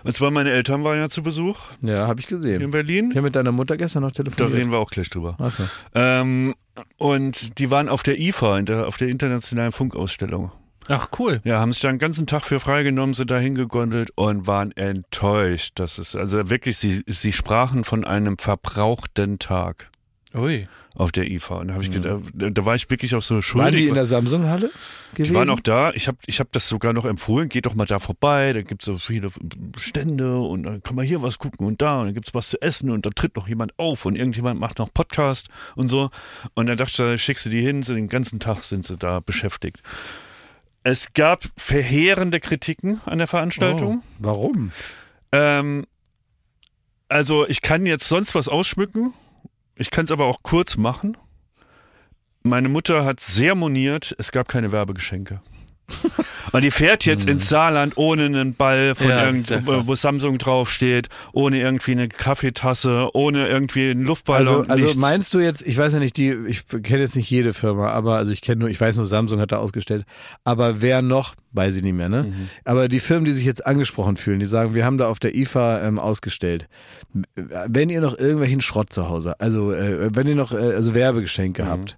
[SPEAKER 2] Und zwar meine Eltern waren ja zu Besuch
[SPEAKER 1] Ja, habe ich
[SPEAKER 2] in
[SPEAKER 1] gesehen.
[SPEAKER 2] Berlin.
[SPEAKER 1] Ich habe mit deiner Mutter gestern noch
[SPEAKER 2] Da
[SPEAKER 1] telefoniert.
[SPEAKER 2] reden wir auch gleich drüber.
[SPEAKER 1] Achso.
[SPEAKER 2] Ähm, und die waren auf der IFA, in der, auf der internationalen Funkausstellung.
[SPEAKER 3] Ach, cool.
[SPEAKER 2] Ja, haben sich da einen ganzen Tag für freigenommen, sind da hingegondelt und waren enttäuscht. Das ist also wirklich, sie, sie sprachen von einem verbrauchten Tag
[SPEAKER 3] Ui.
[SPEAKER 2] auf der IFA. Und da habe ich gedacht, da, da war ich wirklich auch so
[SPEAKER 1] Waren
[SPEAKER 2] schuldig.
[SPEAKER 1] die in der Samsung-Halle gewesen?
[SPEAKER 2] Die waren auch da. Ich habe ich hab das sogar noch empfohlen. Geht doch mal da vorbei. Da gibt's so viele Stände und dann kann man hier was gucken und da und dann gibt's was zu essen und da tritt noch jemand auf und irgendjemand macht noch Podcast und so. Und dann dachte ich, schickst du die hin. So den ganzen Tag sind sie da beschäftigt. Es gab verheerende Kritiken an der Veranstaltung.
[SPEAKER 1] Warum?
[SPEAKER 2] Ähm, also ich kann jetzt sonst was ausschmücken. Ich kann es aber auch kurz machen. Meine Mutter hat sehr moniert, es gab keine Werbegeschenke. Und die fährt jetzt ins Saarland ohne einen Ball von
[SPEAKER 3] Ja,
[SPEAKER 2] irgend, wo Samsung draufsteht, ohne irgendwie eine Kaffeetasse, ohne irgendwie einen Luftballon.
[SPEAKER 1] Also, also meinst du jetzt, ich weiß ja nicht, die, ich kenne jetzt nicht jede Firma, aber also ich kenne nur, ich weiß nur, Samsung hat da ausgestellt. Aber wer noch, weiß ich nicht mehr, ne?
[SPEAKER 2] Mhm.
[SPEAKER 1] Aber die Firmen, die sich jetzt angesprochen fühlen, die sagen, wir haben da auf der IFA ähm, ausgestellt. Wenn ihr noch irgendwelchen Schrott zu Hause, also äh, wenn ihr noch äh, also Werbegeschenke
[SPEAKER 2] Mhm.
[SPEAKER 1] habt,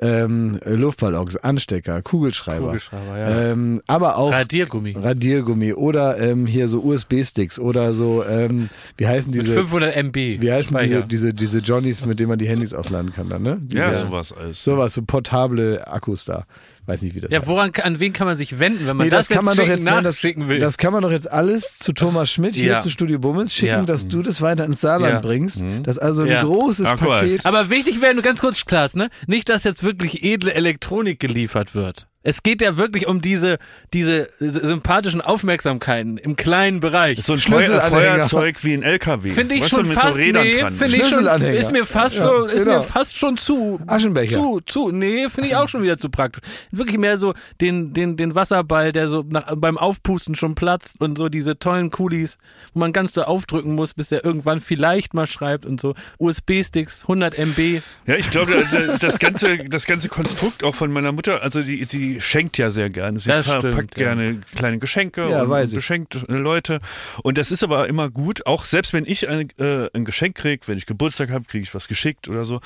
[SPEAKER 1] ähm, Luftballons, Anstecker, Kugelschreiber,
[SPEAKER 3] Kugelschreiber, ja.
[SPEAKER 1] ähm, aber auch
[SPEAKER 3] Radiergummi.
[SPEAKER 1] Radiergummi oder ähm, hier so USB-Sticks oder so, ähm, wie heißen
[SPEAKER 3] Mit
[SPEAKER 1] diese,
[SPEAKER 3] 500 MB.
[SPEAKER 1] wie heißen diese, diese, diese Johnnies, mit denen man die Handys aufladen kann dann, ne? Diese,
[SPEAKER 2] ja, sowas alles.
[SPEAKER 1] Sowas, so portable Akkus da. Weiß nicht, wie das
[SPEAKER 3] Ja,
[SPEAKER 1] heißt.
[SPEAKER 3] woran, an wen kann man sich wenden, wenn man
[SPEAKER 1] Nee,
[SPEAKER 3] das,
[SPEAKER 1] das, kann man
[SPEAKER 3] jetzt
[SPEAKER 1] doch
[SPEAKER 3] schicken,
[SPEAKER 1] jetzt nein, das,
[SPEAKER 3] nachschicken will?
[SPEAKER 1] das kann man doch jetzt alles zu Thomas Schmidt hier
[SPEAKER 3] Ja.
[SPEAKER 1] zu Studio Bummens schicken,
[SPEAKER 3] Ja.
[SPEAKER 1] dass du das weiter ins Saarland
[SPEAKER 3] Ja.
[SPEAKER 1] bringst. Das ist also ein
[SPEAKER 3] Ja.
[SPEAKER 1] großes
[SPEAKER 2] cool.
[SPEAKER 1] Paket.
[SPEAKER 3] Aber wichtig wäre nur ganz kurz, Klaas, ne? Nicht, dass jetzt wirklich edle Elektronik geliefert wird. Es geht ja wirklich um diese, diese sympathischen Aufmerksamkeiten im kleinen Bereich.
[SPEAKER 2] so ein. Feuerzeug wie ein LKW.
[SPEAKER 3] Finde ich
[SPEAKER 2] weißt du,
[SPEAKER 3] schon
[SPEAKER 2] mit
[SPEAKER 3] fast,
[SPEAKER 2] so Rädern
[SPEAKER 3] nee, finde ich schon, ist mir fast
[SPEAKER 1] Ja,
[SPEAKER 3] so, ist
[SPEAKER 1] genau.
[SPEAKER 3] mir fast schon zu,
[SPEAKER 1] Aschenbecher.
[SPEAKER 3] zu, zu, nee, finde ich auch schon wieder zu praktisch. Wirklich mehr so den, den, den Wasserball, der so nach, beim Aufpusten schon platzt und so diese tollen Kulis, wo man ganz so aufdrücken muss, bis der irgendwann vielleicht mal schreibt und so. USB-Sticks, 100 MB.
[SPEAKER 2] Ja, ich glaube, da- das ganze, das ganze Konstrukt auch von meiner Mutter, also die, sie schenkt ja sehr gerne. Sie
[SPEAKER 3] Das
[SPEAKER 2] pa-
[SPEAKER 3] stimmt,
[SPEAKER 2] packt
[SPEAKER 3] ja.
[SPEAKER 2] gerne kleine Geschenke
[SPEAKER 1] Ja,
[SPEAKER 2] und beschenkt äh, Leute. Und das ist aber immer gut, auch selbst wenn ich ein, äh, ein Geschenk krieg, wenn ich Geburtstag habe, kriege ich was geschickt oder so.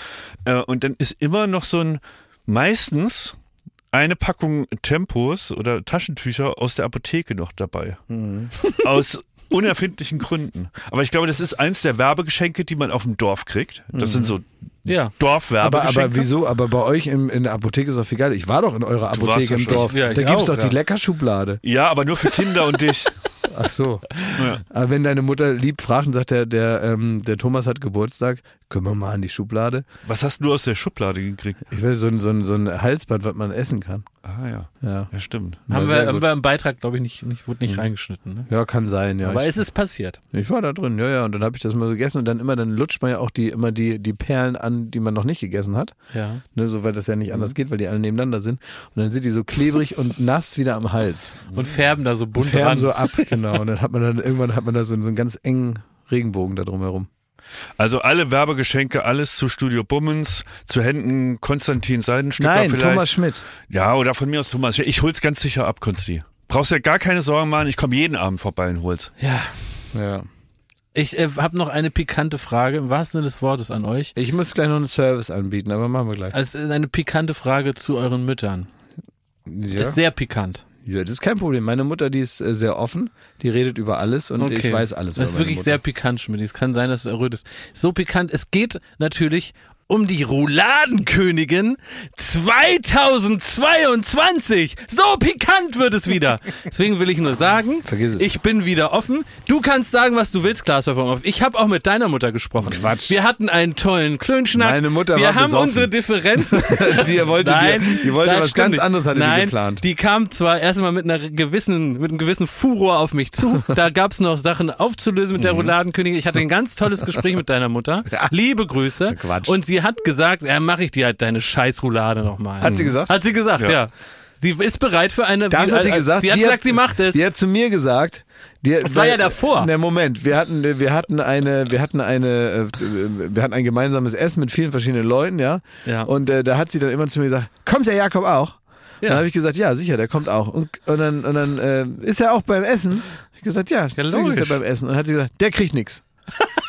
[SPEAKER 2] Äh, und dann ist immer noch so ein, meistens eine Packung Tempos oder Taschentücher aus der Apotheke noch dabei.
[SPEAKER 1] Mhm.
[SPEAKER 2] Aus unerfindlichen Gründen. Aber ich glaube, das ist eins der Werbegeschenke, die man auf dem Dorf kriegt. Das sind so
[SPEAKER 3] Ja.
[SPEAKER 1] Aber,
[SPEAKER 2] Dorfwerbegeschenke.
[SPEAKER 1] aber wieso? Aber bei euch in, in der Apotheke ist doch viel geil. Ich war doch in eurer Apotheke im. Dorf.
[SPEAKER 3] Ja,
[SPEAKER 1] da gibt's
[SPEAKER 3] auch,
[SPEAKER 1] doch
[SPEAKER 3] ja.
[SPEAKER 1] die Leckerschublade.
[SPEAKER 2] Ja, aber nur für Kinder und dich.
[SPEAKER 1] Ach so.
[SPEAKER 2] Ja.
[SPEAKER 1] Aber wenn deine Mutter lieb fragt und sagt, der, der, ähm, der Thomas hat Geburtstag, können wir mal an die Schublade?
[SPEAKER 2] Was hast du aus der Schublade gekriegt?
[SPEAKER 1] Ich will so ein, so ein, so ein Halsband, was man essen kann.
[SPEAKER 2] Ah ja,
[SPEAKER 1] Ja,
[SPEAKER 2] ja stimmt.
[SPEAKER 3] Haben wir, haben wir im Beitrag, glaube ich, nicht, nicht, wurde nicht reingeschnitten. Ne?
[SPEAKER 1] ja kann sein, ja.
[SPEAKER 3] Aber
[SPEAKER 1] ich,
[SPEAKER 3] es ist passiert.
[SPEAKER 1] ich war da drin, ja, ja. Und dann habe ich das mal so gegessen und dann immer, dann lutscht man ja auch die, immer die, die Perlen an, die man noch nicht gegessen hat.
[SPEAKER 3] Ja.
[SPEAKER 1] Ne, so, weil das ja nicht
[SPEAKER 3] Mhm.
[SPEAKER 1] anders geht, weil die alle nebeneinander sind. Und dann sind die so klebrig und nass wieder am Hals.
[SPEAKER 3] Und färben da so
[SPEAKER 1] Und
[SPEAKER 3] bunt
[SPEAKER 1] färben
[SPEAKER 3] ran.
[SPEAKER 1] so ab, genau. Und dann hat man dann, irgendwann hat man da so, so einen ganz engen Regenbogen da drumherum.
[SPEAKER 2] Also alle Werbegeschenke, alles zu Studio Bummens, zu Händen Konstantin Seidenstücker
[SPEAKER 1] Nein,
[SPEAKER 2] vielleicht.
[SPEAKER 1] Thomas Schmidt.
[SPEAKER 2] Ja, oder von mir aus Thomas. Ich hol's ganz sicher ab, Konsti. Brauchst ja gar keine Sorgen machen, ich komme jeden Abend vorbei und hol's.
[SPEAKER 3] Ja.
[SPEAKER 1] Ja.
[SPEAKER 3] Ich äh, habe noch eine pikante Frage, im wahrsten Sinne des Wortes an euch.
[SPEAKER 1] Ich muss gleich noch einen Service anbieten, aber machen wir gleich.
[SPEAKER 3] Also es ist eine pikante Frage zu euren Müttern.
[SPEAKER 1] Ja.
[SPEAKER 3] Ist sehr pikant.
[SPEAKER 1] Ja, das ist kein Problem. Meine Mutter, die ist äh, sehr offen, die redet über alles und ich weiß alles
[SPEAKER 3] Das ist wirklich
[SPEAKER 1] Mutter.
[SPEAKER 3] sehr pikant, Schmidt. Es kann sein, dass du errötest. So pikant. Es geht natürlich um die Rouladenkönigin 2022. So pikant wird es wieder. Deswegen will ich nur sagen,
[SPEAKER 1] Vergiss es.
[SPEAKER 3] ich bin wieder offen. Du kannst sagen, was du willst, Klaas Hoffmann. Ich habe auch mit deiner Mutter gesprochen.
[SPEAKER 1] Quatsch.
[SPEAKER 3] Wir hatten einen tollen Klönschnack.
[SPEAKER 1] Meine Mutter
[SPEAKER 3] Wir
[SPEAKER 1] war
[SPEAKER 3] haben
[SPEAKER 1] besoffen.
[SPEAKER 3] unsere Differenzen.
[SPEAKER 1] die wollte,
[SPEAKER 3] Nein,
[SPEAKER 1] die, die wollte was ganz
[SPEAKER 3] nicht.
[SPEAKER 1] anderes, hatte
[SPEAKER 3] Nein,
[SPEAKER 1] die geplant.
[SPEAKER 3] Die kam zwar erstmal mit einer gewissen, mit einem gewissen Furor auf mich zu. Da gab's noch Sachen aufzulösen
[SPEAKER 1] Mhm.
[SPEAKER 3] mit der Rouladenkönigin. Ich hatte ein ganz tolles Gespräch mit deiner Mutter. Liebe Grüße.
[SPEAKER 1] Quatsch.
[SPEAKER 3] Und sie hat gesagt, ja, mache ich dir halt deine scheiß Roulade nochmal.
[SPEAKER 1] Hat sie gesagt?
[SPEAKER 3] Hat sie gesagt, ja.
[SPEAKER 2] Ja.
[SPEAKER 3] Sie ist bereit für eine.
[SPEAKER 1] Das
[SPEAKER 3] wie-
[SPEAKER 1] hat die
[SPEAKER 3] äh,
[SPEAKER 1] gesagt.
[SPEAKER 3] Sie hat
[SPEAKER 1] die
[SPEAKER 3] gesagt, sie macht es.
[SPEAKER 1] Die hat zu mir gesagt. Die,
[SPEAKER 3] Das war ja davor.
[SPEAKER 1] Ne, Moment. Wir hatten, wir hatten eine, wir hatten eine, äh, wir hatten ein gemeinsames Essen mit vielen verschiedenen Leuten, ja.
[SPEAKER 3] Ja.
[SPEAKER 1] Und äh, da hat sie dann immer zu mir gesagt, kommt der Jakob auch?
[SPEAKER 3] Ja.
[SPEAKER 1] Dann habe ich gesagt, ja, sicher, der kommt auch. Und, und dann, und dann äh, ist er auch beim Essen. Ich gesagt, ja, natürlich ist er
[SPEAKER 3] logisch.
[SPEAKER 1] beim Essen. Und dann hat sie gesagt, der kriegt nix.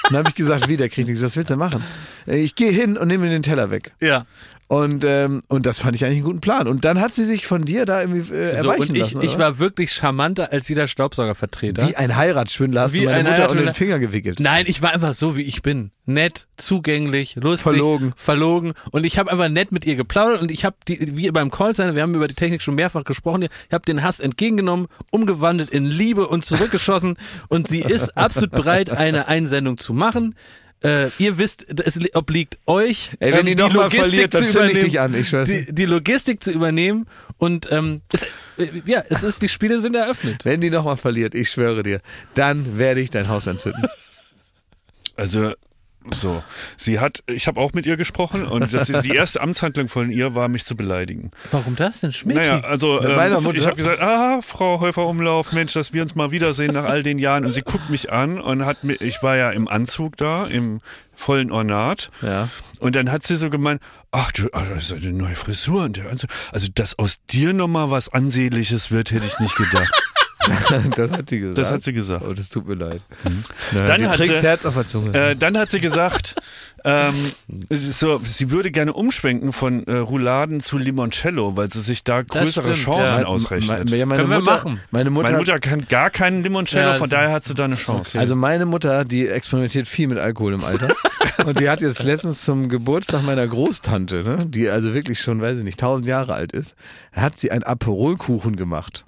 [SPEAKER 1] Dann habe ich gesagt, wie, der kriegt nichts. Was willst du denn machen? Äh, Ich gehe hin und nehme mir den Teller weg.
[SPEAKER 3] ja.
[SPEAKER 1] Und, ähm, und das fand ich eigentlich einen guten Plan. Und dann hat sie sich von dir da irgendwie äh,
[SPEAKER 3] So,
[SPEAKER 1] erweichen
[SPEAKER 3] und ich,
[SPEAKER 1] lassen.
[SPEAKER 3] ich war wirklich charmanter als jeder Staubsaugervertreter.
[SPEAKER 1] Wie ein Heiratsschwindler hast
[SPEAKER 3] Wie
[SPEAKER 1] du meine
[SPEAKER 3] ein
[SPEAKER 1] Mutter unter den. Finger gewickelt.
[SPEAKER 3] Nein, ich war einfach so, wie ich bin. Nett, zugänglich, lustig,
[SPEAKER 1] Verlogen.
[SPEAKER 3] verlogen. Und ich habe einfach nett mit ihr geplaudert und ich habe die, wie beim Callcenter, wir haben über die Technik schon mehrfach gesprochen, ich habe den Hass entgegengenommen, umgewandelt in Liebe und zurückgeschossen. und sie ist absolut bereit, eine Einsendung zu machen. Äh, ihr wisst, es li- obliegt euch,
[SPEAKER 1] Ey, wenn
[SPEAKER 3] ähm,
[SPEAKER 1] die noch mal
[SPEAKER 3] Logistik
[SPEAKER 1] verliert, dann
[SPEAKER 3] zu
[SPEAKER 1] zünd ich
[SPEAKER 3] übernehmen,
[SPEAKER 1] dich an, ich
[SPEAKER 3] die, die Logistik zu übernehmen und ähm, es, äh, ja, es ist, die Spiele sind eröffnet.
[SPEAKER 1] Wenn die nochmal verliert, ich schwöre dir, dann werde ich dein Haus anzünden.
[SPEAKER 2] Also so, sie hat, ich habe auch mit ihr gesprochen und das, die erste Amtshandlung von ihr war, mich zu beleidigen.
[SPEAKER 3] Warum das denn, Schmidt?
[SPEAKER 2] Naja, also ähm,
[SPEAKER 1] Mutter?
[SPEAKER 2] ich habe gesagt, ah, Frau Häufer-Umlauf, Mensch, dass wir uns mal wiedersehen nach all den Jahren. Und sie guckt mich an und hat mir, ich war ja im Anzug da, im vollen Ornat.
[SPEAKER 1] Ja.
[SPEAKER 2] Und dann hat sie so gemeint, ach du, ah, das ist eine neue Frisur und der Anzug. Also, dass aus dir nochmal was Ansehnliches wird, hätte ich nicht gedacht.
[SPEAKER 1] Das hat sie gesagt.
[SPEAKER 2] Das hat sie gesagt.
[SPEAKER 1] Oh, das tut mir leid. Naja,
[SPEAKER 2] Dann hat sie-
[SPEAKER 1] Herz auf der Zunge.
[SPEAKER 2] Äh, dann hat sie gesagt, ähm, so, sie würde gerne umschwenken von äh, Rouladen zu Limoncello, weil sie sich da größere
[SPEAKER 3] stimmt,
[SPEAKER 2] Chancen
[SPEAKER 3] ja.
[SPEAKER 2] ausrechnet.
[SPEAKER 1] Ja, meine
[SPEAKER 3] Können wir
[SPEAKER 1] Mutter,
[SPEAKER 3] machen.
[SPEAKER 1] Meine Mutter,
[SPEAKER 2] Meine Mutter kann gar keinen Limoncello,
[SPEAKER 3] Ja,
[SPEAKER 2] von daher hat sie da eine Chance.
[SPEAKER 1] Also meine Mutter, die experimentiert viel mit Alkohol im Alter. und die hat jetzt letztens zum Geburtstag meiner Großtante, ne, die also wirklich schon, weiß ich nicht, tausend Jahre alt ist, hat sie einen Aperolkuchen gemacht.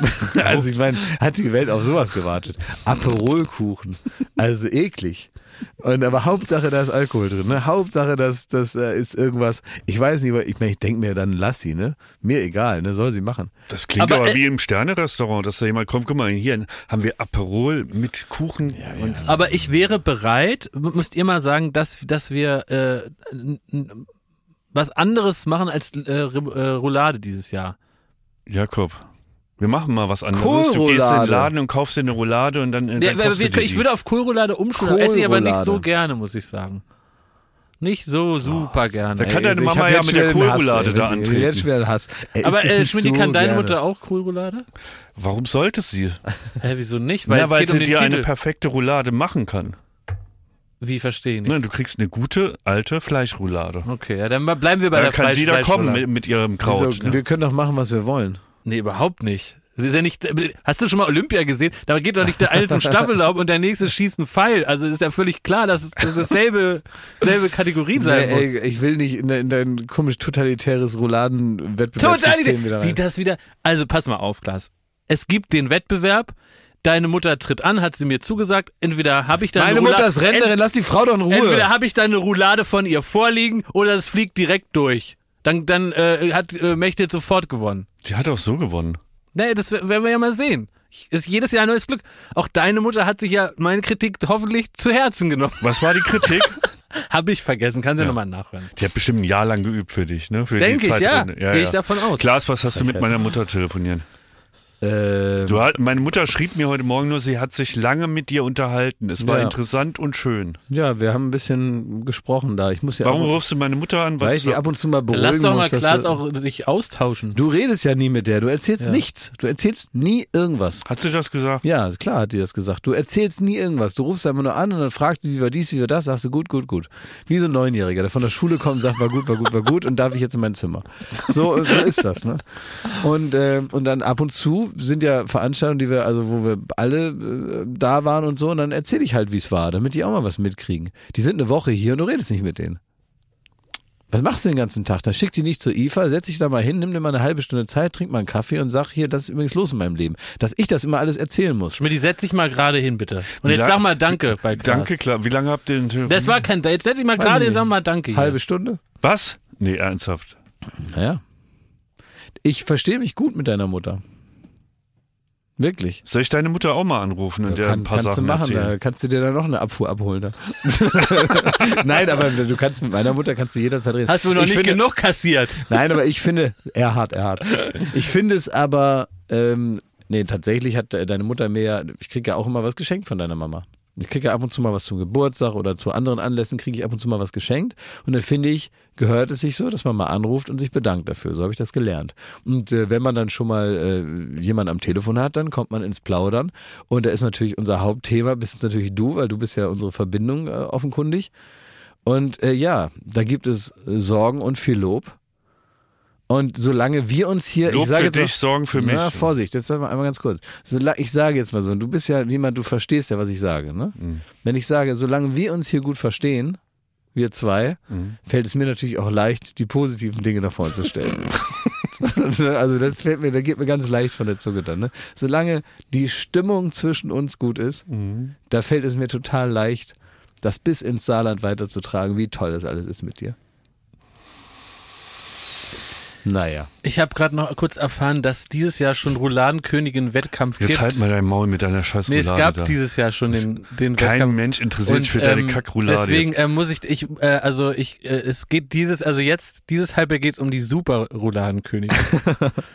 [SPEAKER 1] also ich meine, hat die Welt auf sowas gewartet. Aperolkuchen. Also eklig. Und aber Hauptsache, da ist Alkohol drin, ne? Hauptsache, das, das äh, ist irgendwas. Ich weiß nicht, aber ich meine, ich denke mir dann, lass sie, ne? Mir egal, ne? Soll sie machen.
[SPEAKER 2] Das klingt
[SPEAKER 3] Aber,
[SPEAKER 2] aber,
[SPEAKER 3] äh,
[SPEAKER 2] wie im Sterne-Restaurant, dass da jemand kommt, guck mal, hier haben wir Aperol mit Kuchen. Und
[SPEAKER 3] Aber ich wäre bereit, müsst ihr mal sagen, dass, dass wir äh, was anderes machen als äh, äh, Roulade dieses Jahr.
[SPEAKER 2] Jakob, wir machen mal was anderes. Du gehst in den Laden und kaufst dir eine Roulade und dann, äh,
[SPEAKER 3] Ja,
[SPEAKER 2] dann
[SPEAKER 3] wir,
[SPEAKER 2] kaufst
[SPEAKER 3] wir,
[SPEAKER 2] dir
[SPEAKER 3] ich würde auf Kohlroulade umschulen, esse ich aber nicht so gerne, muss ich sagen. Nicht so super gerne.
[SPEAKER 2] da kann deine
[SPEAKER 1] Ich
[SPEAKER 2] Mama ja
[SPEAKER 1] jetzt
[SPEAKER 2] mit der Kohlroulade da.
[SPEAKER 1] Jetzt
[SPEAKER 2] antreten.
[SPEAKER 1] wieder den Hass. Ey,
[SPEAKER 3] aber äh, Schmidt,
[SPEAKER 1] so
[SPEAKER 3] kann deine
[SPEAKER 1] gerne?
[SPEAKER 3] Mutter auch Kohlroulade?
[SPEAKER 2] Warum sollte sie?
[SPEAKER 3] Hä, wieso nicht?
[SPEAKER 2] Weil, ja,
[SPEAKER 3] es
[SPEAKER 2] weil sie
[SPEAKER 3] um
[SPEAKER 2] dir eine
[SPEAKER 3] Titel.
[SPEAKER 2] perfekte Roulade machen kann.
[SPEAKER 3] Wie verstehe ich nicht?
[SPEAKER 2] Ne, du kriegst eine gute, alte Fleischroulade.
[SPEAKER 3] Okay, ja, dann bleiben wir bei
[SPEAKER 2] Da
[SPEAKER 3] der
[SPEAKER 2] kann sie da
[SPEAKER 3] Fleisch-
[SPEAKER 2] kommen
[SPEAKER 3] Fleischroulade.
[SPEAKER 2] mit, mit ihrem Kraut.
[SPEAKER 1] Wieso? Wir können doch machen, was wir wollen.
[SPEAKER 3] Nee, überhaupt nicht. Das ist ja nicht, hast du schon mal Olympia gesehen? Da geht doch nicht der eine zum Staffellauf und der nächste schießt einen Pfeil. Also ist ja völlig klar, dass es dasselbe, selbe Kategorie sein
[SPEAKER 1] Nee,
[SPEAKER 3] muss.
[SPEAKER 1] ey, ich will nicht in, dein- in dein komisch totalitäres Rouladen-Wettbewerbssystem wieder rein.
[SPEAKER 3] wie das wieder. Also pass mal auf, Klaas. Es gibt den Wettbewerb. Deine Mutter tritt an, hat sie mir zugesagt. Entweder habe ich da
[SPEAKER 1] Meine
[SPEAKER 3] eine
[SPEAKER 1] Mutter
[SPEAKER 3] Roulade-
[SPEAKER 1] ist Rentnerin, lass die Frau doch in Ruhe.
[SPEAKER 3] Entweder habe ich da eine Roulade von ihr vorliegen oder es fliegt direkt durch. Dann, dann äh, hat äh, Mechthild sofort gewonnen.
[SPEAKER 2] Die hat auch so gewonnen.
[SPEAKER 3] Nee, das werden wir ja mal sehen. Ist jedes Jahr ein neues Glück. Auch deine Mutter hat sich ja meine Kritik hoffentlich zu Herzen genommen.
[SPEAKER 2] Was war die Kritik?
[SPEAKER 3] Habe ich vergessen, kann sie
[SPEAKER 2] Ja.
[SPEAKER 3] nochmal nachhören.
[SPEAKER 2] Die hat bestimmt ein Jahr lang geübt für dich, ne? Für
[SPEAKER 3] Denk
[SPEAKER 2] die
[SPEAKER 3] ich, ja.
[SPEAKER 2] Runde.
[SPEAKER 3] Gehe ich davon aus.
[SPEAKER 2] Klaas, was hast du mit meiner Mutter telefoniert?
[SPEAKER 1] Ähm,
[SPEAKER 2] Du, hat- meine Mutter schrieb mir heute Morgen nur, sie hat sich lange mit dir unterhalten. Es war
[SPEAKER 1] Ja.
[SPEAKER 2] interessant und schön.
[SPEAKER 1] ja, wir haben ein bisschen gesprochen da. Ich muss ja
[SPEAKER 2] Warum
[SPEAKER 1] ab,
[SPEAKER 2] rufst du meine Mutter an?
[SPEAKER 1] weil
[SPEAKER 2] Was
[SPEAKER 1] ich die ab und zu mal beruhigen
[SPEAKER 3] Lass doch mal
[SPEAKER 1] muss.
[SPEAKER 3] Klaas
[SPEAKER 1] du,
[SPEAKER 3] auch sich austauschen.
[SPEAKER 1] du redest ja nie mit der. Du erzählst
[SPEAKER 3] Ja.
[SPEAKER 1] nichts. Du erzählst nie irgendwas.
[SPEAKER 2] hat sie das gesagt?
[SPEAKER 1] Ja, klar hat die das gesagt. Du erzählst nie irgendwas. Du rufst einfach nur an und dann fragst du, wie war dies, wie war das, sagst du gut, gut, gut. Wie so ein Neunjähriger, der von der Schule kommt und sagt, war gut, war gut, war gut und darf ich jetzt in mein Zimmer. So, so ist das, ne? Und, äh, und dann ab und zu sind ja Veranstaltungen, die wir, also wo wir alle äh, da waren und so, und dann erzähle ich halt, wie es war, damit die auch mal was mitkriegen. Die sind eine Woche hier und du redest nicht mit denen. Was machst du den ganzen Tag? Dann schick die nicht zur IFA, setz dich da mal hin, nimm dir mal eine halbe Stunde Zeit, trink mal einen Kaffee und sag hier, das ist übrigens los in meinem Leben. Dass ich das immer alles erzählen muss.
[SPEAKER 3] Schmidt, setz dich mal gerade hin, bitte. Und
[SPEAKER 2] Wie
[SPEAKER 3] jetzt
[SPEAKER 2] lang-
[SPEAKER 3] sag mal Danke bei Klaas.
[SPEAKER 2] Danke, klar. Wie lange habt ihr denn telefoniert?
[SPEAKER 3] Das war kein, jetzt setz dich mal gerade hin, sag mal Danke hier.
[SPEAKER 1] Halbe Stunde?
[SPEAKER 2] Was? Nee, ernsthaft.
[SPEAKER 1] Naja. Ich verstehe mich gut mit deiner Mutter. Wirklich.
[SPEAKER 2] Soll ich deine Mutter auch mal anrufen und der
[SPEAKER 1] Kann,
[SPEAKER 2] ein paar
[SPEAKER 1] kannst
[SPEAKER 2] Sachen
[SPEAKER 1] du machen,
[SPEAKER 2] erzählen?
[SPEAKER 1] da kannst du dir dann noch eine Abfuhr abholen. Da. Nein, aber du kannst mit meiner Mutter kannst du jederzeit reden.
[SPEAKER 3] Hast du noch
[SPEAKER 1] ich
[SPEAKER 3] nicht
[SPEAKER 1] finde,
[SPEAKER 3] genug kassiert?
[SPEAKER 1] Nein, aber ich finde, er hat, er hat. Ich finde es aber, ähm, nee, tatsächlich hat äh, deine Mutter mir ja, ich kriege ja auch immer was geschenkt von deiner Mama. Ich kriege ja ab und zu mal was zum Geburtstag oder zu anderen Anlässen kriege ich ab und zu mal was geschenkt. Und dann finde ich, gehört es sich so, dass man mal anruft und sich bedankt dafür. So habe ich das gelernt. Und äh, wenn man dann schon mal äh, jemanden am Telefon hat, dann kommt man ins Plaudern. Und da ist natürlich unser Hauptthema, bist natürlich du, weil du bist ja unsere Verbindung äh, offenkundig. Und äh, ja, da gibt es Sorgen und viel Lob. Und solange wir uns hier,
[SPEAKER 2] Lob
[SPEAKER 1] ich sage
[SPEAKER 2] für
[SPEAKER 1] jetzt mal-
[SPEAKER 2] dich, Sorgen für mich.
[SPEAKER 1] Na, Vorsicht, jetzt sag mal einmal ganz kurz. Ich sage jetzt mal so, und du bist ja jemand, du verstehst ja, was ich sage. Ne?
[SPEAKER 2] Mhm.
[SPEAKER 1] Wenn ich sage, solange wir uns hier gut verstehen, wir zwei,
[SPEAKER 2] Mhm.
[SPEAKER 1] fällt es mir natürlich auch leicht, die positiven Dinge nach vorne zu stellen. also das fällt mir, da geht mir ganz leicht von der Zunge dann. Ne? Solange die Stimmung zwischen uns gut ist,
[SPEAKER 2] Mhm.
[SPEAKER 1] da fällt es mir total leicht, das bis ins Saarland weiterzutragen, wie toll das alles ist mit dir. Naja.
[SPEAKER 3] Ich habe gerade noch kurz erfahren, dass dieses Jahr schon Rouladenkönigin-Wettkampf
[SPEAKER 2] Jetzt
[SPEAKER 3] gibt.
[SPEAKER 2] halt mal dein Maul mit deiner scheiß
[SPEAKER 3] Nee, es
[SPEAKER 2] Roulade
[SPEAKER 3] gab
[SPEAKER 2] da.
[SPEAKER 3] dieses Jahr schon den, den
[SPEAKER 2] Kein
[SPEAKER 3] Wettkampf.
[SPEAKER 2] Mensch interessiert sich für deine
[SPEAKER 3] ähm,
[SPEAKER 2] Kackroulade
[SPEAKER 3] Deswegen
[SPEAKER 2] jetzt.
[SPEAKER 3] äh, muss ich, ich äh, also ich, äh, es geht dieses, also jetzt, dieses Halbjahr geht's um die super Rouladenkönigin.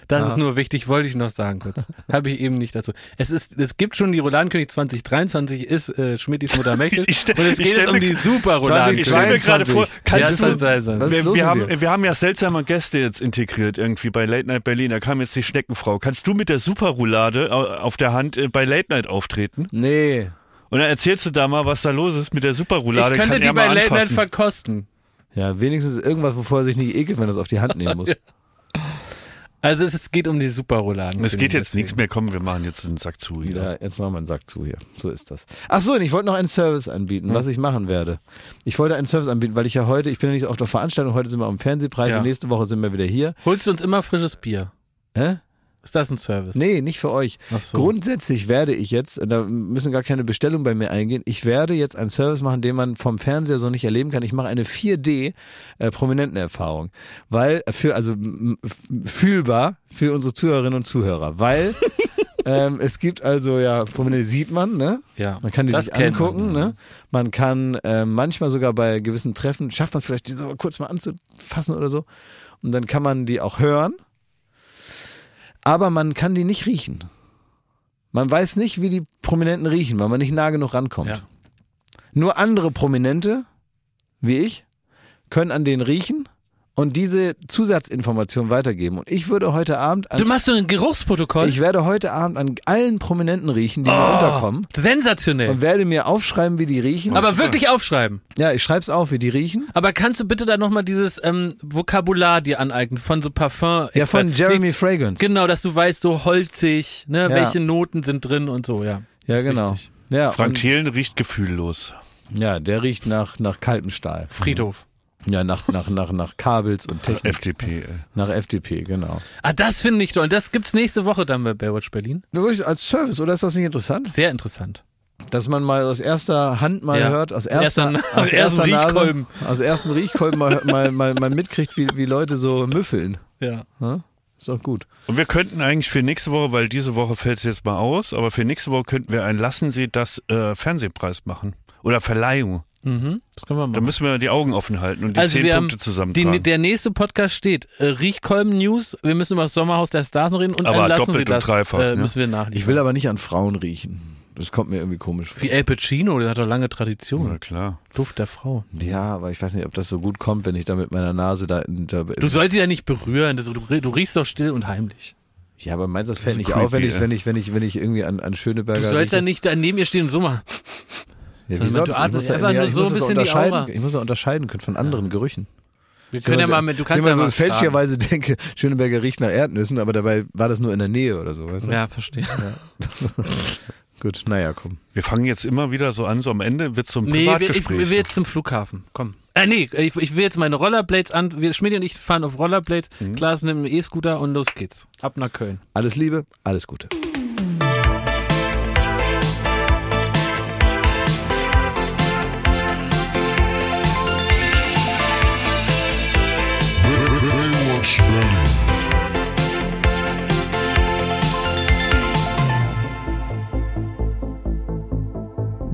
[SPEAKER 3] Das ist nur wichtig, wollte ich noch sagen kurz. Habe ich eben nicht dazu. Es ist, es gibt schon die Rouladenkönig 2023, ist äh, Schmidtis Mutter Mächtig.
[SPEAKER 2] Ich
[SPEAKER 3] und es geht jetzt um die super
[SPEAKER 2] Ich
[SPEAKER 3] Rouladenkönigin.
[SPEAKER 2] stell mir gerade vor,
[SPEAKER 3] Ja,
[SPEAKER 2] kannst du,
[SPEAKER 3] 2022.
[SPEAKER 1] Was ist
[SPEAKER 2] wir,
[SPEAKER 1] los
[SPEAKER 2] wir, haben, wir haben ja seltsame Gäste jetzt integriert irgendwie bei Late Night Berlin. Da kam jetzt die Schneckenfrau. Kannst du mit der Superroulade au- auf der Hand äh, bei Late Night auftreten?
[SPEAKER 1] Nee.
[SPEAKER 2] Und dann erzählst du da mal, was da los ist mit der Superroulade.
[SPEAKER 3] Ich könnte
[SPEAKER 2] Kann
[SPEAKER 3] die bei Late Night verkosten.
[SPEAKER 1] Ja, wenigstens irgendwas, wovor er sich nicht ekelt, wenn er es auf die Hand nehmen muss.
[SPEAKER 3] Also es, es geht um die super Rouladenkönigin.
[SPEAKER 2] Es geht jetzt
[SPEAKER 3] deswegen.
[SPEAKER 2] nichts mehr. Komm, wir machen jetzt den Sack zu. Hier.
[SPEAKER 1] Ja, jetzt machen wir einen Sack zu hier. So ist das. Ach so, und ich wollte noch einen Service anbieten, was ich machen werde. Ich wollte einen Service anbieten, weil ich ja heute, ich bin ja nicht so auf der Veranstaltung, heute sind wir am Fernsehpreis
[SPEAKER 3] Ja.
[SPEAKER 1] und nächste Woche sind wir wieder hier.
[SPEAKER 3] Holst du uns immer frisches Bier?
[SPEAKER 1] Hä?
[SPEAKER 3] Ist das ein Service?
[SPEAKER 1] Nee, nicht für euch.
[SPEAKER 3] So.
[SPEAKER 1] Grundsätzlich werde ich jetzt, da müssen gar keine Bestellungen bei mir eingehen, ich werde jetzt einen Service machen, den man vom Fernseher so nicht erleben kann. Ich mache eine 4D äh, weil für also fühlbar für unsere Zuhörerinnen und Zuhörer, weil ähm, es gibt also ja Prominente sieht man, ne?
[SPEAKER 3] Ja.
[SPEAKER 1] Man kann die
[SPEAKER 3] das
[SPEAKER 1] sich angucken,
[SPEAKER 3] man.
[SPEAKER 1] ne? Man kann äh, manchmal sogar bei gewissen Treffen schafft man es vielleicht die so kurz mal anzufassen oder so und dann kann man die auch hören aber man kann die nicht riechen. Man weiß nicht, wie die Prominenten riechen, weil man nicht nah genug rankommt.
[SPEAKER 3] Ja.
[SPEAKER 1] Nur andere Prominente, wie ich, können an denen riechen und diese Zusatzinformation weitergeben. Und ich würde heute Abend
[SPEAKER 3] Du
[SPEAKER 1] an,
[SPEAKER 3] machst so ein Geruchsprotokoll?
[SPEAKER 1] ich werde heute Abend an allen Prominenten riechen, die mir
[SPEAKER 3] Oh,
[SPEAKER 1] unterkommen
[SPEAKER 3] sensationell.
[SPEAKER 1] und werde mir aufschreiben, wie die riechen.
[SPEAKER 3] Aber wirklich aufschreiben.
[SPEAKER 1] ja, ich schreib's auf, wie die riechen.
[SPEAKER 3] Aber kannst du bitte da nochmal dieses ähm, Vokabular dir aneignen von so Parfum?
[SPEAKER 1] Ja, von Jeremy Fragrance.
[SPEAKER 3] Genau, dass du weißt, so holzig, ne,
[SPEAKER 1] Ja.
[SPEAKER 3] welche Noten sind drin und so, ja.
[SPEAKER 1] Ja, genau.
[SPEAKER 3] wichtig.
[SPEAKER 1] Ja,
[SPEAKER 2] Frank Thelen riecht gefühllos.
[SPEAKER 1] ja, der riecht nach, nach kaltem Stahl.
[SPEAKER 3] Friedhof.
[SPEAKER 1] Ja, nach, nach, nach, nach Kabels und Technik.
[SPEAKER 2] FDP. ey.
[SPEAKER 1] Nach FDP, genau.
[SPEAKER 3] Ah, das finde ich toll. Und das gibt's nächste Woche dann bei Baywatch Berlin.
[SPEAKER 1] Nur wirklich als Service, oder ist das nicht interessant?
[SPEAKER 3] Sehr interessant.
[SPEAKER 1] Dass man mal aus erster Hand mal
[SPEAKER 3] Ja.
[SPEAKER 1] hört, aus erster,
[SPEAKER 3] Erster-
[SPEAKER 1] aus
[SPEAKER 3] aus ersten
[SPEAKER 1] erster Nase,
[SPEAKER 3] Riechkolben.
[SPEAKER 1] aus ersten Riechkolben mal, mal, mal, mal mitkriegt, wie, wie Leute so müffeln.
[SPEAKER 3] Ja.
[SPEAKER 1] Ja? Ist doch gut.
[SPEAKER 2] Und wir könnten eigentlich für nächste Woche, weil diese Woche fällt es jetzt mal aus, aber für nächste Woche könnten wir einen Lassen Sie das äh, Fernsehpreis machen. Oder Verleihung.
[SPEAKER 3] Mhm. Das können wir
[SPEAKER 2] Da
[SPEAKER 3] machen.
[SPEAKER 2] müssen wir die Augen offen halten und die
[SPEAKER 3] Also
[SPEAKER 2] zehn
[SPEAKER 3] wir
[SPEAKER 2] Punkte
[SPEAKER 3] die, der nächste Podcast steht äh, Riechkolben News. Wir müssen über das Sommerhaus der Stars noch reden und
[SPEAKER 2] Aber doppelt
[SPEAKER 3] Sie
[SPEAKER 2] und
[SPEAKER 3] das
[SPEAKER 2] dreifach,
[SPEAKER 3] äh,
[SPEAKER 2] ne?
[SPEAKER 3] müssen wir nachliefern.
[SPEAKER 1] Ich will aber nicht an Frauen riechen. Das kommt mir irgendwie komisch vor.
[SPEAKER 3] Wie El Pacino, der hat doch lange Tradition.
[SPEAKER 2] Na klar.
[SPEAKER 3] Duft der Frau.
[SPEAKER 1] Ja, aber ich weiß nicht, ob das so gut kommt, wenn ich da mit meiner Nase da in da,
[SPEAKER 3] Du sollst sie ja nicht berühren. Das, du, du riechst doch still und heimlich.
[SPEAKER 1] Ja, aber meinst du, das fällt nicht
[SPEAKER 2] creepy,
[SPEAKER 1] auf, wenn ich, wenn ich, wenn ich, wenn ich irgendwie an, an Schöneberger
[SPEAKER 3] Du sollst ja nicht da neben ihr stehen und so machen.
[SPEAKER 1] Ja,
[SPEAKER 3] Du
[SPEAKER 1] wie sonst? Ich
[SPEAKER 3] atmest
[SPEAKER 1] muss ja,
[SPEAKER 3] einfach
[SPEAKER 1] ja,
[SPEAKER 3] nur
[SPEAKER 1] ich
[SPEAKER 3] so ein bisschen die
[SPEAKER 1] unterscheiden.
[SPEAKER 3] Aura.
[SPEAKER 1] Ich muss ja unterscheiden können von anderen Gerüchen.
[SPEAKER 3] Wir können ja mal mit, du kannst ja
[SPEAKER 1] so
[SPEAKER 3] mal fragen.
[SPEAKER 1] fälschlicherweise denke, Schöneberger riecht nach Erdnüssen, aber dabei war das nur in der Nähe oder so, weißt du?
[SPEAKER 3] Ja, verstehe.
[SPEAKER 1] Gut, naja, komm.
[SPEAKER 2] Wir fangen jetzt immer wieder so an, so am Ende wird so ein
[SPEAKER 3] Nee, wir, ich,
[SPEAKER 2] Privatgespräch.
[SPEAKER 3] wir will jetzt zum Flughafen. Komm. Äh, nee, ich, ich will jetzt meine Rollerblades an. Wir, Schmidt und ich fahren auf Rollerblades.
[SPEAKER 1] Mhm.
[SPEAKER 3] Klaas nimmt einen E-Scooter und los geht's. Ab nach Köln.
[SPEAKER 1] Alles Liebe, alles Gute.